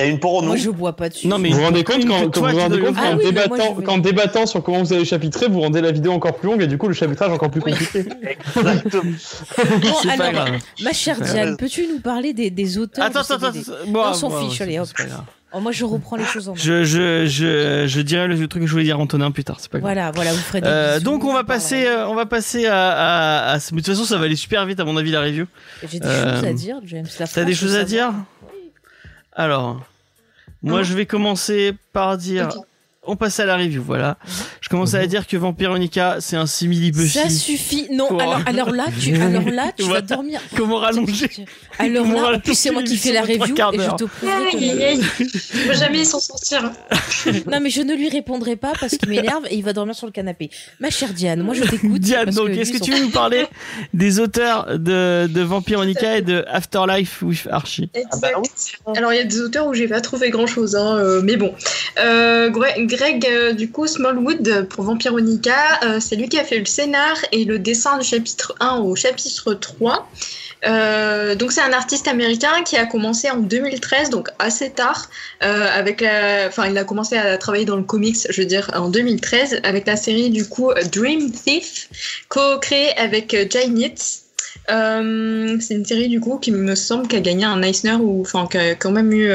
Et une pour nous. Moi je bois pas de Suze. Non, mais Vous vous rendez compte quand, que quand toi, vous vous rendez compte Ah qu'en oui, mais moi, débattant, qu'en sur comment vous allez chapitrer, vous rendez la vidéo encore plus longue et du coup le chapitrage encore plus compliqué. Exactement. Bon, C'est pas alors, grave. ma chère Diane, peux-tu nous parler des, des auteurs Attends, de attends, attends. Bon, On s'en bon, fiche, allez, hop. Oh, moi je reprends les choses en main. Je, je, je, je dirai le truc que je voulais dire à Antonin plus tard, c'est pas grave. Voilà, voilà, vous ferez des Euh, donc on va passer, euh, on va passer à, à, à- mais de toute façon ça va aller super vite à mon avis la review. J'ai des euh, choses à dire, James. T'as des choses à dire? Alors, moi Hein je vais commencer par dire. On passe à la review, voilà. Mhm. Je commence à dire que Vampironica c'est un simili Buffy. Ça suffit. Non, Pour- alors, alors là, tu, alors là, tu Voilà. vas dormir. Comment rallonger Alors Comment là, en plus, c'est moi qui fais la review et je te que. Il jamais s'en sortir. Non, mais je ne lui répondrai pas parce qu'il m'énerve et il va dormir sur le canapé. Ma chère Diane, moi je t'écoute. Diane, donc est-ce que tu veux nous parler des auteurs de, de Vampironica et de Afterlife with Archie? Exact. Alors il y a des auteurs où j'ai pas trouvé grand chose, mais bon. Euh, Greg, euh, du coup, Smallwood pour Vampironica, euh, c'est lui qui a fait le scénar et le dessin du chapitre 1 au chapitre 3. Euh, donc c'est un artiste américain qui a commencé en 2013, donc assez tard, avec la, enfin il a commencé à travailler dans le comics, je veux dire en 2013, avec la série du coup Dream Thief, co-créée avec Jay Nitz. C'est une série du coup qui me semble qu'a gagné un Eisner ou enfin qui a quand même eu,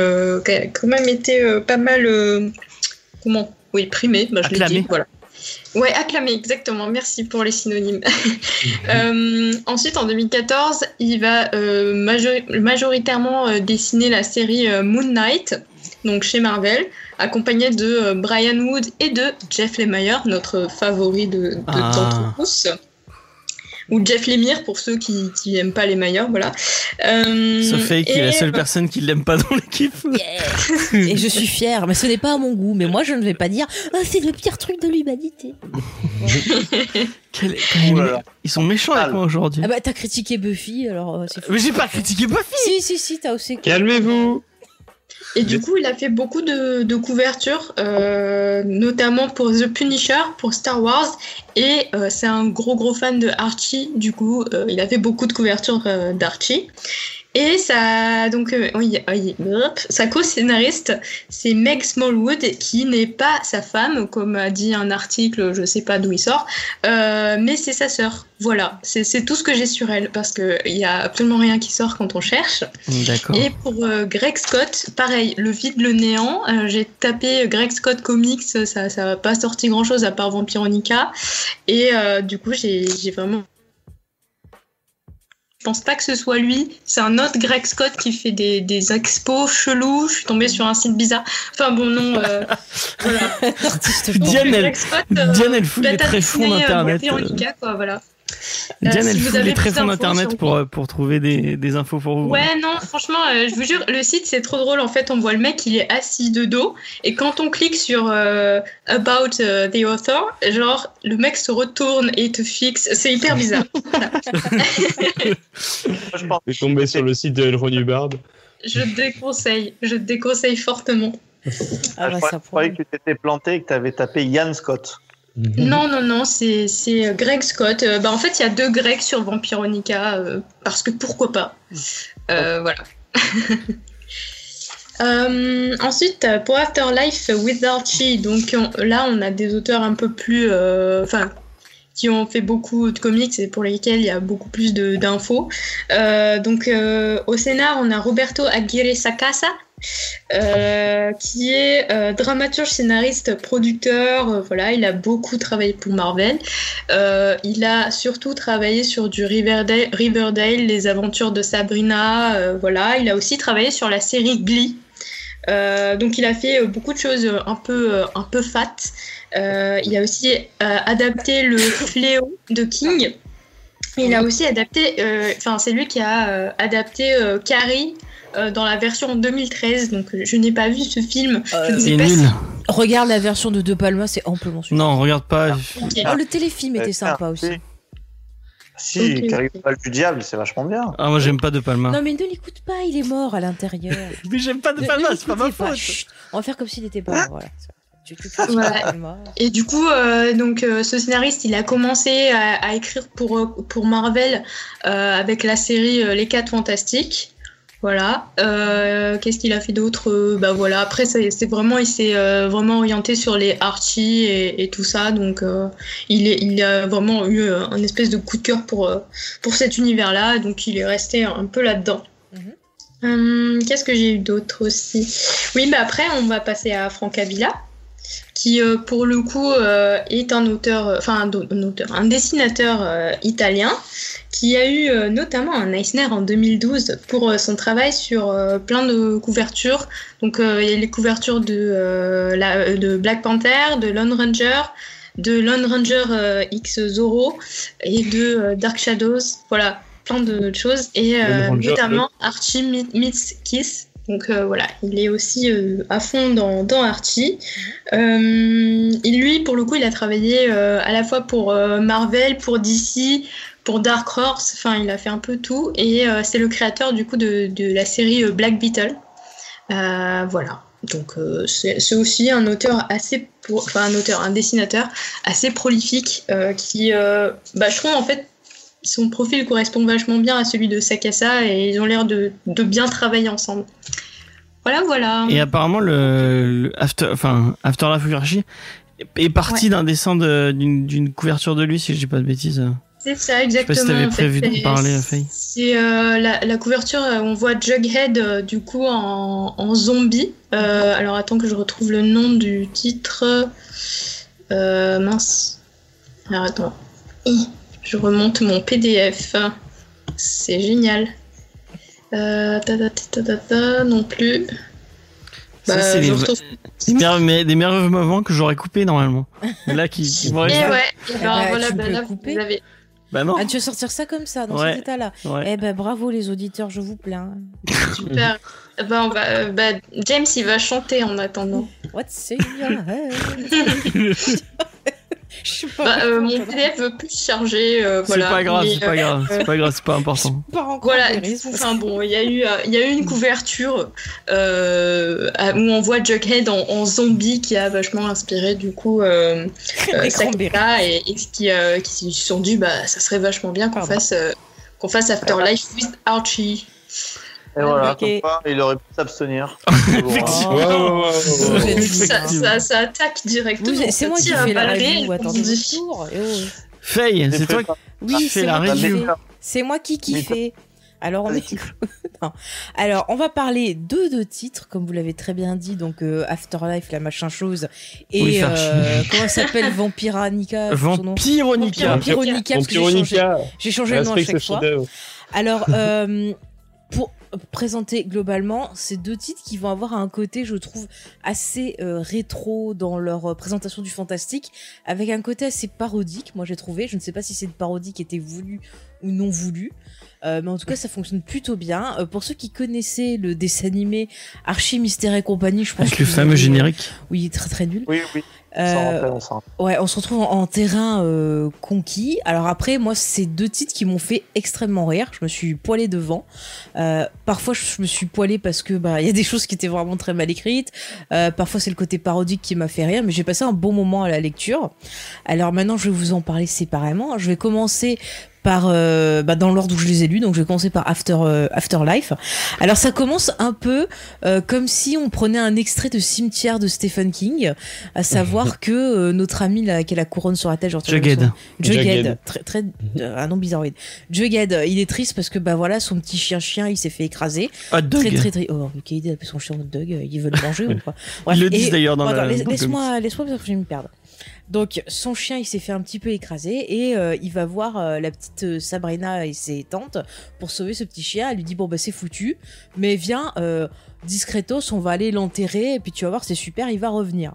qui a quand même été pas mal, comment, oui primé, bah, je l'ai dit, voilà. Ouais, acclamé, exactement. Merci pour les synonymes. Euh, ensuite, en 2014, il va euh, majori- majoritairement euh, dessiner la série Moon Knight, donc chez Marvel, accompagné de Brian Wood et de Jeff Lemire, notre favori de, de Ah. tous. Ou Jeff Lemire pour ceux qui qui aiment pas les Meilleurs, voilà. Euh, Sauf Fake, qui est la seule personne qui l'aime pas dans l'équipe. Yeah. Et je suis fière, mais ce n'est pas à mon goût. Mais moi, je ne vais pas dire Ah, c'est le pire truc de l'humanité. Quel-. Ils sont méchants avec moi aujourd'hui. Ah bah, t'as critiqué Buffy, alors euh, c'est fou. Mais j'ai pas critiqué Buffy Si, si, si, t'as aussi. Calmez-vous Et du coup, il a fait beaucoup de, de couvertures, euh, notamment pour The Punisher, pour Star Wars. Et euh, c'est un gros gros fan de Archie. Du coup, euh, il a fait beaucoup de couvertures d'Archie. Et ça, donc, euh, oui, oui, hop, sa co-scénariste, c'est Meg Smallwood, qui n'est pas sa femme, comme a dit un article, je sais pas d'où il sort, euh, mais c'est sa sœur. Voilà, c'est tout ce que j'ai sur elle, parce qu'il y a absolument rien qui sort quand on cherche. D'accord. Et pour euh, Greg Scott, pareil, le vide, le néant. J'ai tapé Greg Scott Comics, ça ça n'a pas sorti grand chose à part Vampironica. Et du coup, j'ai j'ai vraiment. Je pense pas que ce soit lui. C'est un autre Greg Scott qui fait des, des expos chelous. Je suis tombée sur un site bizarre. Enfin bon, non. euh, voilà. Diane, elle- Scott, euh, Diane, elle fouille les bêta tréfonds dessinée, euh, d'internet. Vampironica, quoi, voilà. Diane, si elle vous fout les tréfonds d'internet sur- pour, euh, pour trouver des, des infos pour vous. Ouais, non, franchement, euh, je vous jure, le site c'est trop drôle. En fait, on voit le mec, il est assis de dos, et quand on clique sur euh, About euh, the author, genre, le mec se retourne et te fixe. C'est hyper bizarre. Je suis tombé sur le site de Elron Hubbard. je te déconseille, je te déconseille fortement. Ah je bah, croyais- ça je croyais que tu t'étais planté et que tu avais tapé Yann Scott. Non, non, non, c'est c'est, euh, Greg Scott. Euh, bah, en fait, il y a deux Gregs sur Vampironica, euh, parce que pourquoi pas. Euh, voilà. Ensuite, pour Afterlife with Archie, donc on- là, on a des auteurs un peu plus. Enfin. Qui ont fait beaucoup de comics et pour lesquels il y a beaucoup plus d'infos. Euh, donc euh, au scénar, on a Roberto Aguirre Sacasa, euh, qui est dramaturge, scénariste, producteur. voilà, il a beaucoup travaillé pour Marvel. Il a surtout travaillé sur du Riverdale, Riverdale les aventures de Sabrina. voilà, il a aussi travaillé sur la série Glee. Donc il a fait beaucoup de choses un peu un peu fat. Euh, il a aussi euh, adapté le Fléau de King. Il a aussi adapté, euh, enfin c'est lui qui a euh, adapté euh, Carrie euh, dans la version 2013. Donc je n'ai pas vu ce film. Euh, je ne sais C'est pas nul. si- Regarde la version de De Palma, c'est amplement suffisant. Non, regarde pas. Ok. Oh, le téléfilm était sympa aussi. Si, Ok, Carrie ok. Balle du diable, c'est vachement bien. Ah, moi j'aime pas De Palma. Non mais ne l'écoute pas, il est mort à l'intérieur. Mais j'aime pas De Palma, c'est pas ma pas. faute. Chut, on va faire comme s'il n'était pas mort. Voilà. Tu, tu Voilà. Et du coup, euh, donc euh, ce scénariste, il a commencé à, à écrire pour euh, pour Marvel euh, avec la série Les Quatre Fantastiques. Voilà. Qu'est-ce qu'il a fait d'autre? Bah voilà. Après, c'est vraiment, il s'est vraiment orienté sur les Archie et, et tout ça. Donc, il est, il a vraiment eu un espèce de coup de cœur pour pour cet univers-là. Donc, il est resté un peu là-dedans. Hum, Qu'est-ce que j'ai eu d'autre aussi? Oui, bah après, on va passer à Frank Avila qui euh, pour le coup euh, est un auteur, euh, enfin un, auteur, un dessinateur italien qui a eu notamment un Eisner en 2012 pour son travail sur plein de couvertures. Donc il y a les couvertures de, la, de Black Panther, de Lone Ranger, de Lone Ranger euh, X Zorro et de euh, Dark Shadows. Voilà, plein de choses et euh, notamment Archie meet- meets Kiss. Donc euh, voilà, il est aussi euh, à fond dans, dans Archie. Euh, lui, pour le coup, il a travaillé euh, à la fois pour Marvel, pour DC, pour Dark Horse. Enfin, il a fait un peu tout. Et c'est le créateur du coup de, de la série Black Beetle. Voilà. Donc c'est aussi un auteur assez, enfin un auteur, un dessinateur assez prolifique qui, bah, je trouve en fait son profil correspond vachement bien à celui de Sakasa et ils ont l'air de, de bien travailler ensemble. Voilà, voilà. Et apparemment, le, le After, enfin, Afterlife with Archie est parti d'un dessin de- d'une couverture de lui, si je dis pas de bêtises. C'est ça, sais pas exactement. si t'avais en fait. prévu d'en C'est- parler, Faye. C'est euh, la, la couverture, euh, on voit Jughead euh, du coup en, en zombie. Euh, alors attends que je retrouve le nom du titre. Mince. Alors attends. Je remonte mon PDF. C'est génial. Euh, ta, ta, ta, non plus. Ça, Bah, c'est des, retrouve- des, merveilleux moments que j'aurais coupé normalement. Mais là, qui, qui vont Eh ouais, et ben, bah, voilà, tu ben peux là, couper. vous avez. Bah non. Ah, tu veux sortir ça comme ça, dans Ouais. cet état-là Ouais. Eh ben bravo les auditeurs, je vous plains. Super. Ben, on va, euh, ben, James, il va chanter en attendant. What's in your head. Bah, euh, mon PDF veut plus charger. euh, C'est voilà. pas grave, Mais, c'est pas euh, grave, c'est pas grave, c'est pas important. pas Voilà, enfin bon, il y a eu, euh, il y a eu une couverture euh, où on voit Jughead en, en zombie qui a vachement inspiré du coup euh, euh. Sakura et, et qui, euh, qui se sont dit bah ça serait vachement bien qu'on fasse euh, qu'on fasse Afterlife with Archie. Et voilà, Ok. comme quoi, il aurait pu s'abstenir. Effectivement. Ça, bizarre. ça, ça attaque directement. C'est moi qui fais la review. Attendez dit. Faye, c'est toi qui. Oui, fais la moi qui review. C'est moi qui kiffe. Mais Alors on. Non. Alors on va parler de deux titres, comme vous l'avez très bien dit, donc euh, Afterlife, la machin chose, et Oui, euh, comment ça s'appelle Vampironica. Vampironica, parce que j'ai changé, le nom à chaque fois. Alors, euh, pour présenter globalement, ces deux titres qui vont avoir un côté, je trouve, assez euh, rétro dans leur euh, présentation du fantastique, avec un côté assez parodique, moi j'ai trouvé. Je ne sais pas si c'est une parodie qui était voulue ou non voulue. Euh, mais en tout cas, ça fonctionne plutôt bien. Euh, pour ceux qui connaissaient le dessin animé Archie Mystère et compagnie, je pense Avec le que vous fameux avez- générique. Oui, très très nul. Oui, oui, on Euh, on. Ouais, on se retrouve en, en terrain euh, conquis. Alors après, moi, c'est deux titres qui m'ont fait extrêmement rire. Je me suis poilé devant. Euh, parfois, je me suis poilé parce que bah il y a des choses qui étaient vraiment très mal écrites. Euh, parfois, c'est le côté parodique qui m'a fait rire, mais j'ai passé un bon moment à la lecture. Alors maintenant, je vais vous en parler séparément. Je vais commencer par euh, bah, dans l'ordre où je les ai lus. Donc, je vais commencer par After euh, Afterlife. Alors, ça commence un peu euh, comme si on prenait un extrait de Cimetière de Stephen King, à savoir que notre ami là, qui a la couronne sur la tête, genre Jughead. Jughead, très, très un nom bizarroïde. Jughead, il est triste parce que bah voilà, son petit chien chien, il s'est fait écraser. Hot dog. Très très très. Oh, quelle idée d'appeler son chien hot dog. Il veut le manger ou quoi Ils le disent d'ailleurs dans la. dans Laisse-moi, laisse-moi parce que je vais me perdre. Donc, son chien, il s'est fait un petit peu écraser et euh, il va voir euh, la petite euh, Sabrina et ses tantes pour sauver ce petit chien. Elle lui dit bon bah c'est foutu, mais viens euh, discretos, on va aller l'enterrer et puis tu vas voir c'est super, il va revenir.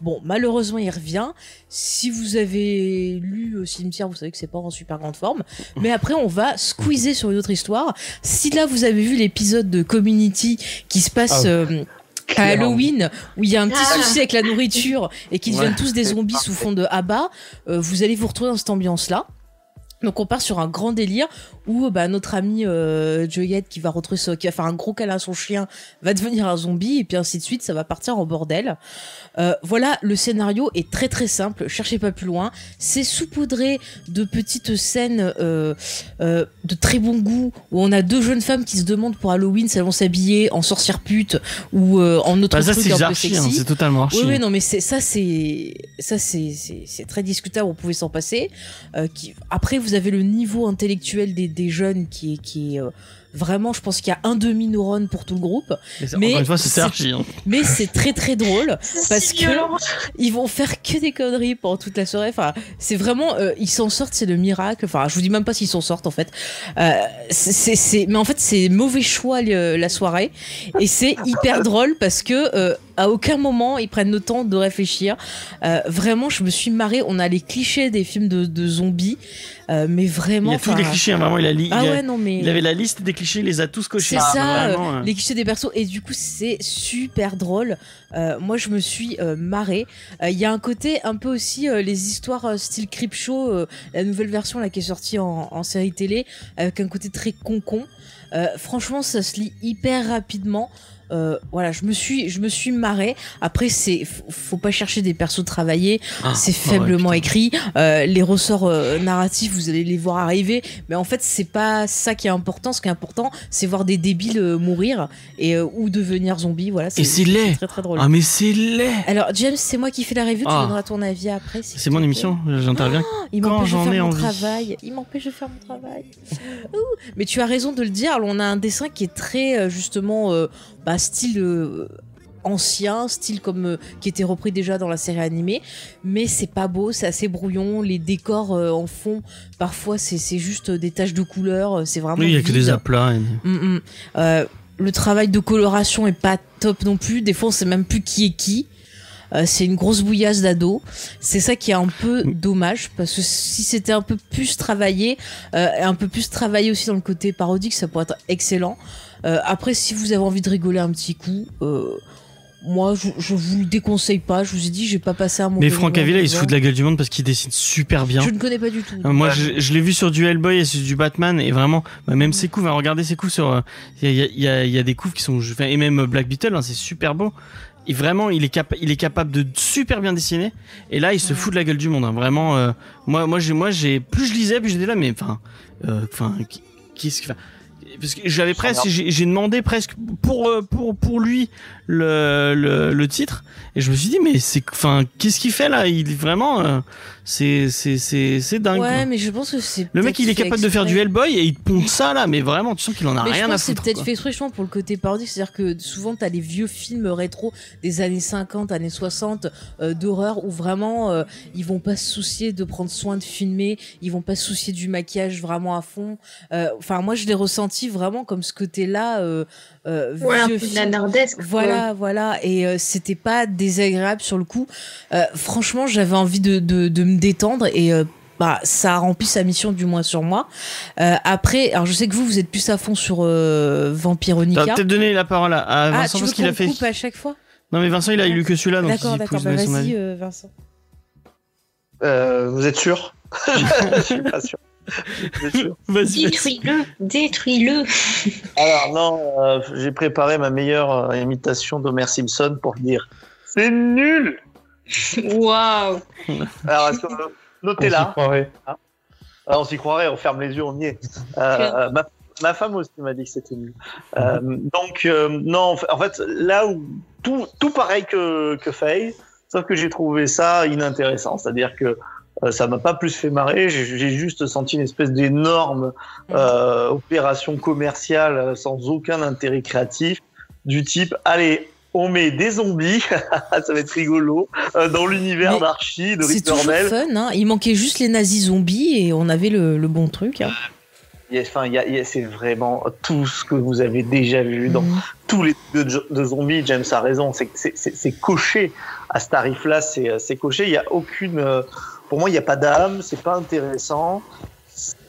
Bon, malheureusement, il revient. Si vous avez lu au cimetière, vous savez que c'est pas en super grande forme. Mais après, on va squeezer sur une autre histoire. Si là, vous avez vu l'épisode de Community qui se passe Ah. euh, à Halloween, où il y a un petit Ah. souci avec la nourriture et qu'ils deviennent Ouais. tous des zombies sous fond de Abba, euh, vous allez vous retrouver dans cette ambiance-là. Donc on part sur un grand délire où bah, notre ami euh, Jughead qui va retrouver ce- qui va faire un gros câlin à son chien va devenir un zombie et puis ainsi de suite ça va partir en bordel. Euh, voilà le scénario est très très simple cherchez pas plus loin c'est saupoudré de petites scènes euh, euh, de très bon goût où on a deux jeunes femmes qui se demandent pour Halloween si elles vont s'habiller en sorcière pute ou en autre Bah, ça, truc c'est un peu hein, sexy. c'est totalement archi. Oui, oui, non, mais c'est ça, c'est ça, c'est c'est très discutable. On pouvait s'en passer. Qui, après, vous avez le niveau intellectuel des, des jeunes qui est qui est euh, vraiment. Je pense qu'il y a un demi neurone pour tout le groupe, Mais Encore une fois, c'est- archi. hein. mais c'est très très drôle. Parce que- violent. Ils vont faire que des conneries pendant toute la soirée. Enfin, c'est vraiment, euh, ils s'en sortent, c'est le miracle. Enfin, je vous dis même pas s'ils s'en sortent en fait. Euh, c'est, mais en fait, c'est mauvais choix le- la soirée et c'est hyper drôle parce que euh, à aucun moment ils prennent le temps de réfléchir. Euh, vraiment, je me suis marrée. On a les clichés des films de, de zombies, euh, mais Il vraiment. y a tous les clichés, hein, vraiment. Il a, li- Ah il a- ouais, non mais. il avait la liste des clichés, il les a tous cochés. C'est ça, Vraiment, euh, les clichés des persos et du coup c'est super drôle. Moi je me suis marrée. Il y a un côté un peu aussi les histoires style Crip Show, euh, la nouvelle version là qui est sortie en, en série télé avec un côté très concon. Franchement ça se lit hyper rapidement. Euh, voilà, je me suis, je me suis marrée. Après, c'est, faut, pas chercher des persos travaillés. ah, c'est ah ouais, faiblement écrit. Euh, les ressorts euh, narratifs, vous allez les voir arriver, mais en fait, c'est pas ça qui est important. Ce qui est important, c'est voir des débiles mourir et ou devenir zombies. Voilà. Et c'est laid. très très drôle. Ah, mais c'est laid. Alors, James, c'est moi qui fais la review. Tu Ah. donneras ton avis après. C'est mon émission, j'interviens. Il quand m'empêche de faire ai mon envie. travail. Il m'empêche de faire mon travail. Mais tu as raison de le dire. On a un dessin qui est très justement bah, style euh, ancien, style comme euh, qui était repris déjà dans la série animée, mais c'est pas beau, c'est assez brouillon. Les décors euh, en fond, parfois c'est juste des taches de couleur. C'est vraiment Oui, il y a que des aplats. et- Mm, mm. Euh, le travail de coloration est pas top non plus. Des fois, on sait même plus qui est qui. C'est une grosse bouillasse d'ado. C'est ça qui est un peu dommage parce que si c'était un peu plus travaillé, un peu plus travaillé aussi dans le côté parodique, ça pourrait être excellent. Euh, après, si vous avez envie de rigoler un petit coup, euh, moi, je, je vous le déconseille pas. Je vous ai dit, j'ai pas passé un moment. Mais Franck Avila, il se fout de la gueule du monde parce qu'il dessine super bien. Je ne connais pas du tout. Euh, Moi, Ouais. je, je l'ai vu sur du Hellboy et sur du Batman, et vraiment, bah, même ses coups, regardez ses coups sur. euh, Il y, a, il y, a, il y a des coups qui sont. et même Black Beetle, hein, c'est super beau. Et vraiment, il est, capa- il est capable de super bien dessiner. Et là, il se Ouais. fout de la gueule du monde. hein. Vraiment, euh, moi, moi, j'ai, moi, j'ai, plus je lisais, plus j'étais là, mais enfin, enfin, qu'est-ce que, enfin, parce que j'avais presque, j'ai j'ai demandé presque pour euh, pour pour lui le, le le titre et je me suis dit mais c'est enfin qu'est-ce qu'il fait là? Il est vraiment euh, c'est c'est c'est c'est dingue. Ouais, mais je pense que c'est. Le mec, il est capable de faire du. Hellboy et il te ponde ça là, mais vraiment, tu sens qu'il en a Mais je rien pense à que c'est foutre. peut-être fait exprès, justement, pour le côté parodique. C'est-à-dire que souvent, t'as les vieux films rétro des années 50, années 60 euh, d'horreur où vraiment euh, ils vont pas se soucier de prendre soin de filmer, ils vont pas se soucier du maquillage vraiment à fond. Euh, Enfin, moi, je l'ai ressenti vraiment comme ce côté-là. Euh, euh, Ouais, un vieux film. Voilà, voilà, et euh, c'était pas désagréable sur le coup. Euh, franchement, j'avais envie de, de, de me détendre et euh, bah ça a rempli sa mission du moins sur moi. Euh, après, alors je sais que vous vous êtes plus à fond sur euh, T'as Vampironica. peut-être donné la parole à, à Ah, Vincent tu veux parce qu'il a fait. coupe à chaque fois? Non mais Vincent, il a lu que celui-là, donc D'accord, il d'accord. Bah, vas-y, euh, Vincent. Euh, vous êtes sûr? Je suis pas sûr. Détruis-le, détruis-le. Alors non, euh, j'ai préparé ma meilleure euh, imitation d'Homer Simpson pour dire c'est nul. Waouh. Alors est-ce que On s'y notez-la croirait. Ah, on s'y croirait, on ferme les yeux, on y est. Euh, ma, ma femme aussi m'a dit que c'était nul. Euh, donc, euh, non, en fait, là où tout, tout pareil que, que Faye, sauf que j'ai trouvé ça inintéressant. C'est-à-dire que euh, ça m'a pas plus fait marrer, j'ai juste senti une espèce d'énorme euh, opération commerciale euh, sans aucun intérêt créatif, du type, allez, on met des zombies, ça va être rigolo, euh, dans l'univers d'Archie, de C'est Rick toujours Dornell. fun, hein. Il manquait juste les nazis zombies et on avait le, le bon truc. Hein. Enfin, c'est vraiment tout ce que vous avez déjà vu dans Mhm. tous les trucs de, de zombies. James a raison, c'est c'est- c'est- c'est coché à ce tarif-là, c'est c'est coché. Il y a aucune, pour moi, il n'y a pas d'âme, c'est pas intéressant.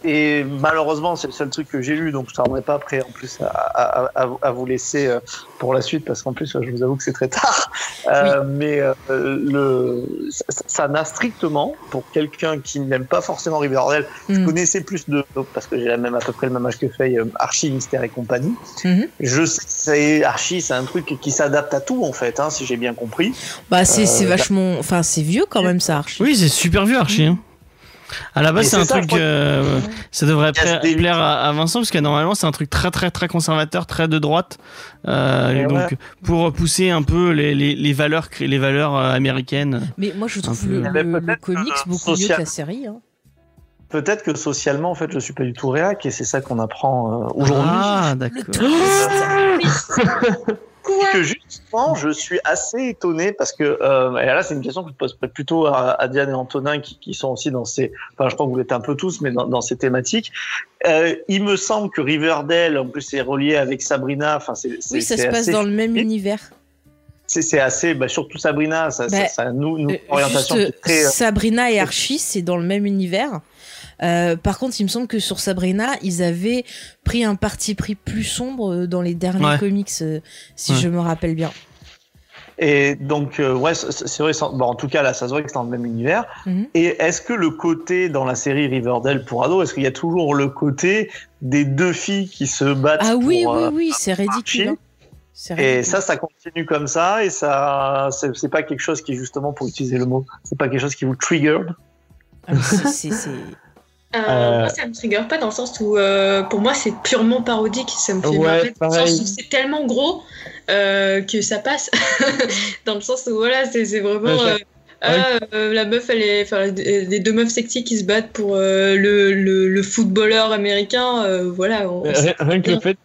Et malheureusement, c'est le seul truc que j'ai lu, donc je ne tarderai pas après en plus à, à- à- à vous laisser euh, pour la suite, parce qu'en plus, je vous avoue que c'est très tard. Euh, Mais euh, le, ça- n'a strictement, pour quelqu'un qui n'aime pas forcément Riverdale, je Mhm. connaissais plus de parce que j'ai à peu près le même âge que Faye, Archie, Mystère et compagnie. Mhm. Je sais que c'est Archie, c'est un truc qui s'adapte à tout en fait, hein, si j'ai bien compris. Bah, c'est Euh, vachement. Enfin, c'est vieux quand même, ça, Archie. Oui, c'est super vieux Archie. Hein. À la base, c'est un ça, truc. que- euh, ça devrait plaire à, à Vincent parce que normalement, c'est un truc très très très conservateur, très de droite. Euh, donc, ouais. pour pousser un peu les, les, les valeurs, les valeurs euh, américaines. Mais moi, je trouve le, y avait le- le peut-être comics beaucoup mieux social- que la série. Hein. Peut-être que socialement, en fait, je suis pas du tout réac et c'est ça qu'on apprend euh, aujourd'hui. Ah, Le d'accord. Quoi que justement, je suis assez étonné parce que euh, et là, c'est une question que je pose plutôt à, à Diane et Antonin qui, qui sont aussi dans ces. Enfin, je crois que vous l'êtes un peu tous, mais dans, dans ces thématiques. Euh, il me semble que Riverdale, en plus, c'est relié avec Sabrina. Enfin, c'est Oui, ça se passe dans le même univers. C'est assez, bah, surtout Sabrina, ça, Bah, ça nous, nous Euh, orientation juste, qui est très. Sabrina et Archie, c'est dans le même univers. Euh, par contre, il me semble que sur Sabrina, ils avaient pris un parti pris plus sombre euh, dans les derniers Ouais. comics, euh, si Ouais. je me rappelle bien. Et donc, euh, ouais, c'est vrai. Bon, en tout cas, là, ça se voit que c'est dans le même univers. Mhm. Et est-ce que le côté dans la série Riverdale pour ados, est-ce qu'il y a toujours le côté des deux filles qui se battent Ah oui, pour, oui, euh, oui, c'est ridicule. Hein. Et ça, ça continue comme ça, et ça, c'est pas quelque chose qui, justement, pour utiliser le mot, c'est pas quelque chose qui vous trigger. Ah, mais c'est- c'est- c'est- Euh, Euh, Moi, ça me trigger pas dans le sens où, euh, pour moi, c'est purement parodique. Ça me fait Ouais, marrer dans le sens où c'est tellement gros euh, que ça passe. dans le sens où, voilà, c'est vraiment. Ouais, ah, euh, la meuf, elle est, enfin, les deux meufs sexy qui se battent pour euh, le, le, le footballeur américain, euh, voilà. on- on Rien, rien que le fait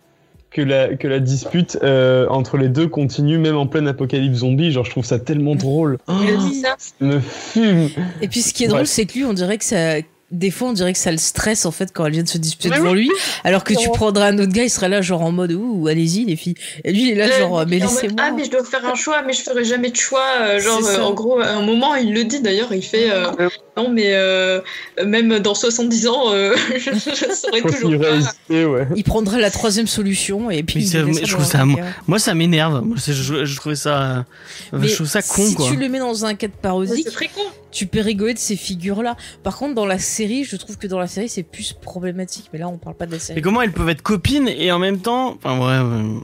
que la, que la dispute euh, entre les deux continue, même en pleine apocalypse zombie, genre je trouve ça tellement drôle. Oh, ça. ça me fume. Et puis ce qui est Ouais. drôle, c'est que lui, on dirait que ça des fois on dirait que ça le stresse en fait quand elle vient de se disputer Mais devant lui, alors que tu prendrais un autre gars, il serait là genre en mode ouh allez-y les filles. Et lui il est là Ouais, genre mais en mode, laissez-moi. Ah, mais je dois faire un choix, mais je ferai jamais de choix. euh, Genre, euh, en gros, à un moment, il le dit d'ailleurs, il fait euh, Non, mais euh, même dans 70 ans, euh, je, je toujours ouais. Il prendrait la troisième solution et puis Mais il mais je trouve ça. Moi, ça m'énerve. Je, je trouvais ça, euh, Mais je trouve ça con, si quoi. tu le mets dans un cadre Ouais, parodique, con. tu peux rigoler de ces figures-là. Par contre, dans la série, je trouve que dans la série, c'est plus problématique. Mais là, on parle pas de la série. Et comment elles peuvent être copines et en même temps, enfin ouais, ouais.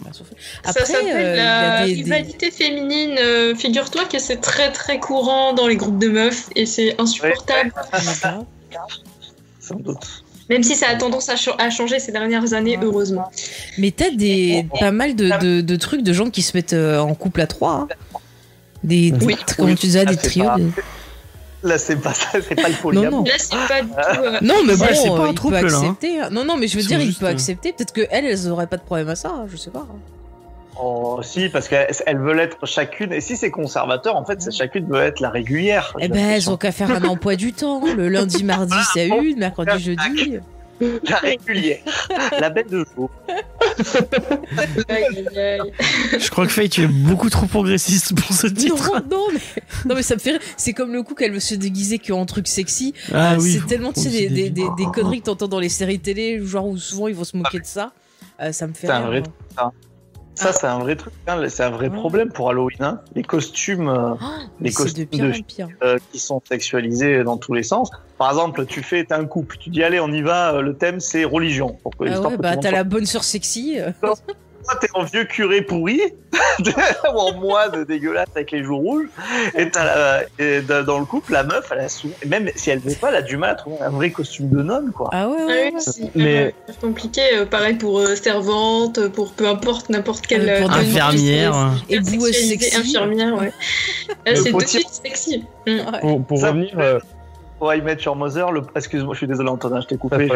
Après, ça euh, il y la a des- des- rivalité féminine. euh, Figure-toi que c'est très très courant dans les groupes de meufs et c'est insupportable. D'accord. Sans doute. Même si ça a tendance à, cha- à changer ces dernières années, heureusement. Mais t'as des pas mal de, de, de trucs de gens qui se mettent euh, en couple à trois. hein. Des, Oui. comment Oui. tu disais, Ah, des c'est trios. pas- des- Là, c'est pas ça, c'est pas le polyamour. Non, non. Là, c'est pas du tout. euh, Non, mais bon, Ouais, c'est pas un il trouble, peut là, hein. accepter. hein. Non, non, mais je veux dire, il peut euh, accepter. Peut-être que elles, elles auraient pas de problème à ça. hein, Je sais pas. Oh, si, parce qu'elles elles veulent être chacune. Et si c'est conservateur, en fait, c'est chacune veut être la régulière. Eh ben, elles ont qu'à faire un emploi du temps. Le lundi, mardi, c'est à une. Mercredi, jeudi. La régulière. la bête de jour. Je crois que Faye, tu es beaucoup trop progressiste pour ce titre. non, mais, non, mais ça me fait rire. C'est comme le coup qu'elle veut se déguiser qu'en truc sexy. Ah Euh, oui. C'est tellement, tu sais, des, des, des, des conneries que t'entends dans les séries télé, genre où souvent ils vont se moquer de ça. Euh, ça me fait C'est un rire. Ça, c'est un vrai truc. hein, C'est un vrai Ouais. problème pour Halloween. hein. Les costumes euh, Oh, Les de costumes pire de pire. euh, qui sont sexualisés dans tous les sens. Par exemple, tu fais, t'as un couple. Tu dis, allez, on y va. euh, Le thème, c'est religion. Pour que Ah ouais, bah t'as la bonne sœur sexy. Toi, t'es en vieux curé pourri, ou en moine dégueulasse avec les joues rouges, et, t'as la- et dans le couple, la meuf, elle a souvent, même si elle veut pas, elle a du mal à trouver un vrai costume de nonne, quoi. Ah ouais, Ah ouais, c'est Mais- hyper compliqué. euh, Pareil pour euh, servante, pour peu importe, n'importe quelle. Ah, pour euh, Infirmière. Et sexualisée, sexy. Infirmière, ouais. C'est tout de suite sexy. Mm. Pour, revenir, euh, Pour I Met Your Mother, le... excuse-moi, je suis désolé Antonin, je t'ai coupé.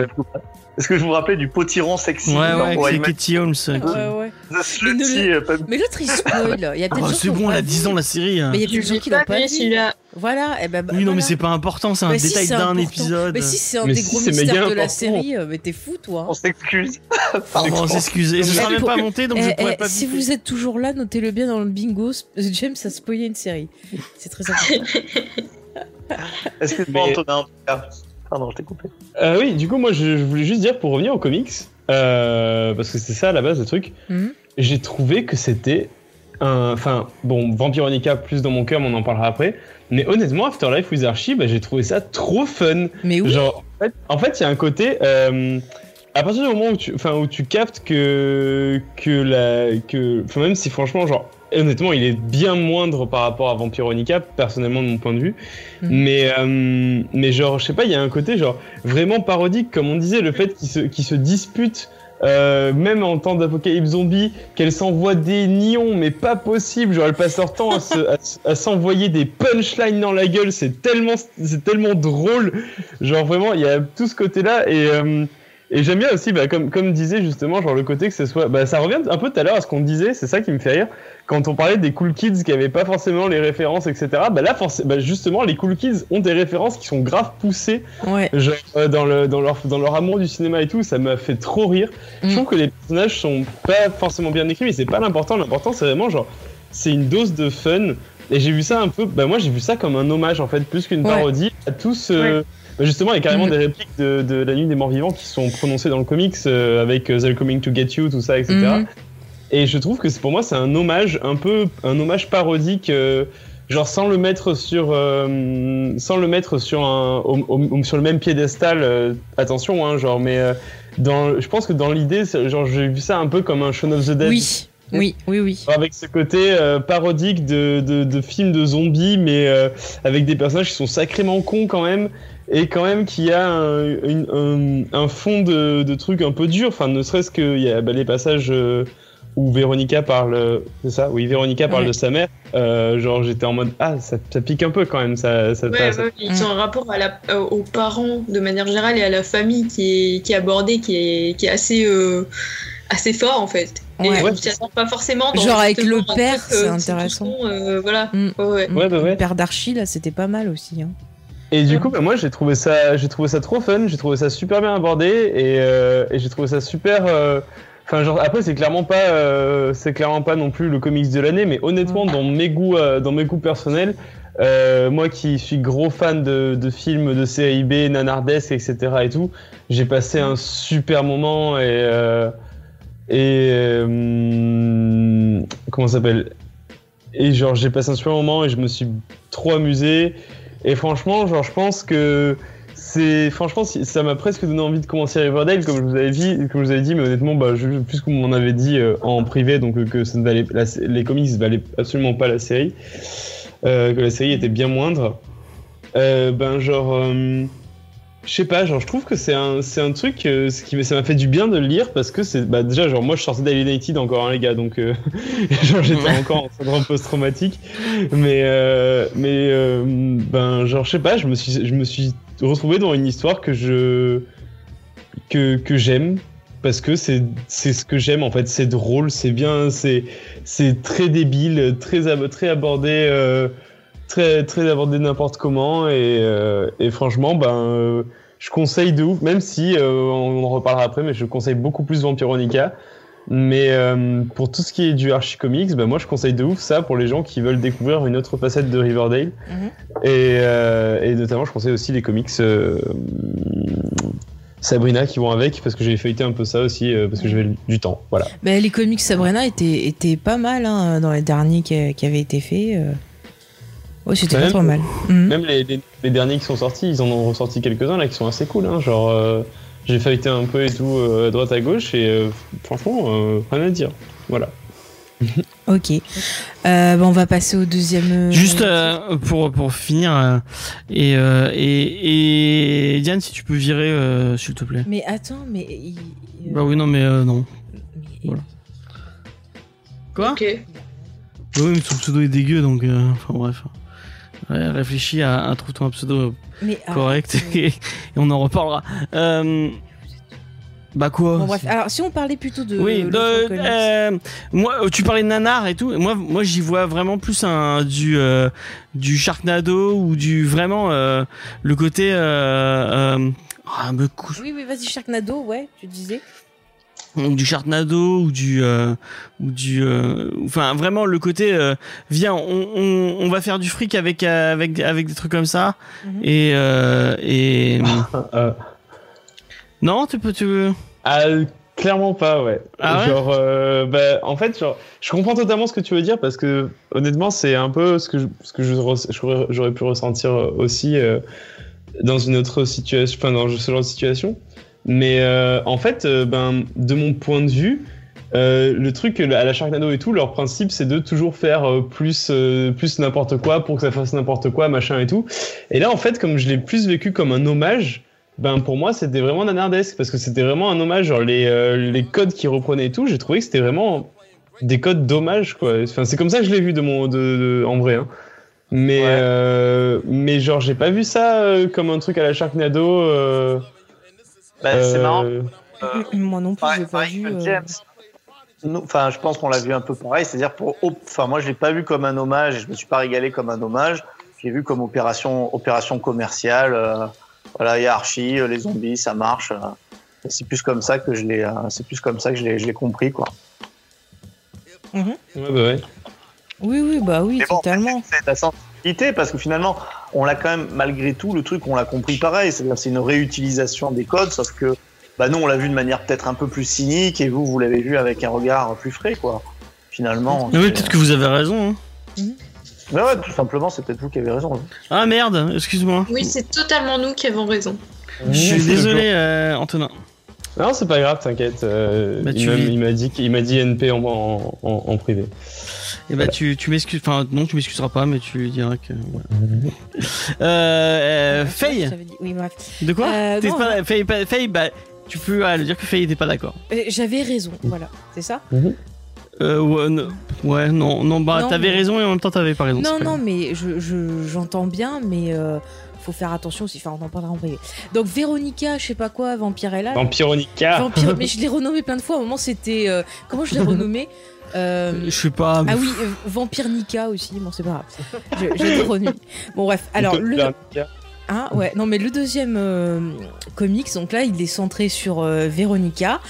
Est-ce que je vous rappelais du potiron sexy Ouais, dans ouais, c'est Katie Holmes. euh, qui- Ouais, ouais. The Slutty, le- euh, Mais l'autre il spoil. Il y a peut-être Ah, c'est bon, elle a vu. 10 ans la série. hein. Mais il y a des gens qui l'ont pas vu. Voilà, et ben. bah, Oui, non, mais voilà. c'est pas important, c'est un détail d'un épisode. Mais si c'est un Mais des si, gros mystères de la série, euh, mais t'es fou toi. On s'excuse. Pardon, on s'excuse. Et ce sera Eh, même pour- pas monté, donc je Eh, pourrais eh, pas si vous êtes toujours là, notez-le bien dans le bingo. James a spoilé une série. C'est très important. Excuse-moi Mais- Antonin. Pardon, je t'ai coupé. Euh, oui, du coup, moi, je, je voulais juste dire pour revenir aux comics, euh, parce que c'est ça à la base le truc. Mhm. J'ai trouvé que c'était un, enfin, bon, Vampironica plus dans mon cœur, mais on en parlera après. Mais honnêtement, Afterlife with Archie, bah, j'ai trouvé ça trop fun. Mais oui. Genre, en fait- en fait, il y a un côté. euh, à partir du moment où tu, enfin, où tu captes que que la que, enfin, même si franchement, genre, honnêtement, il est bien moindre par rapport à Vampironica, personnellement de mon point de vue. Mhm. Mais euh, mais genre, je sais pas, il y a un côté genre vraiment parodique, comme on disait, le fait qu'ils se disputent. euh, même en temps d'apocalypse zombie, qu'elles s'envoient des nions, mais pas possible. Genre, elles passent leur temps à se- à se- à s'envoyer des punchlines dans la gueule. C'est tellement, c'est tellement drôle. Genre, vraiment, il y a tout ce côté-là. Et, euh, et j'aime bien aussi, bah, comme, comme disait justement, genre le côté que ce soit. Bah, ça revient un peu tout à l'heure à ce qu'on disait, c'est ça qui me fait rire. Quand on parlait des cool kids qui avaient pas forcément les références, etc. Bah là, bah, justement, les cool kids ont des références qui sont grave poussées Ouais. genre, euh, dans, le, dans, leur, dans leur amour du cinéma et tout, ça m'a fait trop rire. Mm. Je trouve que les personnages sont pas forcément bien écrits, mais c'est pas l'important. L'important, c'est vraiment genre, c'est une dose de fun. Et j'ai vu ça un peu, bah moi j'ai vu ça comme un hommage en fait, plus qu'une Ouais. parodie à tous. euh, bah, justement, il y a carrément Mm. des répliques de, de La Nuit des Morts Vivants qui sont prononcées dans le comics euh, avec euh, They're Coming to Get You, tout ça, etc. Mhm. Et je trouve que c'est pour moi c'est un hommage un peu un hommage parodique euh, genre sans le mettre sur euh, sans le mettre sur un au- au- sur le même piédestal euh, attention hein, genre mais euh, dans je pense que dans l'idée genre j'ai vu ça un peu comme un Shaun of the Dead Oui. Oui, oui, oui. avec ce côté parodique de, de, de films de zombies, mais avec des personnages qui sont sacrément cons quand même, et quand même qui a un, une- un, un fond de, de trucs un peu dur. Enfin, ne serait-ce qu'il y a bah, les passages euh, où Véronica parle, c'est ça Oui, Véronica parle Ouais. de sa mère. Euh, genre, j'étais en mode ah, ça, ça pique un peu quand même, ça. ça, Ouais, ça- ils ont un rapport à la, euh, aux parents de manière générale et à la famille qui est, qui est abordé, qui est, qui est assez, euh, assez fort en fait. Et Ouais. on s'y attend pas forcément. Dans Genre avec le père, euh, c'est intéressant. euh, voilà. Mm. Ouais, ouais. Ouais, bah ouais. Le père d'Archie, là, c'était pas mal aussi. Hein. Et du coup, bah, moi, j'ai trouvé ça, j'ai trouvé ça trop fun, j'ai trouvé ça super bien abordé et, euh, et j'ai trouvé ça super. euh, Enfin, genre après, c'est clairement pas, euh, c'est clairement pas non plus le comics de l'année, mais honnêtement, dans mes goûts, euh, dans mes goûts personnels, euh, moi qui suis gros fan de, de films de série B, nanardesques, etc. et tout, j'ai passé un super moment et euh, et euh, comment ça s'appelle? Et genre j'ai passé un super moment et je me suis trop amusé et franchement genre je pense que c'est franchement ça m'a presque donné envie de commencer Riverdale comme je vous avais dit comme je vous avais dit mais honnêtement bah je, puisque vous m'en avez dit euh, en privé donc euh, que ça ne valait la- les comics valaient absolument pas la série euh, que la série était bien moindre. Ben genre je sais pas, genre je trouve que c'est un, c'est un truc, euh, ce qui ça m'a fait du bien de le lire parce que c'est, bah déjà genre moi je sortais d'Alienated encore hein, les gars donc euh, genre j'étais encore en syndrome post-traumatique mais euh, mais euh, ben genre je sais pas, je me suis je me suis retrouvé dans une histoire que je que que j'aime parce que c'est c'est ce que j'aime en fait, c'est drôle, c'est bien, c'est c'est très débile, très ab- très abordé. Très très abordé n'importe comment et, euh, et franchement ben euh, je conseille de ouf même si euh, on en reparlera après mais je conseille beaucoup plus Vampironica mais pour tout ce qui est du Archie Comics ben moi je conseille de ouf ça pour les gens qui veulent découvrir une autre facette de Riverdale Mhm. et, et notamment je conseille aussi les comics Sabrina qui vont avec parce que j'ai feuilleté un peu ça aussi euh, parce que j'avais du temps voilà Bah, les comics Sabrina étaient, étaient pas mal hein, dans les derniers qui, qui avaient été faits. euh. Ouais, c'était pas même. trop mal. Mhm. Même les, les- les derniers qui sont sortis, ils en ont ressorti quelques-uns là qui sont assez cool. Hein, genre, euh, j'ai feuilleté un peu et tout euh, à droite à gauche et euh, franchement, euh, rien à dire. Voilà. Ok. Euh, bah, on va passer au deuxième. Juste euh, pour pour finir euh, et, euh, et et Diane, si tu peux virer, euh, s'il te plaît. Mais attends, mais. Bah oui, non, mais euh, non. mais- Voilà. Quoi? Ok. Bah oui, mais son pseudo est dégueu, donc euh, enfin bref. Réfléchis à, à trouve-toi un pseudo mais correct et, et on en reparlera. Euh, bah quoi Bon, bref, alors si on parlait plutôt de. Oui, de- euh, moi, euh, tu parlais de nanar et tout. et Moi, moi, j'y vois vraiment plus un du euh, du Sharknado ou du vraiment euh, le côté euh, euh, ah, me couche Oui, oui, vas-y, Sharknado, ouais, tu disais. Du Sharknado ou du euh, ou du euh, enfin vraiment le côté euh, viens on, on, on va faire du fric avec avec avec des trucs comme ça Mhm. et euh, et Euh, non tu peux tu veux? Ah, clairement pas, ouais. Ah ouais? Genre, euh, bah, en fait, genre, je comprends totalement ce que tu veux dire parce que honnêtement, c'est un peu ce que je, ce que j'aurais pu ressentir aussi euh, dans une autre situation, enfin dans ce genre de situation. Mais euh, en fait, euh, ben, de mon point de vue, euh, le truc à la Sharknado et tout, leur principe c'est de toujours faire euh, plus, euh, plus n'importe quoi pour que ça fasse n'importe quoi, machin et tout. Et là, en fait, comme je l'ai plus vécu comme un hommage, ben pour moi c'était vraiment nanardesque parce que c'était vraiment un hommage, genre les, euh, les codes qu'ils reprenaient et tout, j'ai trouvé que c'était vraiment des codes d'hommage quoi. Enfin, c'est comme ça que je l'ai vu de mon, de, de- en vrai. Hein. Mais, Ouais. euh, mais genre, j'ai pas vu ça euh, comme un truc à la Sharknado. Euh, Bah, c'est marrant. Euh, Moi non plus, j'ai pas vu. euh, Enfin, je pense qu'on l'a vu un peu pareil. C'est-à-dire, pour, enfin, moi, je l'ai pas vu comme un hommage et je me suis pas régalé comme un hommage. J'ai vu comme opération, opération commerciale. euh, voilà, il y a Archie, euh, les zombies, ça marche. euh, c'est plus comme ça que je l'ai, euh, c'est plus comme ça que je l'ai, je l'ai compris, quoi. Ouais, bah ouais. Oui, oui, bah oui, Mais bon, totalement. C'est la sensibilité parce que finalement, on l'a quand même, malgré tout, le truc, on l'a compris pareil. C'est-à-dire, c'est une réutilisation des codes, sauf que, bah, nous, on l'a vu de manière peut-être un peu plus cynique et vous, vous l'avez vu avec un regard plus frais, quoi. Finalement. Ah oui, peut-être que vous avez raison. hein. Mais ouais, tout simplement, c'est peut-être vous qui avez raison. Ah merde, excuse-moi. Oui, c'est totalement nous qui avons raison. Je suis désolé, euh, Antonin. Non, c'est pas grave, t'inquiète. euh, Bah, il m'a- dit, qu'il- il m'a dit NP en, en, en, en privé. Et bah tu, tu m'excuses, enfin non tu m'excuseras pas mais tu diras que voilà. Euh, euh, Faye, Oui, bref. de quoi Euh, non, pas, Faye, pas- Faye, bah tu peux ah, le dire que Faye était pas d'accord. Euh, J'avais raison, voilà, c'est ça Euh, ouais, non, ouais, non, non, bah t'avais mais- raison et en même temps t'avais pas raison. Non, non, mais je, je- j'entends bien, mais euh, faut faire attention aussi. Enfin, on en parlera en privé. Donc, Véronica, je sais pas quoi, Vampirella. Vampironica Vampire, mais je l'ai renommé plein de fois. À un moment, c'était. euh, comment je l'ai renommé Euh, Je sais pas. mais- Ah oui, euh, Vampire Nika aussi. Bon, c'est pas grave. L'ai renommé. Bon, bref. Alors, le. Hein, ouais, non, mais le deuxième euh, comics, donc là, il est centré sur euh, Véronica,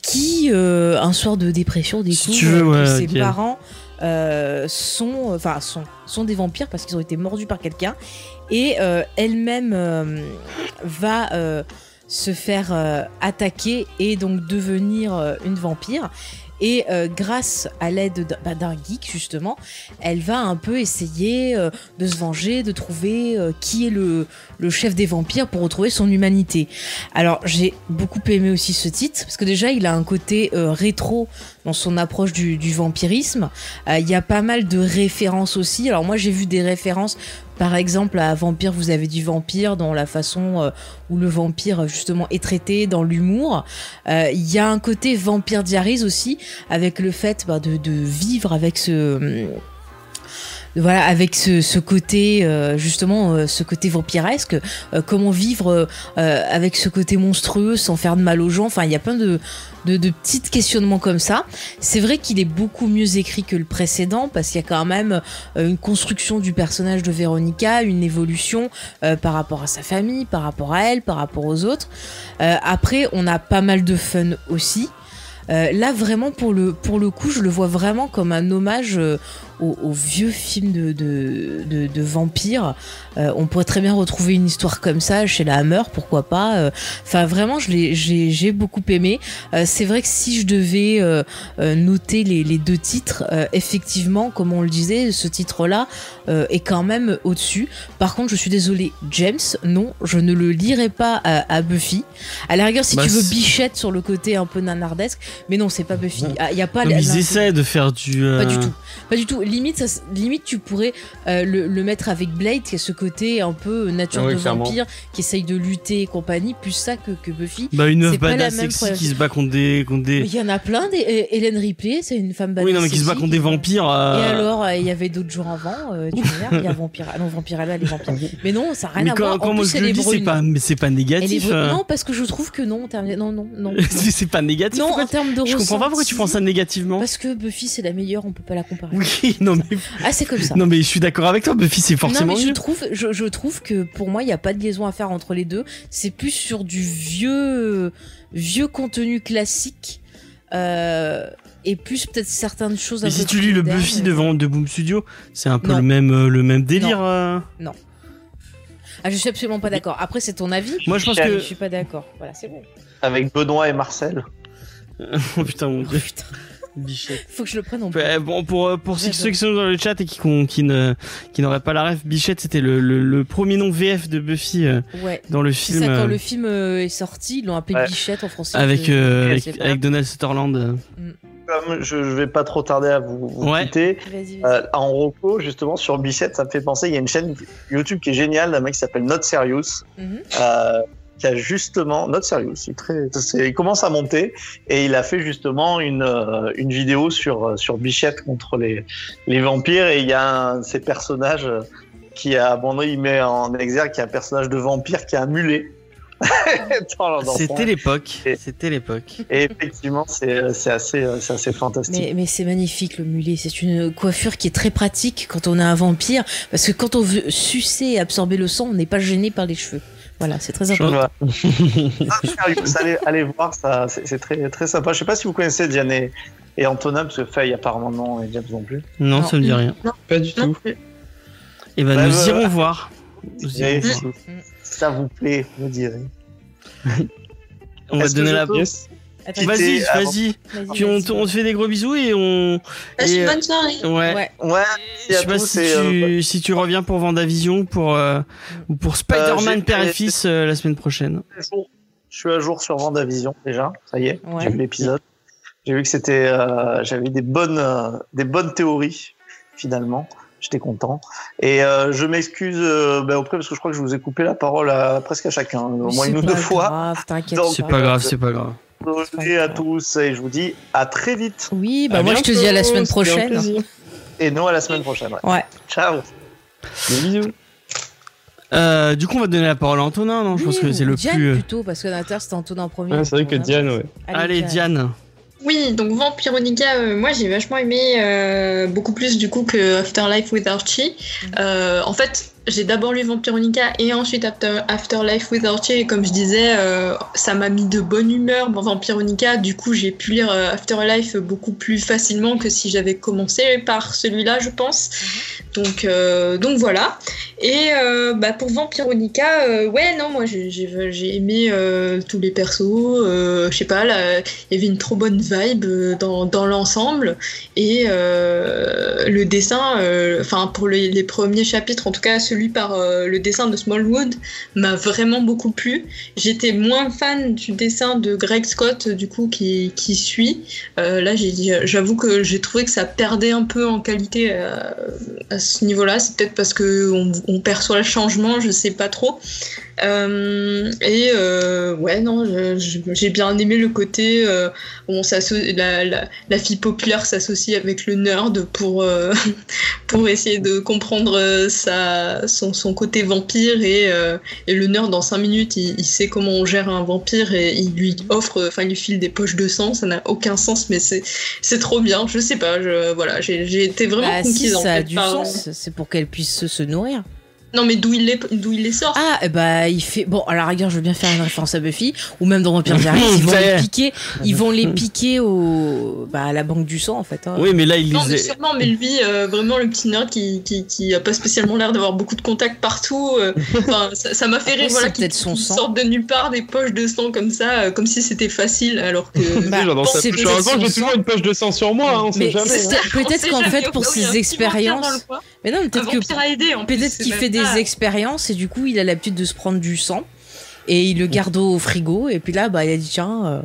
qui, euh, un soir de dépression, découvre Si que ses parents euh, sont, enfin, sont, sont des vampires parce qu'ils ont été mordus par quelqu'un, et euh, elle-même euh, va euh, se faire attaquer et donc devenir une vampire. Et grâce à l'aide d'un bah, d'un geek, justement, elle va un peu essayer de se venger, de trouver qui est le, chef des vampires pour retrouver son humanité. Alors j'ai beaucoup aimé aussi ce titre parce que déjà il a un côté rétro dans son approche du, vampirisme. Euh, Il y a pas mal de références aussi. Alors moi j'ai vu des références par exemple à Vampire vous avez du vampire dans la façon euh, où le vampire justement est traité dans l'humour. Euh, Il y a un côté vampire diaries aussi avec le fait bah, de vivre avec ce voilà avec ce, ce côté euh, justement euh, ce côté vampiresque euh, comment vivre euh, avec ce côté monstrueux sans faire de mal aux gens. Enfin il y a plein de de, de petits questionnements comme ça. C'est vrai qu'il est beaucoup mieux écrit que le précédent parce qu'il y a quand même une construction du personnage de Véronica une évolution par rapport à sa famille par rapport à elle par rapport aux autres. Après on a pas mal de fun aussi. Euh, là vraiment pour le pour le coup je le vois vraiment comme un hommage au, au vieux film de de, de, de vampires Euh, on pourrait très bien retrouver une histoire comme ça chez la Hammer pourquoi pas Euh, enfin vraiment je l'ai j'ai j'ai beaucoup aimé Euh, c'est vrai que si je devais euh, noter les, les deux titres effectivement comme on le disait ce titre là est quand même au dessus par contre je suis désolée James non je ne le lirai pas à, à Buffy à la rigueur si Bah, tu veux Bichette sur le côté un peu nanardesque mais non c'est pas Buffy Ah, il y a pas la- ils essaient de faire du. pas du tout. Pas du tout. Limite, ça, limite tu pourrais euh, le, le mettre avec Blade, qui a ce côté un peu nature Ah oui, de clairement. vampire, qui essaye de lutter et compagnie, plus ça que, que Buffy. Bah, une meuf la badass sexy problématique. qui se bat contre des. Contre des... Il y en a plein. Des, euh, Hélène Ripley, c'est une femme badass. Oui, non, mais qui se bat contre des vampires. euh, Et alors, euh, il y avait d'autres jours avant. euh, tu vois, il y a Vampire. Ah non, Vampirella, elle est vampire. Mais non, ça n'a rien Mais à quand, voir. quand en moi plus, je elle le est dis, c'est pas, mais pas Elle est négatif. euh. Non, parce que je trouve que non. en termes- Non, non, non. non. c'est pas négatif. Non, en termes de Je comprends pas pourquoi tu prends ça négativement. Parce que Buffy, c'est la meilleure, on peut pas la comparer. Oui, non mais, Ah, c'est comme ça. non mais je suis d'accord avec toi, Buffy c'est forcément non, mais je mieux. trouve, je, je trouve que pour moi, il n'y a pas de liaison à faire entre les deux. C'est plus sur du vieux, vieux contenu classique. Euh, et plus peut-être certaines choses. un Mais si peu tu lis le Buffy mais- devant de Boom Studio, c'est un peu Non. le même, euh, le même délire. euh. Ah, je suis absolument pas d'accord. Après, c'est ton avis. Moi je pense que. Je suis pas d'accord. Voilà, c'est bon. Avec Benoît et Marcel. oh putain mon Oh, dieu. putain, Bichette. faut que je le prenne en plus. Ouais, bon pour euh, pour ceux qui sont dans le chat et qui qui ne qui n'auraient pas la ref, Bichette c'était le, le, le premier nom VF de Buffy euh, Ouais. dans le C'est film ça, quand euh, le film euh, est sorti, ils l'ont appelé Ouais. Bichette en français. avec euh, avec, Donald Sutherland. euh. Comme je, je vais pas trop tarder à vous, vous Ouais. quitter, Vas-y, vas-y. euh, en Rocco, justement, sur Bichette, ça me fait penser, il y a une chaîne YouTube qui est géniale d'un mec qui s'appelle Not Serious, Mhm. Qui a justement, Not Serious, il, est très, il commence à monter, et il a fait justement une, euh, une vidéo sur, euh, sur Bichette contre les, les vampires, et il y a un de ces personnages euh, qui a abandonné, il met en exergue, qui est un personnage de vampire qui a un mulet. C'était l'époque. Et- C'était l'époque. Et effectivement, c'est c'est assez, c'est assez fantastique. Mais, mais c'est magnifique le mulet, c'est une coiffure qui est très pratique quand on a un vampire, parce que quand on veut sucer et absorber le sang, on n'est pas gêné par les cheveux. Voilà, c'est très important. Sérieux, allez, allez voir, ça, c'est très, très sympa. Je sais pas si vous connaissez Diane et, et Antonin, parce que Faye apparemment non, et James non plus. Non, Non. ça me dit rien. Pas du Non tout. plus. Et ben Ouais, nous ouais, irons voir. Nous irons Et voir. si ça vous plaît, vous direz. On va donner la. je Vas-y, avant- vas-y. vas-y, Puis on, vas-y. te- on te fait des gros bisous et on. Passe Et, une euh, bonne soirée. Ouais. Ouais. Ouais, Je sais pas si euh, tu, si tu reviens pour Vendavision pour, euh, ou pour Spider-Man j'ai- Père et Fils euh, la semaine prochaine. Je suis à jour sur Vendavision déjà, ça y est, Ouais. j'ai vu l'épisode. J'ai vu que c'était, euh, j'avais des bonnes, euh, des bonnes théories finalement. J'étais content. Et euh, je m'excuse euh, bah, auprès parce que je crois que je vous ai coupé la parole à presque à chacun, au moins une ou deux fois. grave, pas. C'est pas grave, c'est pas grave. Désolé à tous et je vous dis à très vite. Oui, bah À moi je te dis à la semaine prochaine. Et nous à la semaine prochaine. ouais. Ouais. Ciao. Des bisous. Euh, du coup, on va donner la parole à Antonin, non? Je pense que c'est le Diane plus. euh, plutôt, parce que Nathan c'était Antonin en premier. Ouais, c'est vrai que Diane, ouais. Allez, Diane. Oui, donc Vampironica, euh, moi j'ai vachement aimé, euh, beaucoup plus du coup que Afterlife with Archie. Euh, en fait, j'ai d'abord lu Vampironica et ensuite After, Afterlife with Archie. Et comme je disais, euh, ça m'a mis de bonne humeur dans Vampironica. Du coup, j'ai pu lire euh, Afterlife beaucoup plus facilement que si j'avais commencé par celui-là, je pense. Donc, euh, donc voilà. Et euh, bah, pour Vampironica, ouais, non, moi j'ai- j'ai j'ai aimé tous les persos. je sais pas, il y avait une trop bonne vibe dans, dans l'ensemble. Et le dessin, enfin pour les, les premiers chapitres, en tout cas celui par euh, le dessin de Smallwood, m'a vraiment beaucoup plu. J'étais moins fan du dessin de Greg Scott, du coup, qui, qui suit. Euh, là, j'avoue que j'ai trouvé que ça perdait un peu en qualité euh, à ce niveau-là. C'est peut-être parce que on, on perçoit le changement, je sais pas trop. Euh, et euh, ouais, non, j'ai bien aimé le côté euh, où on la, la, la fille populaire s'associe avec le nerd pour, euh, pour essayer de comprendre sa, son, son côté vampire et, et le nerd dans 5 minutes il, il sait comment on gère un vampire et il lui offre, enfin il lui file des poches de sang, ça n'a aucun sens mais c'est trop bien, je sais pas, je, voilà, j'ai été vraiment Bah, si, conquise en ça a fait, du par- sens. C'est pour qu'elle puisse se, se nourrir. Non mais d'où il les, d'où il les sort Ah, eh bah, il fait. Bon, à la rigueur, je veux bien faire une référence à Buffy, ou même dans Vampire Diaries, ils vont les piquer, ils vont les piquer au, bah, à la banque du sang, en fait. hein. Oui, mais là, il Non, mais les sûrement, mais lui, euh, vraiment le petit nerd qui, qui, qui a pas spécialement l'air d'avoir beaucoup de contacts partout. euh, Enfin, ça ça m'a fait rire, voilà, c'est qu'il peut-être son qu'il sang. sorte de nulle part des poches de sang comme ça, euh, comme si c'était facile, alors que. Bah, Genre dans sa poche. Heureusement que j'ai toujours une poche de sang sur moi, hein, on sait Mais jamais. peut-être qu'en fait, pour ses dans expériences. Mais non, peut-être que Peut-être qu'il fait des pas- expériences et du coup il a l'habitude de se prendre du sang et il le garde au frigo et puis là bah il a dit tiens euh,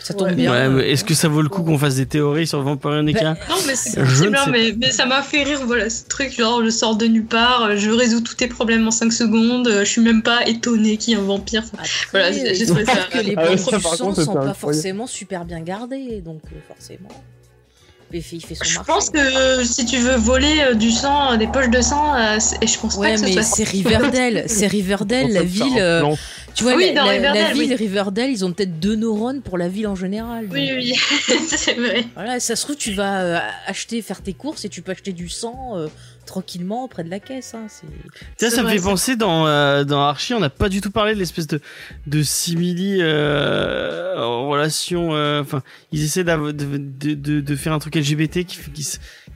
ça tombe Ouais. bien. Ouais, mais est-ce que ça vaut le coup qu'on fasse des théories sur Vampironica Non, mais c'est bien, mais, mais ça m'a fait rire, voilà, ce truc, genre, je sors de nulle part, euh, je résous tous tes problèmes en 5 secondes, euh, je suis même pas étonnée qu'il y ait un vampire. Après, Voilà, j'ai- trouvé je trouve ça- que les Ah ouais, banques ça, du par sang contre, sont pas incroyable. forcément super bien gardées donc euh, forcément. Il fait son Je marché. pense que euh, si tu veux voler euh, du sang, euh, des poches de sang, euh, c'est- et je pense Ouais pas que mais c'est. Riverdale, c'est Riverdale, la ville. euh, tu vois Oui, la, dans la- Riverdale, la ville oui. Riverdale, ils ont peut-être deux neurones pour la ville en général. Oui, donc, oui, c'est vrai. Voilà, ça se trouve, tu vas euh, acheter, faire tes courses et tu peux acheter du sang euh, tranquillement près de la caisse. Hein, C'est ça me fait ça. penser dans, euh, dans Archie, on n'a pas du tout parlé de l'espèce de, de simili euh, en relation. euh, Enfin, ils essaient de, de, de, de faire un truc LGBT qui,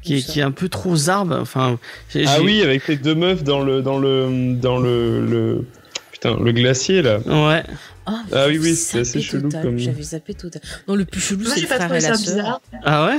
qui, est, qui est un peu trop zarbe. Enfin, j'ai- Ah j'ai- oui, avec les deux meufs dans le dans le dans le, le putain le glacier là. Ouais. Ah, Ah oui, oui, c'est assez chelou total, comme- J'avais zappé total. Non, le plus chelou, Moi, c'est le pas frère et la ça sœur. Ah ouais?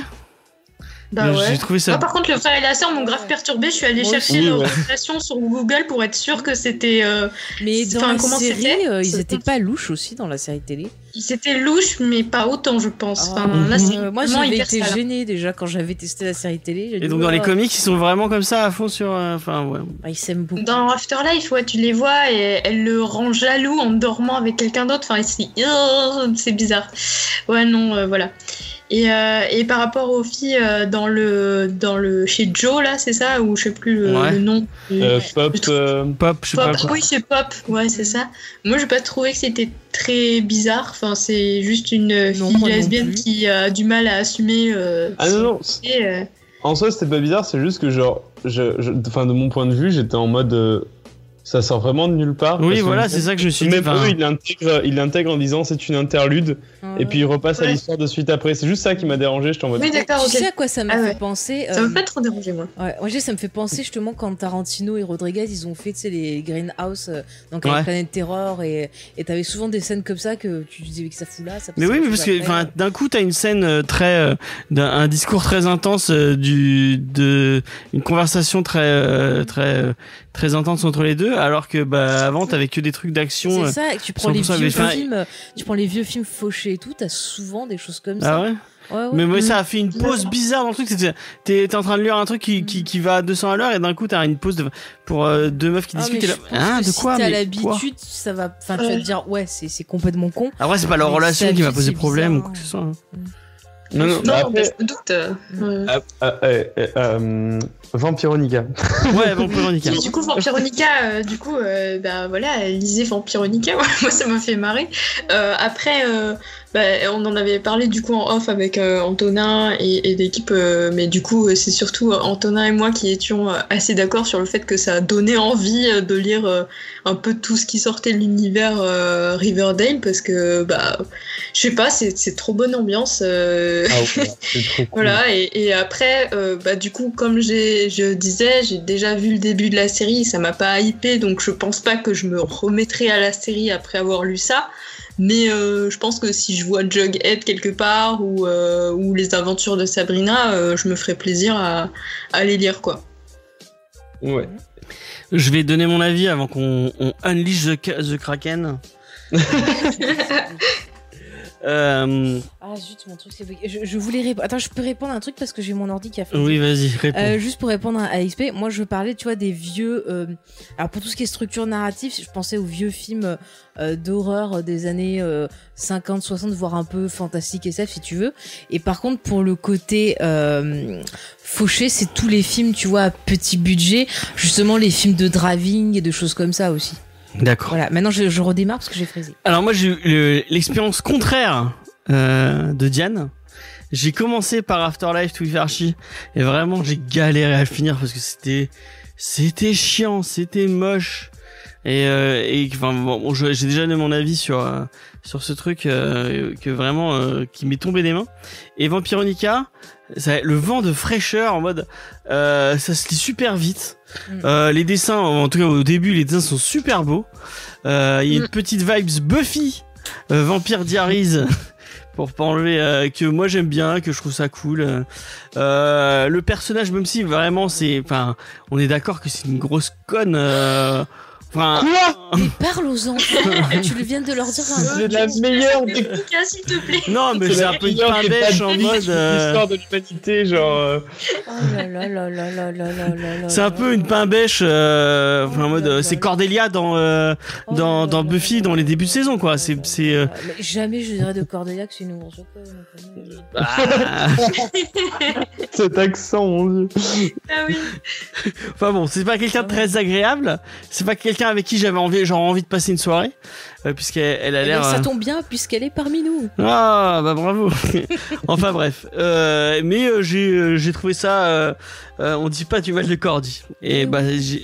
Bah ouais. J'ai trouvé ça. Moi, par contre, le frère et la sœur m'ont grave perturbé. Je suis allée Moi chercher aussi. leur relation sur Google pour être sûre que c'était. euh, Mais C'est- dans enfin, la comment série, c'était euh, ils étaient pas louches aussi dans la série télé. ils étaient louches, mais pas autant, je pense. Enfin, Ah, là, c'est euh, moi, j'avais été gênée déjà quand j'avais testé la série télé. Et dit, donc dans les comics, ils sont vraiment comme ça à fond sur. euh, Enfin, ouais. bah, ils s'aiment beaucoup. Dans Afterlife, ouais, tu les vois et elle le rend jaloux en dormant avec quelqu'un d'autre. Enfin, c'est oh, c'est bizarre. Ouais, non, euh, voilà. Et, euh, et par rapport aux filles euh, dans le dans le chez Joe là, c'est ça ou je sais plus le, Ouais. le nom. Euh, Pop. Pop, je sais pas Pop, oui, c'est Pop, ouais, c'est ça. Moi, j'ai pas trouvé que c'était très bizarre. Enfin, c'est juste une Non, fille lesbienne qui a du mal à assumer. euh, Ah non non. et, euh, En soi, c'était pas bizarre, c'est juste que genre, je, je- enfin de mon point de vue, j'étais en mode, euh, ça sort vraiment de nulle part. Oui, voilà, c'est ça que je me suis dit. Même enfin, eux, ils l'intègrent, ils l'intègrent en disant c'est une interlude, et puis ils repassent à l'histoire de suite après. C'est juste ça qui m'a dérangé. J'étais en mode. Oui, d'accord, Tu sais à quoi ça m'a Ah fait ouais. penser Ça euh, m'a pas trop dérangé, moi. Ouais, moi, je ça me fait penser justement quand Tarantino et Rodriguez ils ont fait tu sais, les Greenhouse euh, donc Ouais. avec Planète Terror et et t'avais souvent des scènes comme ça que tu disais que ça fout là. Ça Mais oui, mais parce que enfin, d'un coup, t'as une scène euh, très, euh, d'un- un discours très intense euh, du, de, une conversation très, euh, très, euh, très intense entre les deux, alors que bah avant, t'avais que des trucs d'action. euh. C'est ça, et tu prends les 100% vieux films, euh, tu prends les vieux films fauchés et tout, t'as souvent des choses comme Ah ça. ouais? Ouais, ouais. Mais moi, Mm. ça a fait une pause bizarre dans le truc. T'es, en train de lire un truc qui, qui, qui va à 200 à l'heure et d'un coup, t'as une pause de, pour euh, deux meufs qui Ah, discutent. et là, hein, de si quoi t'as mais quoi? l'habitude, ça va, enfin, tu vas te dire, ouais, c'est complètement con. Après, c'est pas leur Mais relation qui va poser problème ou quoi que ce soit. hein. Non, non, Non, mais je me doute. euh, ouais. ah, ah, euh, euh, euh, Vampironica. Ouais, Vampironica. Du coup, Vampironica, euh, du coup, euh, bah voilà, lisez Vampironica, moi ça m'a fait marrer. Euh, après, euh, Bah, on en avait parlé du coup en off avec euh, Antonin et, et l'équipe, euh, mais du coup euh, c'est surtout euh, Antonin et moi qui étions euh, assez d'accord sur le fait que ça a donné envie de lire euh, un peu tout ce qui sortait de l'univers euh, Riverdale parce que bah je sais pas, c'est c'est trop bonne ambiance. euh, Ah trop cool. Voilà, et, et après, euh, bah, du coup, comme j'ai, je disais, j'ai déjà vu le début de la série, ça m'a pas hypé, donc je pense pas que je me remettrai à la série après avoir lu ça. Mais euh, je pense que si je vois Jughead quelque part ou, euh, ou les aventures de Sabrina, euh, je me ferai plaisir à, à les lire, quoi. Ouais. Je vais donner mon avis avant qu'on on unleash the, the Kraken. Euh, Ah zut, mon truc c'est. Je, je voulais répondre. Attends, je peux répondre à un truc parce que j'ai mon ordi qui a fait. oui, vas-y, réponds. Euh, juste pour répondre à XP, moi je parlais, tu vois, des vieux. euh, alors pour tout ce qui est structure narrative, je pensais aux vieux films d'horreur des années euh, 50, 60, voire un peu fantastique SF si tu veux. Et par contre, pour le côté fauché, c'est tous les films, tu vois, à petit budget, justement les films de driving et de choses comme ça aussi. D'accord. Voilà. Maintenant, je, je redémarre parce que j'ai frisé. Alors moi j'ai eu le- l'expérience contraire euh, de Diane. J'ai commencé par Afterlife with Archie et vraiment j'ai galéré à le finir parce que c'était c'était chiant, c'était moche et euh, et enfin bon, j'ai déjà donné mon avis sur euh, sur ce truc euh, que vraiment euh, qui m'est tombé des mains et Vampironica ça, le vent de fraîcheur en mode euh, ça se lit super vite Mm. euh, les dessins en tout cas au début les dessins sont super beaux euh, il y a une Mm. petite vibes Buffy euh, Vampire Diaries pour pas enlever euh, que moi j'aime bien que je trouve ça cool euh, le personnage même si vraiment c'est enfin on est d'accord que c'est une grosse conne euh, Enfin... Quoi euh, Mais parle aux enfants Tu le viens de leur dire un C'est la meilleure des. Hein, s'il te plaît Non, mais c'est un peu une pain en mode. L'histoire euh, de l'humanité, genre. Euh. Oh là là là là là là là C'est un peu une pain bêche en mode. Oh c'est Cordelia dans, oh dans, dans Buffy dans les débuts de saison, quoi. C'est. Oh jamais je dirais de Cordelia que c'est une ours bah. Cet accent, mon dieu. Ah oui. Enfin bon, c'est pas quelqu'un de très agréable. C'est pas quelqu'un avec qui j'avais envie, genre envie de passer une soirée, euh, puisqu'elle elle a Eh bien, l'air. ça euh, tombe bien puisqu'elle est parmi nous. Ah bah bravo. enfin bref, euh, mais euh, j'ai j'ai trouvé ça. on dit pas du mal de Cordy. Et bah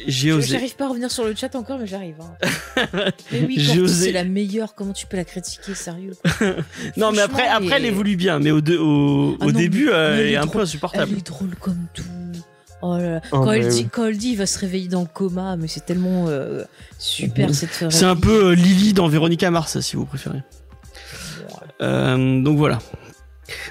j'ai osé. J'arrive pas à revenir sur le chat encore, mais j'arrive. hein. mais oui, J'ai Cordy, osé. c'est la meilleure. Comment tu peux la critiquer, sérieux Non mais après elle évolue bien, mais au de- au, Ah au non, début elle elle est un peu insupportable. Elle est drôle comme tout. Oh là là. Oh, quand, elle dit, oui. quand elle dit il va se réveiller dans le coma, mais c'est tellement euh, super cette C'est un peu euh, Lily dans Véronica Mars, si vous préférez. Euh, donc voilà.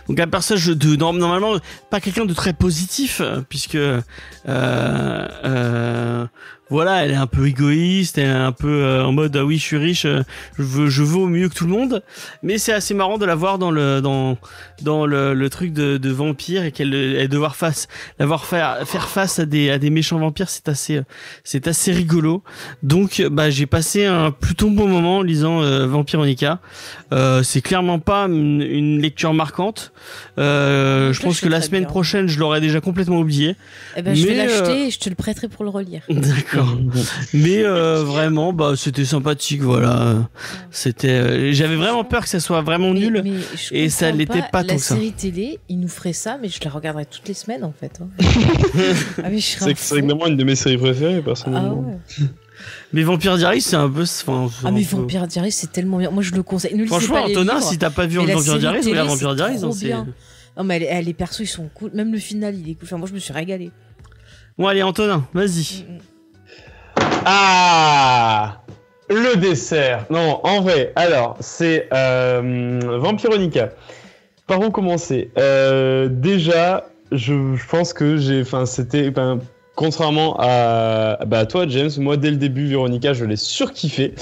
Donc un personnage de normalement pas quelqu'un de très positif puisque euh, euh, voilà elle est un peu égoïste elle est un peu euh, en mode ah oui je suis riche euh, je veux je vaux mieux que tout le monde mais c'est assez marrant de la voir dans le dans dans le, le truc de, de vampire et qu'elle elle devoir face la voir faire faire face à des à des méchants vampires c'est assez euh, c'est assez rigolo donc bah j'ai passé un plutôt bon moment en lisant euh, Vampironica euh, c'est clairement pas une, une lecture marquante. Euh, je pense je que la semaine bien. prochaine, je l'aurais déjà complètement oublié. Eh ben, je vais Mais, l'acheter euh, et je te le prêterai pour le relire. D'accord. Mais euh, vraiment, bah c'était sympathique, voilà. C'était, euh, j'avais vraiment peur que ça soit vraiment Mais- nul. mais et ça l'était pas La tant que ça. série télé, ils nous feraient ça, mais je la regarderais toutes les semaines en fait. hein. ah C'est vraiment une de mes séries préférées, Ah personnellement. ouais. Mais Vampire Diaries, c'est un peu, enfin, Ah mais peu- Vampire Diaries c'est tellement bien. Moi je le conseille. Ne Franchement, pas les Antonin, si t'as pas vu la Vampire Diaries, télé, regarde c'est Vampire Diaries. hein. Non mais elle- elle- les persos ils sont cool. Même le final il est cool. Enfin moi je me suis régalée. Bon allez, Antonin, vas-y. Mm, mm. Ah Le dessert Non, en vrai, alors, c'est euh, Vampironica. Par où commencer? Euh, Déjà, je, pense que j'ai... Enfin, c'était... ben, contrairement à, bah, à toi, James, moi, dès le début, Véronica, je l'ai surkiffé.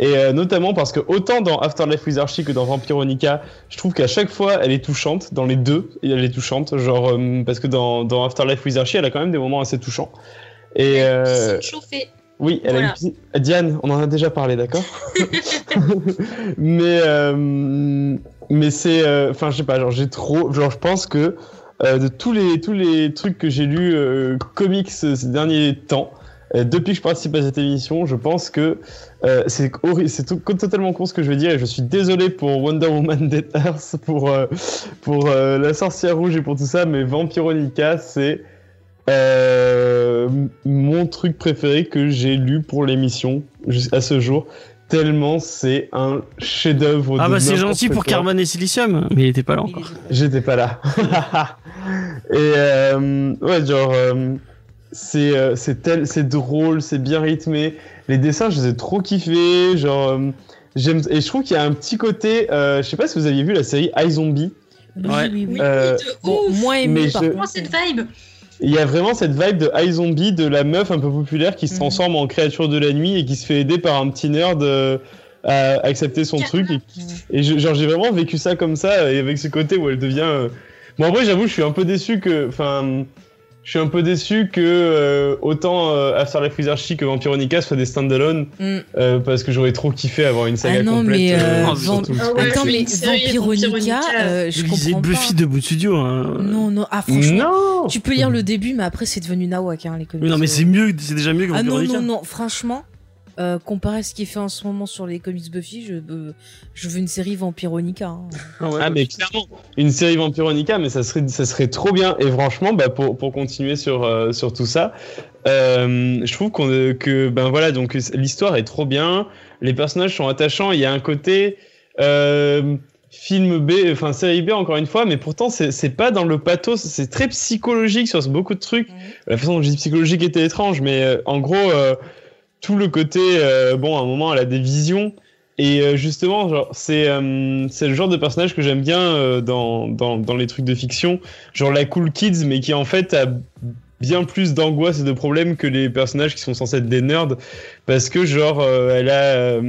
Et euh, notamment parce que autant dans Afterlife with Archie que dans Vampironica, je trouve qu'à chaque fois, elle est touchante. Dans les deux, elle est touchante. Genre, euh, parce que dans, Afterlife with Archie, elle a quand même des moments assez touchants. Et... euh. Oui, elle a une. Diane, on en a déjà parlé, d'accord Mais euh, mais c'est, euh, enfin, je sais pas, genre j'ai trop, genre je pense que euh, de tous les tous les trucs que j'ai lus euh, comics ces derniers temps, euh, depuis que je participe à cette émission, je pense que euh, c'est c'est totalement con ce que je vais dire et je suis désolé pour Wonder Woman Dead Earth, pour, euh, pour euh, La Sorcière Rouge et pour tout ça, mais Vampironica, c'est euh, mon truc préféré que j'ai lu pour l'émission jusqu'à ce jour. Tellement c'est un chef-d'œuvre. Ah bah c'est gentil pour. Carbone et Silicium, mais il était pas là encore. J'étais pas là. et euh, ouais, genre, euh, c'est euh, c'est tel, c'est drôle, c'est bien rythmé. Les dessins, je les ai trop kiffés. Genre, euh, j'aime et je trouve qu'il y a un petit côté. euh, je sais pas si vous aviez vu la série iZombie. Oui, Ouais. oui, oui. Oui, Euh, Bon, moins aimé mais par je- contre. Cette vibe Il y a vraiment cette vibe de iZombie, de la meuf un peu populaire qui se Mhm. transforme en créature de la nuit et qui se fait aider par un petit nerd euh, à accepter son truc. Et, et je- genre, j'ai vraiment vécu ça comme ça, et avec ce côté où elle devient. euh, Bon, en vrai, j'avoue, je suis un peu déçu que. Enfin. Je suis un peu déçu que euh, autant euh, Afterlife with Archie que Vampironica soient des standalone Mm. euh, parce que j'aurais trop kiffé avoir une saga Ah non, complète. mais, euh, Ah ouais, Attends, je fais mais Vampironica, Vampironica, euh, je lisais comprends Buffy pas. de bout de studio. Hein. Non, non, ah franchement, Non tu peux lire le début, mais après c'est devenu Nawak, hein, les comics. Non mais c'est mieux, c'est déjà mieux que Ah non, Vampironica. non, non, franchement, euh, comparé à ce qui est fait en ce moment sur les comics Buffy, je, euh, je veux une série Vampironica. hein. Ah ouais, Ah mais clairement une série Vampironica mais ça serait ça serait trop bien. Et franchement bah pour, pour continuer sur euh, sur tout ça euh, je trouve qu'on que ben voilà donc l'histoire est trop bien. Les personnages sont attachants. Il y a un côté euh, film B enfin série B encore une fois mais pourtant c'est c'est pas dans le pathos. C'est très psychologique sur beaucoup de trucs. La façon dont je dis psychologique était étrange mais euh, en gros euh, tout le côté euh, bon à un moment elle a des et euh, justement, genre, c'est euh, c'est le genre de personnage que j'aime bien dans, dans, dans les trucs de fiction, genre la cool kids, mais qui en fait a bien plus d'angoisse et de problèmes que les personnages qui sont censés être des nerds, parce que genre elle a,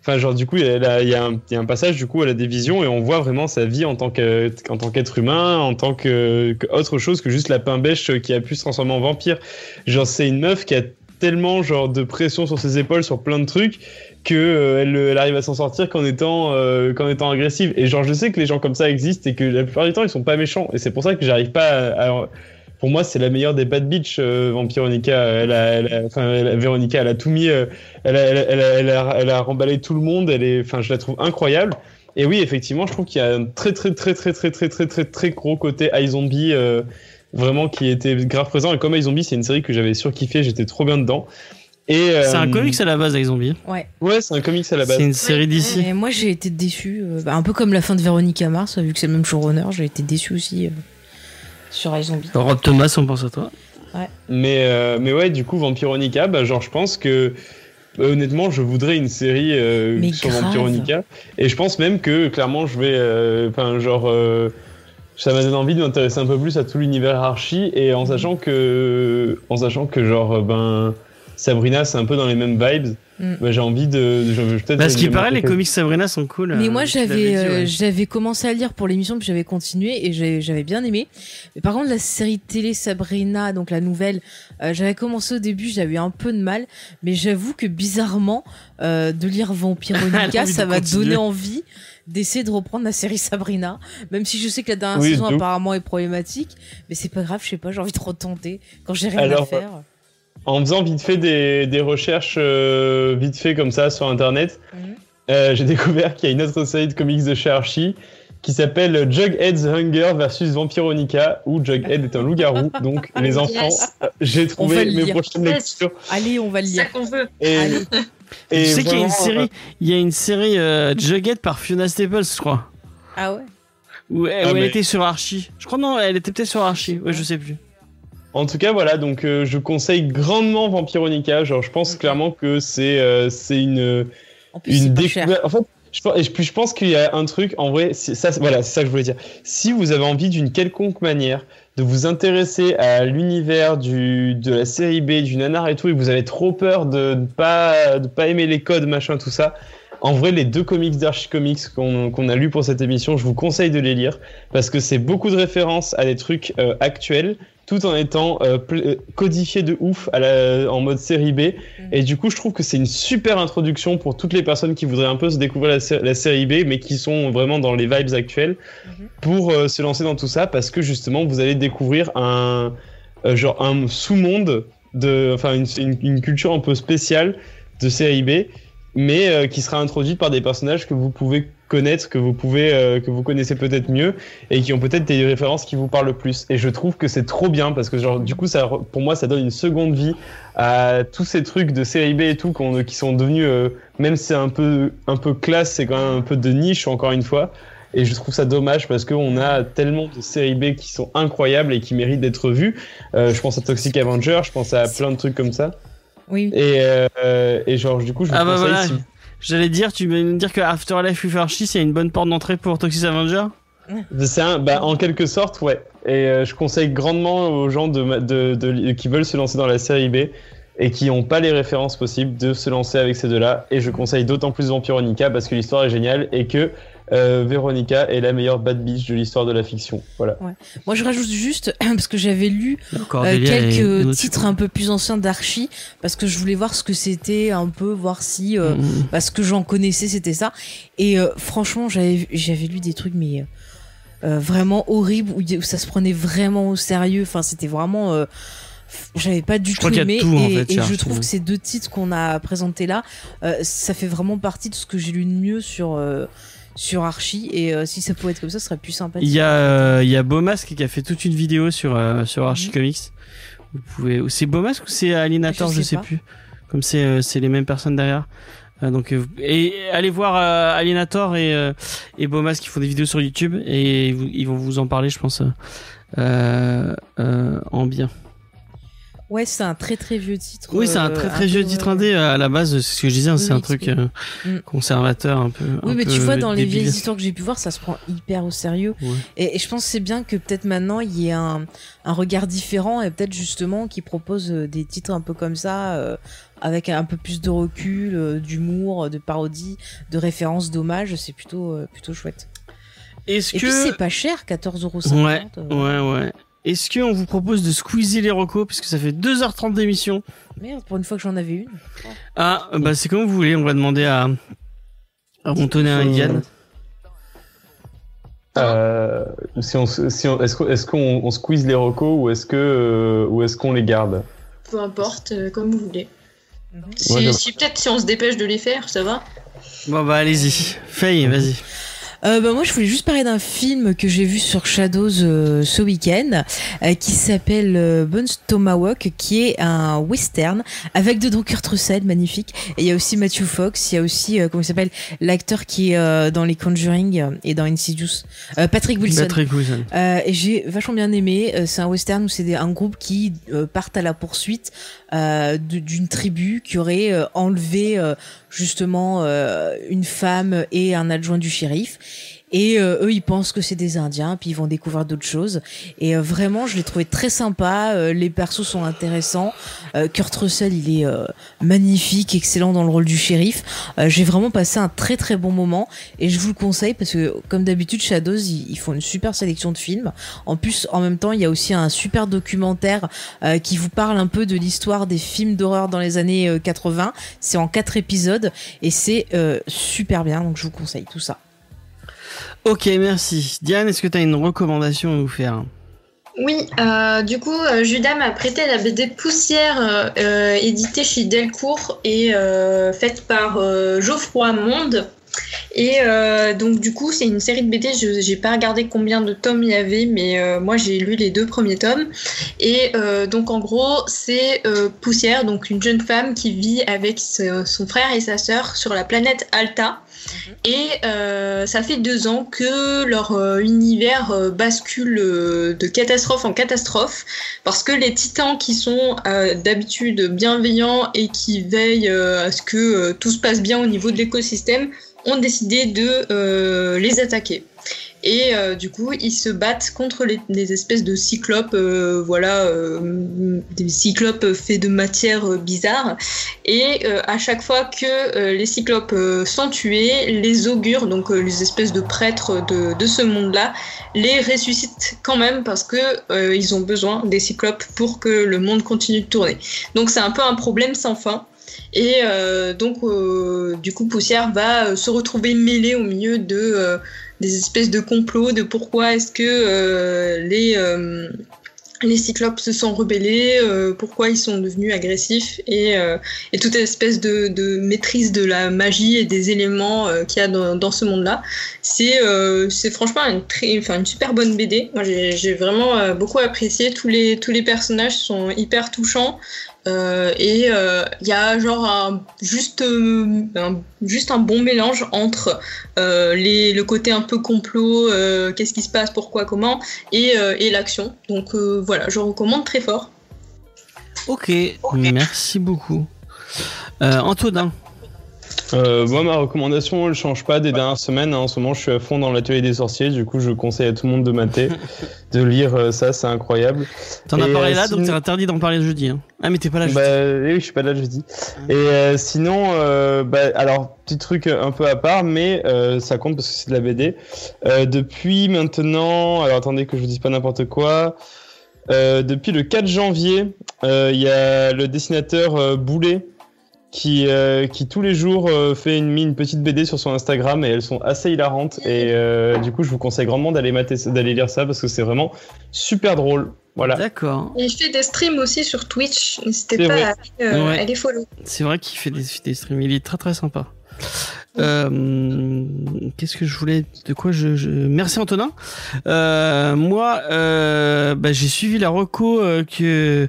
enfin genre du coup a- il y, a un- passage du coup elle a des et on voit vraiment sa vie en tant en tant qu'être humain, en tant que autre chose que juste la pain bêche qui a pu se transformer en vampire. Genre c'est une meuf qui a tellement genre de pression sur ses épaules sur plein de trucs que euh, elle, arrive à s'en sortir qu'en étant euh, qu'en étant agressive. Et genre je sais que les gens comme ça existent et que la plupart du temps ils sont pas méchants. Et c'est pour ça que j'arrive pas à, pour moi c'est la meilleure des bad bitch euh, Vampironica elle a, Véronica elle a tout mis euh, elle a, elle, a, elle, a, remballé tout le monde. Elle est enfin je la trouve incroyable. Et oui effectivement je trouve qu'il y a un très très très très très très très très très gros côté iZombie euh, vraiment qui était grave présent et comme iZombie c'est une série que j'avais surkiffé j'étais trop bien dedans et C'est un euh, comics à la base avec Zombie. Ouais. ouais c'est un comics à la base C'est une série d'ici. Et moi j'ai été déçu, euh, bah, un peu comme la fin de Véronica Mars, vu que c'est le même showrunner, j'ai été déçu aussi euh, sur iZombie. Rob Thomas, on pense à toi. Mais, euh, mais ouais, du coup, Vampironica, bah, genre, je pense que euh, honnêtement, je voudrais une série euh, sur grave. Vampironica. Et je pense même que clairement, je vais. euh, Enfin, genre. Ça m'a donné envie de m'intéresser un peu plus à tout l'univers Archie et en sachant que. En sachant que, genre, euh, ben. Sabrina, c'est un peu dans les mêmes vibes. Mm. Bah, j'ai envie de. Parce qu'il paraît, les comics Sabrina sont cool. Mais euh, moi j'avais euh, ouais. j'avais commencé à lire pour l'émission puis j'avais continué et j'avais bien aimé. Mais par contre la série télé Sabrina donc la nouvelle, euh, j'avais commencé au début j'avais eu un peu de mal mais j'avoue que bizarrement euh, de lire Vampironica ça m'a donné envie d'essayer de reprendre la série Sabrina même si je sais que la dernière Oui, saison apparemment est problématique mais c'est pas grave je sais pas j'ai envie de retenter quand j'ai rien à faire. En faisant vite fait des, des recherches euh, vite fait comme ça sur internet, Mhm. euh, j'ai découvert qu'il y a une autre série de comics de chez Archie qui s'appelle Jughead's Hunger versus Vampironica où Jughead est un loup-garou. Donc les enfants, Yes. euh, j'ai trouvé mes lire. prochaines Yes. lectures. Allez on va le C'est ça lire. qu'on veut. Et, Allez. Et tu sais qu'il y a une série, il y a une série euh, Jughead par Fiona Staples, je crois. Ah ouais. Où, elle, Ah, où elle était sur Archie. Je crois non, elle était peut-être sur Archie. Ouais, je sais plus. En tout cas, voilà, donc euh, je conseille grandement Vampironica. Genre, je pense clairement que c'est euh, c'est une En plus c'est une découverte. En fait, je, pense- et puis je pense qu'il y a un truc, en vrai, ça, voilà, c'est ça que je voulais dire. Si vous avez envie d'une quelconque manière de vous intéresser à l'univers de la série B, du nanar et tout, et vous avez trop peur de ne pas pas aimer les codes, machin, tout ça. En vrai, les deux comics d'Archie Comics qu'on a lus pour cette émission, je vous conseille de les lire parce que c'est beaucoup de références à des trucs euh, actuels, tout en étant euh, euh, codifié de ouf à la- en mode série B. Et du coup, je trouve que c'est une super introduction pour toutes les personnes qui voudraient un peu se découvrir la, sé- la série B, mais qui sont vraiment dans les vibes actuelles, Mhm. pour euh, se lancer dans tout ça, parce que justement, vous allez découvrir un euh, genre un sous-monde de, enfin une, une, une culture un peu spéciale de série B, mais euh, qui sera introduite par des personnages que vous pouvez connaître, que vous pouvez, euh, que vous connaissez peut-être mieux et qui ont peut-être des références qui vous parlent le plus. Et je trouve que c'est trop bien parce que genre du coup ça, pour moi, ça donne une seconde vie à tous ces trucs de série B et tout qui sont devenus, euh, même si c'est un peu, un peu classe, c'est quand même un peu de niche encore une fois. Et je trouve ça dommage parce qu'on a tellement de séries B qui sont incroyables et qui méritent d'être vues. Euh, je pense à Toxic Avenger, je pense à plein de trucs comme ça. Oui. Et, euh, et genre, du coup, je vous Ah bah conseille voilà. si- J'allais dire, tu veux me dire que Afterlife with Archie, c'est une bonne porte d'entrée pour Toxic Avenger C'est un, bah, en quelque sorte, ouais. Et euh, je conseille grandement aux gens de, de, de- qui veulent se lancer dans la série B et qui n'ont pas les références possibles de se lancer avec ces deux-là. Et je conseille d'autant plus Vampironica parce que l'histoire est géniale et que euh, Veronica est la meilleure bad bitch de l'histoire de la fiction. Voilà. Moi, je rajoute juste, parce que j'avais lu euh, quelques et- titres un peu plus anciens d'Archie, parce que je voulais voir ce que c'était, un peu, voir si euh, Mhm. parce que j'en connaissais, c'était ça. Et euh, franchement, j'avais j'avais lu des trucs, mais euh, vraiment horribles, où, où ça se prenait vraiment au sérieux. Enfin, c'était vraiment. euh, j'avais pas du Je tout aimé tout, en et, fait, et je trouve que ces deux titres qu'on a présentés là euh, ça fait vraiment partie de ce que j'ai lu de mieux sur euh, sur Archie et euh, si ça pouvait être comme ça ce serait plus sympa Il y a, euh, il y a Beaumasque qui a fait toute une vidéo sur, euh, sur Archie Mhm. Comics. Vous pouvez, ou c'est Beaumasque ou c'est Alienator, Je je sais sais, pas. plus. Comme c'est, euh, c'est les mêmes personnes derrière. Euh, donc, euh, et allez voir euh, Alienator et, euh, et Beaumasque qui font des vidéos sur YouTube et vous- ils vont vous en parler, je pense, euh, euh, en bien. Ouais c'est un très très vieux titre Oui, c'est un euh, très très vieux titre ouais. indé euh, à la base. C'est ce que je disais, hein, Oui, c'est un truc euh, Mm. conservateur un peu. Oui, un mais tu vois, dans les vieilles histoires que j'ai pu voir, ça se prend hyper au sérieux. Ouais. Et, et je pense que c'est bien que peut-être maintenant il y ait un, un regard différent et peut-être justement qui propose euh, des titres un peu comme ça, euh, avec un peu plus de recul, euh, d'humour, de parodie, de références, d'hommage. C'est plutôt euh, plutôt chouette. Est-ce Et que puis c'est pas cher, 14,50€. Ouais, euh, ouais, ouais. Est-ce qu'on vous propose de squeezer les recos puisque ça fait 2h30 d'émission Merde, pour une fois que j'en avais une. Ah, bah c'est comme vous voulez, on va demander à, à Antonin Euh, Indiane. Euh, si on, si on- est-ce qu'on est-ce qu'on on squeeze les recos ou est-ce que euh, ou est-ce qu'on les garde? Peu importe, euh, comme vous voulez. Si, Ouais, si peut-être si on se dépêche de les faire, ça va. Bon bah allez-y, Faye, vas-y. Euh, bah, moi, je voulais juste parler d'un film que j'ai vu sur Shadows euh, ce week-end, euh, qui s'appelle euh, Bones Tomahawk, qui est un western avec dedans Kurt Russell, magnifique. Et il y a aussi Matthew Fox, il y a aussi euh, comment il s'appelle l'acteur qui est euh, dans les Conjuring et dans Insidious, euh, Patrick Wilson. Patrick Wilson. Euh, et j'ai vachement bien aimé. Euh, c'est un western où c'est un groupe qui euh, partent à la poursuite euh, d'une tribu qui aurait euh, enlevé euh, justement euh, une femme et un adjoint du shérif. Et euh, eux, ils pensent que c'est des Indiens, puis ils vont découvrir d'autres choses. Et euh, vraiment, je l'ai trouvé très sympa. Euh, les persos sont intéressants. Kurt Russell, il est magnifique, excellent dans le rôle du shérif. J'ai vraiment passé un très très bon moment. Et je vous le conseille parce que, comme d'habitude, Shadows, ils, font une super sélection de films. En plus, en même temps, il y a aussi un super documentaire qui vous parle un peu de l'histoire des films d'horreur dans les années euh, 80. C'est en quatre épisodes et c'est super bien. Donc, je vous conseille tout ça. Ok, merci. Diane, est-ce que tu as une recommandation à nous faire Oui, euh, du coup, euh, Judas m'a prêté la BD Poussière, euh, éditée chez Delcourt et faite par Geoffroy Monde. Et euh, donc, du coup, c'est une série de BD. Je j'ai pas regardé combien de tomes il y avait, mais euh, moi j'ai lu les deux premiers tomes. Et euh, donc, en gros, c'est Poussière, donc une jeune femme qui vit avec ce- son frère et sa sœur sur la planète Alta. Et euh, ça fait deux ans que leur euh, univers euh, bascule de catastrophe en catastrophe parce que les titans qui sont d'habitude bienveillants et qui veillent à ce que tout se passe bien au niveau de l'écosystème ont décidé de euh, les attaquer. Et euh, du coup, ils se battent contre les, les espèces de cyclopes, euh, voilà, des cyclopes faits de matière bizarre. Et à chaque fois que les cyclopes sont tués, les augures, donc les espèces de prêtres de, de ce monde-là, les ressuscitent quand même parce que ils ont besoin des cyclopes pour que le monde continue de tourner. Donc c'est un peu un problème sans fin. Et euh, donc, euh, du coup, Poussière va euh, se retrouver mêlée au milieu de des espèces de complots de pourquoi est-ce que les les cyclopes se sont rebellés, pourquoi ils sont devenus agressifs et, et toute espèce de, maîtrise de la magie et des éléments qu'il y a dans, dans ce monde-là. C'est c'est franchement une, très, enfin, une super bonne BD. Moi j'ai vraiment beaucoup apprécié. Tous les, tous les personnages sont hyper touchants. Euh, et euh, il y a genre juste, euh, un, juste un bon mélange entre euh, les, le côté un peu complot, euh, qu'est-ce qui se passe, pourquoi, comment, et, euh, et l'action. Donc euh, voilà, je recommande très fort. Ok, merci beaucoup. Euh, Antonin, Euh, moi, ma recommandation, elle change pas des dernières semaines. hein. En ce moment, je suis à fond dans l'atelier des sorciers. Du coup, je conseille à tout le monde de mater, de lire euh, ça, c'est incroyable. t'en as Et, parlé euh, là, donc c'est interdit d'en parler jeudi. Hein. Ah, mais t'es pas là jeudi. Bah, oui, je suis pas là jeudi. Et euh, sinon, euh, bah, alors petit truc un peu à part, mais euh, ça compte parce que c'est de la BD. Euh, depuis maintenant, alors attendez que je vous dise pas n'importe quoi. Euh, depuis le 4 janvier, euh, il y a le dessinateur euh, Boulet qui, euh, qui tous les jours euh, fait une, une petite BD sur son Instagram et elles sont assez hilarantes. Et euh, du coup, je vous conseille grandement d'aller mater, d'aller lire ça parce que c'est vraiment super drôle. Voilà. D'accord. Et je fais des streams aussi sur Twitch, n'hésitez pas vrai. à aller, euh, Ouais. aller follow. C'est vrai qu'il fait des, des streams. Il est très très sympa. Euh, Qu'est-ce que je voulais De quoi je, je... Merci Antonin. Euh, moi, euh, bah, j'ai suivi la reco euh, que,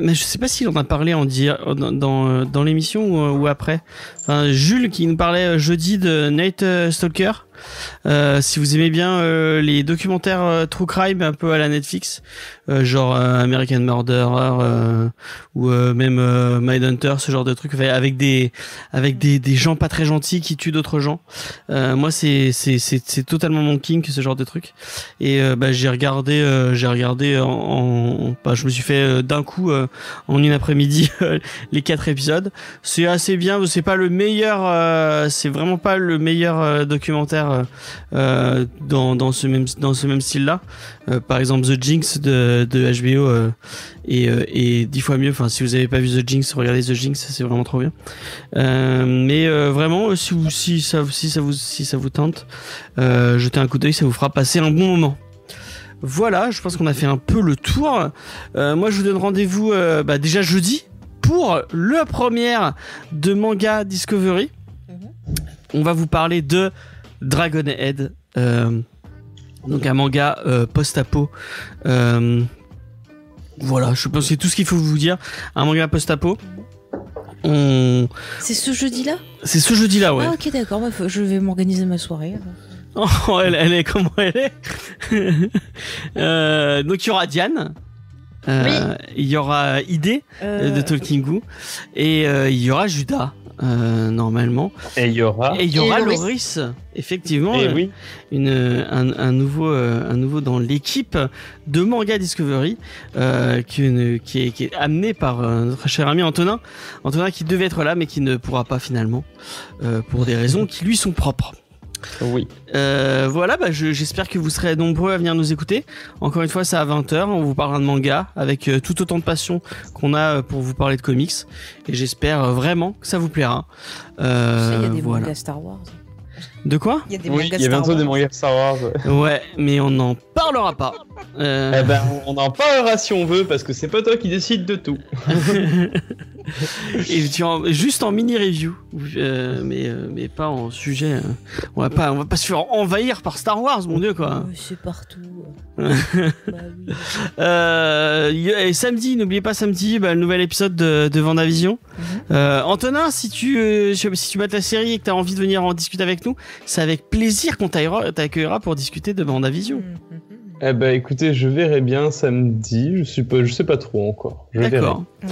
mais je sais pas s'il en a parlé en dire dans dans, dans l'émission ou, ou après. Enfin, Jules qui nous parlait euh, jeudi de Night euh, Stalker. Euh, si vous aimez bien euh, les documentaires euh, true crime un peu à la Netflix, genre American Murderer ou même Mindhunter, ce genre de enfin, avec des avec des, des gens pas très gentils qui tuent d'autres gens. Moi, c'est c'est c'est totalement mon king ce genre de truc. Et bah, j'ai regardé j'ai regardé en, en- bah, je me suis fait d'un coup en une après-midi les quatre épisodes. C'est assez bien. C'est pas le meilleur. euh, c'est vraiment pas le meilleur euh, documentaire euh, euh, dans dans ce même dans ce même style là. par exemple, The Jinx de de HBO euh, euh, est dix fois mieux. Enfin, si vous avez pas vu The Jinx, regardez The Jinx, c'est vraiment trop bien. Euh, mais euh, vraiment, euh, si vous si ça si ça vous si ça vous tente, euh, jetez un coup d'œil, ça vous fera passer un bon moment. Voilà, je pense qu'on a fait un peu le tour. Euh, moi, je vous donne rendez-vous euh, bah, déjà jeudi pour le première de Manga Discovery. On va vous parler de Dragonhead, euh, donc un manga euh, post-apo. Euh, voilà, je pense que c'est tout ce qu'il faut vous dire. Un manga post-apo. On... C'est ce jeudi-là? C'est ce jeudi-là, ouais. Ah ok d'accord, bah, je vais m'organiser ma soirée. Oh, elle, elle est comment elle est? Euh, Donc il y aura Diane. Euh, Il y aura Idée Euh, de Talking Goo et euh, il y aura Judas euh, normalement Et il y aura. et il y aura Loris. Loris effectivement Et euh, oui. une, un, un nouveau euh, un nouveau dans l'équipe de Manga Discovery euh, qui, ne- qui, est, qui est amené par notre cher ami Antonin Antonin qui devait être là mais qui ne pourra pas finalement euh, pour des raisons qui lui sont propres Oui. euh, voilà, bah, je- j'espère que vous serez nombreux à venir nous écouter. Encore une fois, c'est à 20h, on vous parlera de manga avec euh, tout autant de passion qu'on a euh, pour vous parler de comics. Et j'espère euh, vraiment que ça vous plaira. Euh, Il y a des voilà. mangas Star Wars. De quoi? Il y a des Oui, mangas il y a Star bientôt des mangas Star Wars. ouais. Mais on n'en parlera pas. Euh, Eh ben, on en parlera si on veut, parce que c'est pas toi qui décide de tout. et tu en- juste en mini review, euh, mais euh, mais pas en sujet. euh, on va pas on va pas se faire envahir par Star Wars, mon dieu quoi. C'est partout. bah oui. Euh, et samedi, n'oubliez pas samedi, bah, le nouvel épisode de, de Vendavision. Mhm. Euh, Antonin, si tu si tu mates la série et que tu as envie de venir en discuter avec nous, c'est avec plaisir qu'on t'accueillera pour discuter de Vendavision. Mhm. Eh ben, écoutez, je verrai bien samedi. Je suis pas, je sais pas trop encore. Je verrai. D'accord, Ok.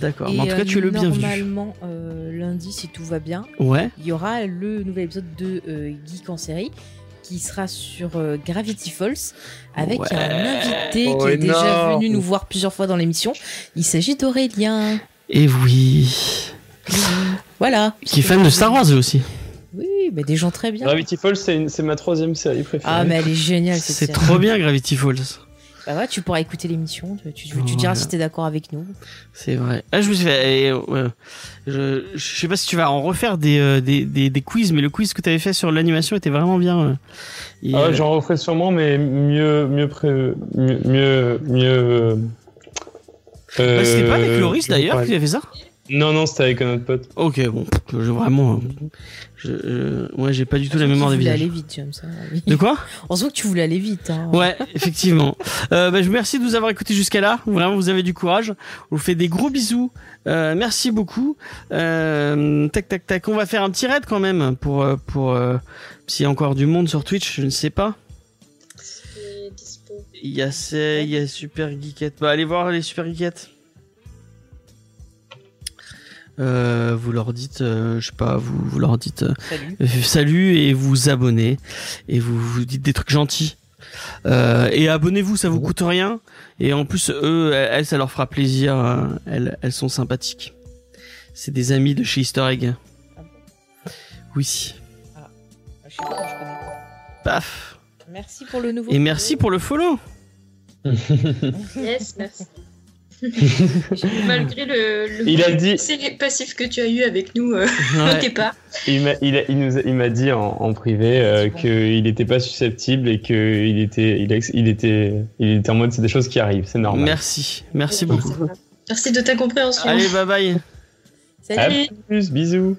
d'accord. En tout cas, euh, tu es le bienvenu. Normalement, euh, lundi, si tout va bien, Ouais. il y aura le nouvel épisode de euh, Geek en série qui sera sur euh, Gravity Falls avec Ouais. un invité Oh, qui est déjà venu nous voir plusieurs fois dans l'émission. Il s'agit d'Aurélien. Et oui. Voilà. Qui est fan de Star Wars lui aussi. Oui, mais des gens très bien. Gravity Falls, c'est une- c'est ma troisième série préférée. Ah, mais elle est géniale cette C'est série. trop bien Gravity Falls. Bah ouais, tu pourras écouter l'émission, tu, tu, tu Voilà. diras si t'es d'accord avec nous. C'est vrai. Ah, je me suis fait. ouais. je, je sais pas si tu vas en refaire des, euh, des, des, des quiz, mais le quiz que tu avais fait sur l'animation était vraiment bien. euh. Et, Ah ouais, euh, j'en referai sûrement, mais mieux, mieux, pré... mieux, mieux, mieux. euh, bah, C'était pas avec Loris d'ailleurs qui avait fait ça Non, non, c'était avec un autre pote. Ok, bon, je, vraiment. euh, Je, euh, ouais, j'ai pas du tout la mémoire des voulais visages. aller vite, James. hein, oui. De quoi? On se voit que tu voulais aller vite. Hein. Ouais, effectivement. Euh, bah, je vous remercie de nous avoir écoutés jusqu'à là. Vraiment, vous avez du courage. On vous fait des gros bisous. Euh, merci beaucoup. Euh, tac, tac, tac. On va faire un petit raid quand même pour euh, pour euh, s'il y a encore du monde sur Twitch, je ne sais pas. Il y a c'est, il y a Super Geekette. Bah, allez voir les Super Geekettes. Euh, vous leur dites, euh, je sais pas, vous, vous leur dites euh, Salut. salut et vous abonnez et vous vous dites des trucs gentils. Euh, et abonnez-vous, ça vous coûte rien. Et en plus, eux, elles, ça leur fera plaisir. euh, Elles, elles sont sympathiques. C'est des amis de chez Easter Egg. Ah Oui. Je sais pas, je connais pas. Paf. Merci pour le nouveau. Et merci pour le follow. Yes, merci. Malgré le, le Il a dit, c'est passif que tu as eu avec nous euh, au Ouais. départ. il m'a, il, a- il nous, a- il m'a dit en, en privé euh, bon. qu'il n'était pas susceptible et qu'il était, il, il était, il était en mode c'est des choses qui arrivent, c'est normal. Merci. Merci beaucoup. Merci de ta compréhension. Allez, bye bye. Salut. À plus, bisous.